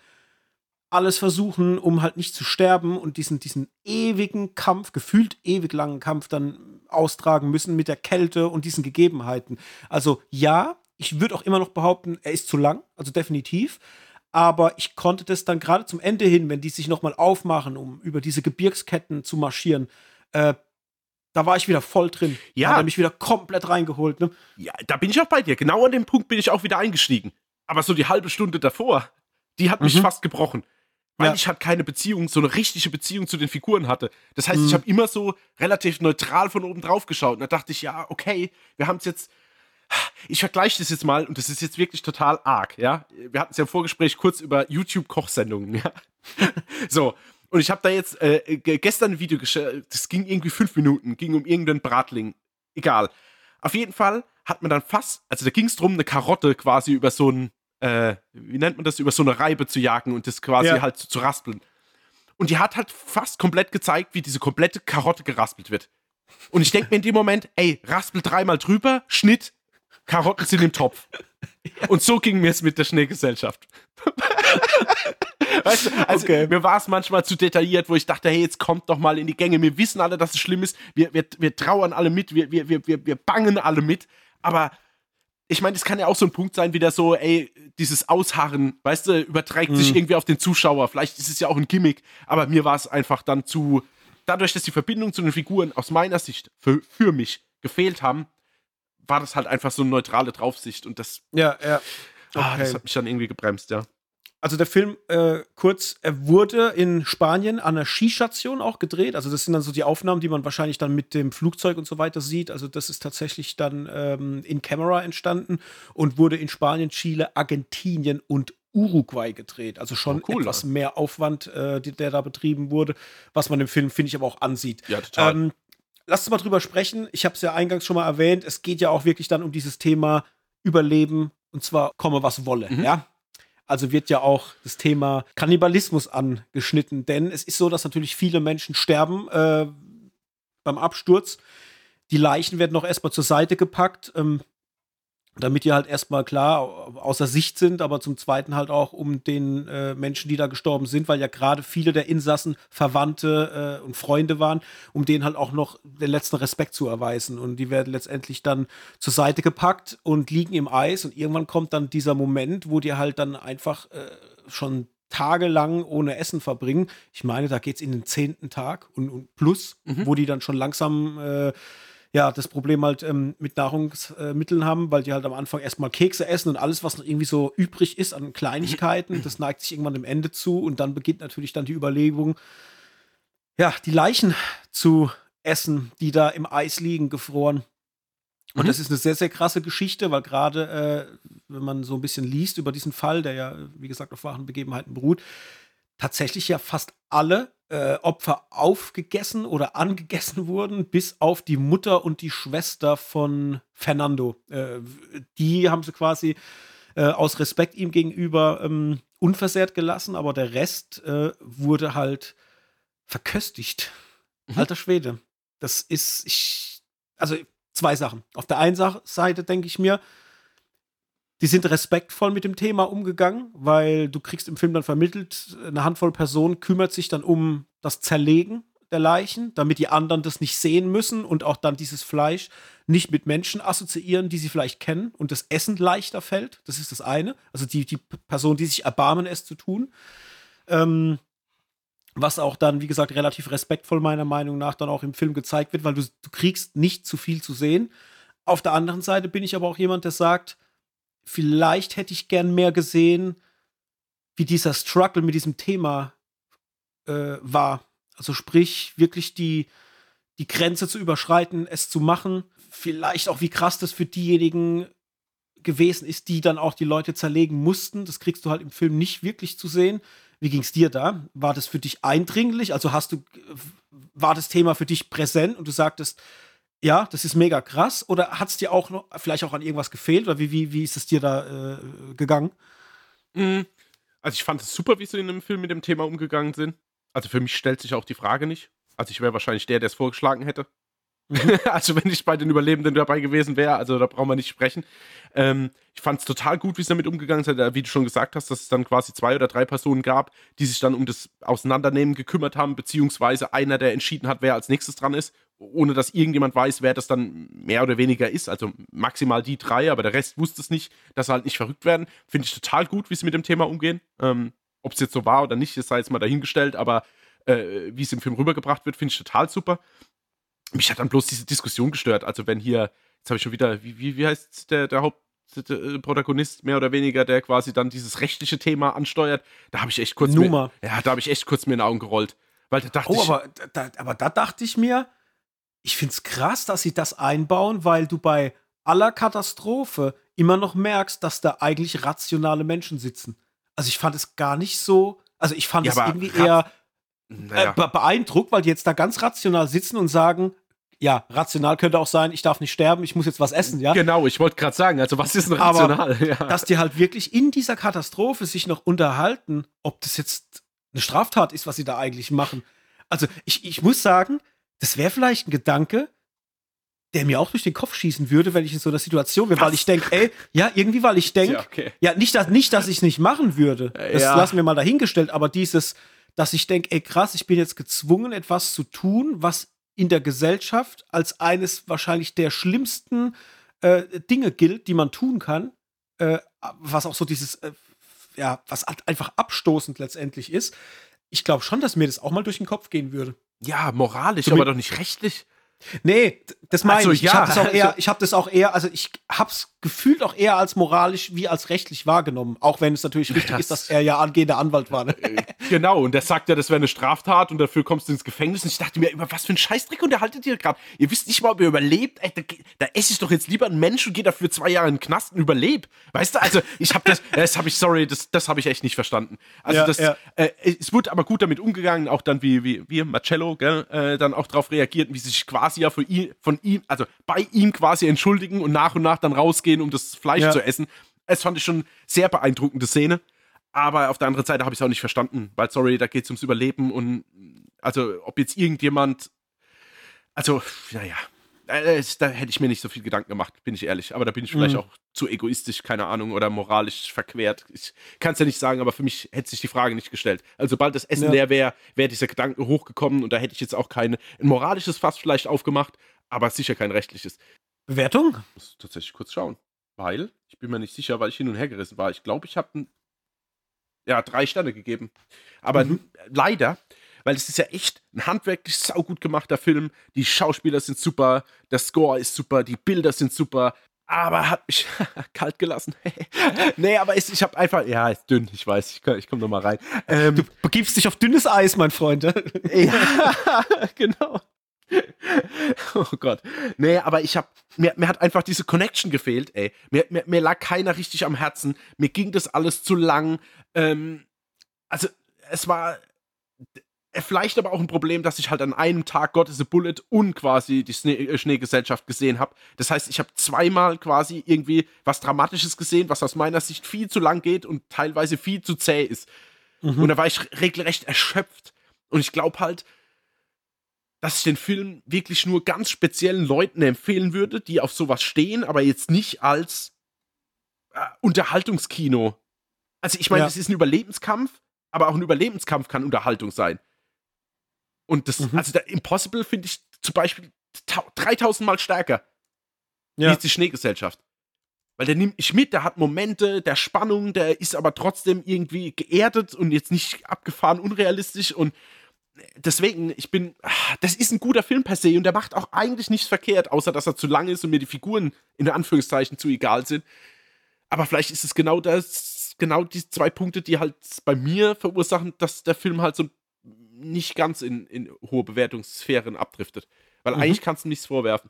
B: alles versuchen, um halt nicht zu sterben und diesen, diesen ewigen Kampf, gefühlt ewig langen Kampf dann austragen müssen mit der Kälte und diesen Gegebenheiten. Also ja, ich würde auch immer noch behaupten, er ist zu lang, also definitiv. Aber ich konnte das dann gerade zum Ende hin, wenn die sich nochmal aufmachen, um über diese Gebirgsketten zu marschieren, äh, da war ich wieder voll drin.
A: Ja.
B: Da hat er mich wieder komplett reingeholt. Ne?
A: Ja, da bin ich auch bei dir. Genau an dem Punkt bin ich auch wieder eingestiegen. Aber so die halbe Stunde davor, die hat mich
B: Mhm.
A: fast gebrochen. Weil
B: Ja.
A: ich halt keine Beziehung, so eine richtige Beziehung zu den Figuren hatte. Das heißt,
B: Mhm.
A: ich habe immer so relativ neutral von oben drauf geschaut. Und da dachte ich, ja, okay, wir haben es jetzt. Ich vergleiche das jetzt mal und das ist jetzt wirklich total arg, ja. Wir hatten es ja im Vorgespräch kurz über YouTube-Kochsendungen, ja. so, und ich habe da jetzt äh, ge- gestern ein Video geschaut, das ging irgendwie fünf Minuten, ging um irgendeinen Bratling. Egal. Auf jeden Fall hat man dann fast, also da ging es darum, eine Karotte quasi über so ein, äh, wie nennt man das, über so eine Reibe zu jagen und das quasi
B: Ja.
A: halt zu, zu raspeln. Und die hat halt fast komplett gezeigt, wie diese komplette Karotte geraspelt wird. Und ich denke mir in dem Moment, ey, raspel dreimal drüber, Schnitt, Karotten sind im Topf. Und so ging mir es mit der Schneegesellschaft. weißt du, also
B: Okay.
A: mir war es manchmal zu detailliert, wo ich dachte, hey, jetzt kommt doch mal in die Gänge. Wir wissen alle, dass es schlimm ist. Wir, wir, wir trauern alle mit, wir, wir, wir, wir, bangen alle mit. Aber ich meine, es kann ja auch so ein Punkt sein, wieder so, ey, dieses Ausharren, weißt du, überträgt sich
B: Mhm.
A: irgendwie auf den Zuschauer. Vielleicht ist es ja auch ein Gimmick, aber mir war es einfach dann zu, dadurch, dass die Verbindung zu den Figuren aus meiner Sicht für, für mich gefehlt haben, war das halt einfach so eine neutrale Draufsicht und das,
B: Ja, ja.
A: ah, das
B: Okay.
A: hat mich dann irgendwie gebremst, ja.
B: Also der Film, äh, kurz, er wurde in Spanien an einer Skistation auch gedreht. Also das sind dann so die Aufnahmen, die man wahrscheinlich dann mit dem Flugzeug und so weiter sieht. Also das ist tatsächlich dann ähm, in Camera entstanden und wurde in Spanien, Chile, Argentinien und Uruguay gedreht. Also schon
A: Oh, cool,
B: etwas
A: ja.
B: mehr Aufwand, äh, die, der da betrieben wurde, was man im Film, finde ich, aber auch ansieht.
A: Ja, total.
B: Ähm, lass uns mal drüber sprechen. Ich habe es ja eingangs schon mal erwähnt. Es geht ja auch wirklich dann um dieses Thema Überleben und zwar komme was wolle.
A: Mhm.
B: Ja. Also wird ja auch das Thema Kannibalismus angeschnitten, denn es ist so, dass natürlich viele Menschen sterben äh, beim Absturz. Die Leichen werden noch erstmal zur Seite gepackt. Ähm, damit die halt erstmal klar außer Sicht sind, aber zum Zweiten halt auch um den äh, Menschen, die da gestorben sind, weil ja gerade viele der Insassen Verwandte äh, und Freunde waren, um denen halt auch noch den letzten Respekt zu erweisen. Und die werden letztendlich dann zur Seite gepackt und liegen im Eis und irgendwann kommt dann dieser Moment, wo die halt dann einfach äh, schon tagelang ohne Essen verbringen. Ich meine, da geht es in den zehnten Tag und, und plus, mhm. wo die dann schon langsam äh, ja, das Problem halt ähm, mit Nahrungsmitteln haben, weil die halt am Anfang erstmal Kekse essen und alles, was noch irgendwie so übrig ist an Kleinigkeiten, das neigt sich irgendwann dem Ende zu und dann beginnt natürlich dann die Überlegung, ja, die Leichen zu essen, die da im Eis liegen, gefroren. Und mhm. das ist eine sehr, sehr krasse Geschichte, weil gerade, äh, wenn man so ein bisschen liest über diesen Fall, der ja, wie gesagt, auf wahren Begebenheiten beruht, tatsächlich ja fast alle äh, Opfer aufgegessen oder angegessen wurden, bis auf die Mutter und die Schwester von Fernando. Äh, die haben sie quasi äh, aus Respekt ihm gegenüber ähm, unversehrt gelassen, aber der Rest äh, wurde halt verköstigt. Mhm. Alter Schwede. Das ist, ich, also zwei Sachen. Auf der einen Seite denke ich mir, die sind respektvoll mit dem Thema umgegangen, weil du kriegst im Film dann vermittelt, eine Handvoll Personen kümmert sich dann um das Zerlegen der Leichen, damit die anderen das nicht sehen müssen und auch dann dieses Fleisch nicht mit Menschen assoziieren, die sie vielleicht kennen und das Essen leichter fällt. Das ist das eine. Also die, die Person, die sich erbarmen, es zu tun. Ähm, was auch dann, wie gesagt, relativ respektvoll meiner Meinung nach dann auch im Film gezeigt wird, weil du, du kriegst nicht zu viel zu sehen. Auf der anderen Seite bin ich aber auch jemand, der sagt, vielleicht hätte ich gern mehr gesehen, wie dieser Struggle mit diesem Thema äh, war. Also sprich, wirklich die, die Grenze zu überschreiten, es zu machen. Vielleicht auch, wie krass das für diejenigen gewesen ist, die dann auch die Leute zerlegen mussten. Das kriegst du halt im Film nicht wirklich zu sehen. Wie ging es dir da? War das für dich eindringlich? Also hast du, war das Thema für dich präsent und du sagtest, ja, das ist mega krass. Oder hat es dir auch noch, vielleicht auch an irgendwas gefehlt? Oder wie, wie, wie ist es dir da äh, gegangen?
A: Mhm. Also ich fand es super, wie sie in dem Film mit dem Thema umgegangen sind. Also für mich stellt sich auch die Frage nicht. Also ich wäre wahrscheinlich der, der es vorgeschlagen hätte. Also wenn ich bei den Überlebenden dabei gewesen wäre, also da brauchen wir nicht sprechen. Ähm, ich fand es total gut, wie sie damit umgegangen sind, wie du schon gesagt hast, dass es dann quasi zwei oder drei Personen gab, die sich dann um das Auseinandernehmen gekümmert haben, beziehungsweise einer, der entschieden hat, wer als nächstes dran ist, ohne dass irgendjemand weiß, wer das dann mehr oder weniger ist. Also maximal die drei, aber der Rest wusste es nicht, dass sie halt nicht verrückt werden. Finde ich total gut, wie sie mit dem Thema umgehen. Ähm, Ob es jetzt so war oder nicht, das sei jetzt mal dahingestellt, aber äh, wie es im Film rübergebracht wird, finde ich total super mich hat dann bloß diese Diskussion gestört. Also wenn hier, jetzt habe ich schon wieder, wie, wie, wie heißt der, der Hauptprotagonist mehr oder weniger, der quasi dann dieses rechtliche Thema ansteuert, da habe ich echt kurz
B: Nummer.
A: Mir, ja, da habe ich echt kurz mir in die Augen gerollt. Weil da dachte
B: oh,
A: ich,
B: aber da, aber da dachte ich mir, ich finde es krass, dass sie das einbauen, weil du bei aller Katastrophe immer noch merkst, dass da eigentlich rationale Menschen sitzen. Also ich fand es gar nicht so, also ich fand ja, es irgendwie eher naja. äh, beeindruckt, weil die jetzt da ganz rational sitzen und sagen, ja, rational könnte auch sein, ich darf nicht sterben, ich muss jetzt was essen, ja.
A: Genau, ich wollte gerade sagen, also was ist ein rational?
B: Aber, ja. Dass die halt wirklich in dieser Katastrophe sich noch unterhalten, ob das jetzt eine Straftat ist, was sie da eigentlich machen. Also ich, ich muss sagen, das wäre vielleicht ein Gedanke, der mir auch durch den Kopf schießen würde, wenn ich in so einer Situation wäre, weil ich denke, ey, ja, irgendwie, weil ich denke, ja, okay. ja, nicht, dass, nicht, dass ich es nicht machen würde. Das ja. lassen wir mal dahingestellt, aber dieses, dass ich denke, ey krass, ich bin jetzt gezwungen, etwas zu tun, was in der Gesellschaft als eines wahrscheinlich der schlimmsten äh, Dinge gilt, die man tun kann, äh, was auch so dieses, äh, ja, was halt einfach abstoßend letztendlich ist. Ich glaube schon, dass mir das auch mal durch den Kopf gehen würde.
A: Ja, moralisch, so aber doch nicht rechtlich.
B: Nee, das meine also, ich. Ja, ich habe das, auch eher, ich das auch eher, also ich habe es gefühlt auch eher als moralisch wie als rechtlich wahrgenommen. Auch wenn es natürlich wichtig das ist, dass er ja angehender Anwalt war. Ne? Äh,
A: genau, und der sagt ja, das wäre eine Straftat und dafür kommst du ins Gefängnis. Und ich dachte mir, über was für einen Scheißdreck unterhaltet ihr gerade? Ihr wisst nicht mal, ob ihr überlebt. Ey, da, da esse ich doch jetzt lieber einen Mensch und gehe dafür zwei Jahre in den Knast und überlebe. Weißt du, also ich habe das, das habe ich, sorry, das, das habe ich echt nicht verstanden. Also ja, das, ja. Äh, es wurde aber gut damit umgegangen, auch dann wie, wie, wie Marcello, gell, äh, dann auch darauf reagiert, wie sie sich quasi ja für ihn, von ihm, also bei ihm quasi entschuldigen und nach und nach dann rausgehen, um das Fleisch ja. zu essen. Es fand ich schon sehr beeindruckende Szene. Aber auf der anderen Seite habe ich es auch nicht verstanden, weil, sorry, da geht es ums Überleben und also, ob jetzt irgendjemand, also, naja. Äh, da hätte ich mir nicht so viel Gedanken gemacht, bin ich ehrlich. Aber da bin ich vielleicht
B: Mhm.
A: auch zu egoistisch, keine Ahnung, oder moralisch verquert. Ich kann es ja nicht sagen, aber für mich hätte sich die Frage nicht gestellt. Also sobald das Essen
B: Ja.
A: leer wäre, wäre dieser Gedanke hochgekommen und da hätte ich jetzt auch keine, ein moralisches Fass vielleicht aufgemacht, aber sicher kein rechtliches.
B: Bewertung?
A: Ich muss tatsächlich kurz schauen. Weil, ich bin mir nicht sicher, weil ich hin und her gerissen war. Ich glaube, ich habe ja, drei Sterne gegeben. Aber
B: Mhm.
A: leider, weil es ist ja echt ein handwerklich saugut gemachter Film. Die Schauspieler sind super, der Score ist super, die Bilder sind super. Aber hat mich kalt gelassen. nee, aber es, ich habe einfach, ja, ist dünn, ich weiß, ich, komm- ich komme nochmal rein. Ähm,
B: Du begibst dich auf dünnes Eis, mein Freund.
A: ja, genau. Oh Gott. Nee, aber ich hab, mir, mir hat einfach diese Connection gefehlt, ey. Mir, mir, mir lag keiner richtig am Herzen. Mir ging das alles zu lang. Ähm, also, es war vielleicht aber auch ein Problem, dass ich halt an einem Tag God is a Bullet und quasi die Schnee, äh, Schneegesellschaft gesehen habe. Das heißt, ich habe zweimal quasi irgendwie was Dramatisches gesehen, was aus meiner Sicht viel zu lang geht und teilweise viel zu zäh ist. Und da war ich regelrecht erschöpft. Und ich glaube halt, dass ich den Film wirklich nur ganz speziellen Leuten empfehlen würde, die auf sowas stehen, aber jetzt nicht als äh, Unterhaltungskino. Also ich meine,
B: Ja.
A: es ist ein Überlebenskampf, aber auch ein Überlebenskampf kann Unterhaltung sein. Und das,
B: Mhm.
A: also der Impossible finde ich zum Beispiel tau- 3000 Mal stärker wie
B: Ja.
A: jetzt die Schneegesellschaft. Weil der nimmt mich mit, der hat Momente der Spannung, der ist aber trotzdem irgendwie geerdet und jetzt nicht abgefahren, unrealistisch und deswegen, ich bin, ah, das ist ein guter Film per se und der macht auch eigentlich nichts verkehrt, außer dass er zu lang ist und mir die Figuren in Anführungszeichen zu egal sind. Aber vielleicht ist es genau das, genau die zwei Punkte, die halt bei mir verursachen, dass der Film halt so nicht ganz in, in hohe Bewertungssphären abdriftet. Weil
B: Mhm.
A: eigentlich kannst du nichts vorwerfen.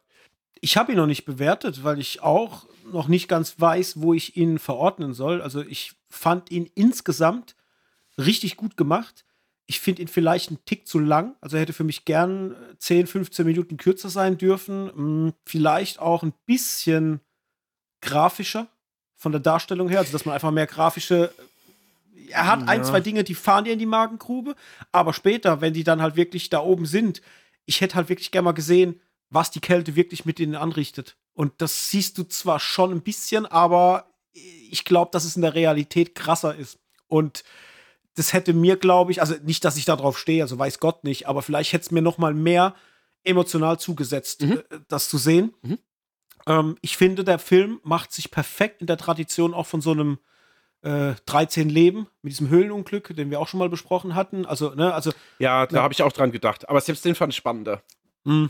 B: Ich habe ihn noch nicht bewertet, weil ich auch noch nicht ganz weiß, wo ich ihn verordnen soll. Also ich fand ihn insgesamt richtig gut gemacht. Ich finde ihn vielleicht einen Tick zu lang. Also er hätte für mich gern äh, 10, 15 Minuten kürzer sein dürfen. Hm, Vielleicht auch ein bisschen grafischer von der Darstellung her. Also dass man einfach mehr grafische. Er hat ein,
A: Ja.
B: zwei Dinge, die fahren dir in die Magengrube. Aber später, wenn die dann halt wirklich da oben sind, ich hätte halt wirklich gerne mal gesehen, was die Kälte wirklich mit ihnen anrichtet. Und das siehst du zwar schon ein bisschen, aber ich glaube, dass es in der Realität krasser ist. Und das hätte mir, glaube ich, also nicht, dass ich da drauf stehe, also weiß Gott nicht, aber vielleicht hätte es mir noch mal mehr emotional zugesetzt,
A: Mhm.
B: äh, das zu sehen.
A: Mhm.
B: Ähm, ich finde, der Film macht sich perfekt in der Tradition auch von so einem äh, 13 Leben mit diesem Höhlenunglück, den wir auch schon mal besprochen hatten. Also, ne, also
A: Ja, da
B: Ja.
A: habe ich auch dran gedacht. Aber selbst den fand ich spannender.
B: Mm.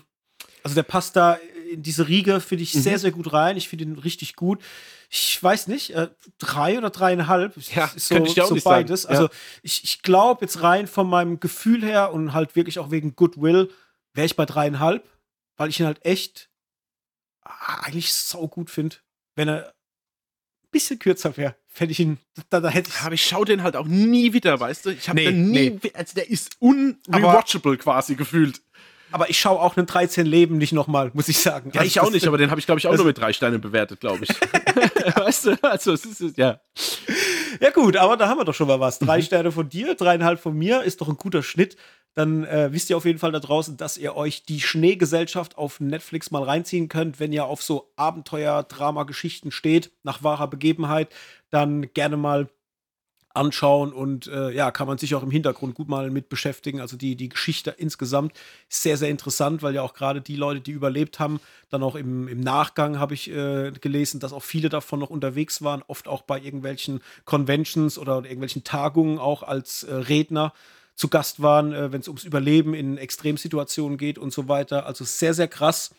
B: Also der passt da in diese Riege, finde ich,
A: Mhm.
B: sehr, sehr gut rein. Ich finde ihn richtig gut. Ich weiß nicht, äh, drei oder dreieinhalb.
A: Ja,
B: ist
A: könnte ich auch
B: so
A: nicht sagen.
B: beides.
A: Ja.
B: Also ich, ich glaube jetzt rein von meinem Gefühl her und halt wirklich auch wegen Goodwill wäre ich bei dreieinhalb, weil ich ihn halt echt ah, eigentlich so gut finde. Wenn er bisschen kürzer wäre, fände ich ihn, da, da hätte ich
A: Aber ich schaue den halt auch nie wieder, weißt du? Ich habe
B: Nee,
A: den nie,
B: nee.
A: also der ist unrewatchable quasi gefühlt.
B: aber ich schaue auch einen 13 Leben nicht nochmal, muss ich sagen.
A: Ja,
B: Also
A: ich auch nicht, aber den habe ich, glaube ich, auch nur mit drei Sternen bewertet, glaube ich. weißt du? Also, es ist, ja.
B: Ja, gut, aber da haben wir doch schon mal was. Drei
A: Mhm.
B: Sterne von dir, dreieinhalb von mir, ist doch ein guter Schnitt. Dann äh, wisst ihr auf jeden Fall da draußen, dass ihr euch die Schneegesellschaft auf Netflix mal reinziehen könnt. Wenn ihr auf so Abenteuer-Drama-Geschichten steht, nach wahrer Begebenheit, dann gerne mal anschauen und äh, ja, kann man sich auch im Hintergrund gut mal mit beschäftigen. Also die, die Geschichte insgesamt ist sehr, sehr interessant, weil ja auch gerade die Leute, die überlebt haben, dann auch im, im Nachgang habe ich äh, gelesen, dass auch viele davon noch unterwegs waren, oft auch bei irgendwelchen Conventions oder irgendwelchen Tagungen auch als äh, Redner zu Gast waren, äh, wenn es ums Überleben in Extremsituationen geht und so weiter. Also sehr, sehr krass.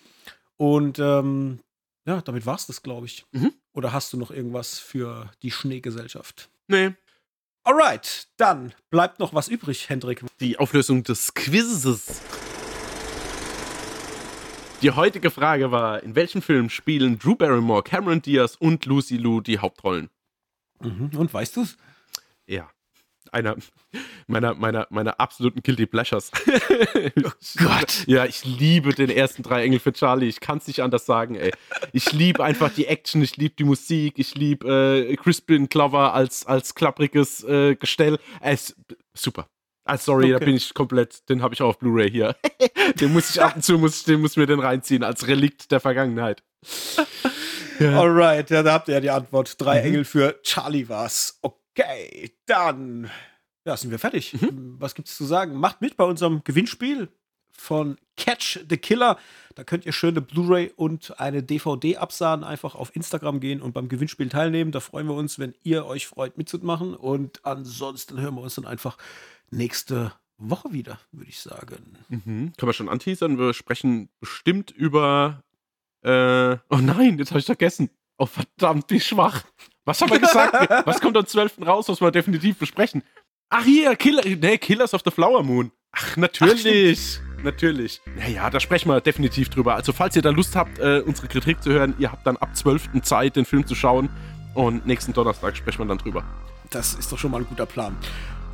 B: Und ähm, ja, damit war es das, glaube ich.
A: Mhm.
B: Oder hast du noch irgendwas für die Schneegesellschaft?
A: Nee.
B: Alright, dann bleibt noch was übrig, Hendrik.
A: Die Auflösung des Quizzes. Die heutige Frage war: In welchem Film spielen Drew Barrymore, Cameron Diaz und Lucy Liu die Hauptrollen?
B: Mhm. Und weißt du's?
A: Ja. Einer meiner, meiner, meiner absoluten Guilty Pleasures. oh
B: Gott.
A: Ja, ich liebe den ersten drei Engel für Charlie. Ich kann es nicht anders sagen, ey. Ich liebe einfach die Action, ich liebe die Musik, ich liebe äh, Crispin Glover als, als klappriges äh, Gestell. Ist super. Ah, sorry,
B: Okay.
A: da bin ich komplett, den habe ich auch auf Blu-ray hier. den muss ich ab und zu, muss, den muss mir den reinziehen, als Relikt der Vergangenheit. Ja.
B: Alright, ja, da habt ihr ja die Antwort. Drei
A: Mhm.
B: Engel für Charlie war's. Okay, dann ja, sind wir fertig.
A: Mhm.
B: Was gibt's zu sagen? Macht mit bei unserem Gewinnspiel von Catch the Killer. Da könnt ihr schön eine Blu-ray und eine DVD absahen. Einfach auf Instagram gehen und beim Gewinnspiel teilnehmen. Da freuen wir uns, wenn ihr euch freut, mitzumachen. Und ansonsten hören wir uns dann einfach nächste Woche wieder, würde ich sagen.
A: Mhm. Können wir schon anteasern? Wir sprechen bestimmt über. Äh, oh nein, jetzt habe ich vergessen. Oh verdammt, wie schwach. Was haben wir gesagt? was kommt am 12. raus, was wir definitiv besprechen? Ach hier, Killer, nee, Killers of the Flower Moon. Ach, natürlich. natürlich. Naja, da sprechen wir definitiv drüber. Also, falls ihr da Lust habt, äh, unsere Kritik zu hören, ihr habt dann ab 12. Zeit, den Film zu schauen. Und nächsten Donnerstag sprechen wir dann drüber.
B: Das ist doch schon mal ein guter Plan.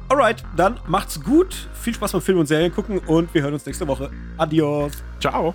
B: Alright, dann macht's gut. Viel Spaß beim Film und Serien gucken und wir hören uns nächste Woche. Adios.
A: Ciao.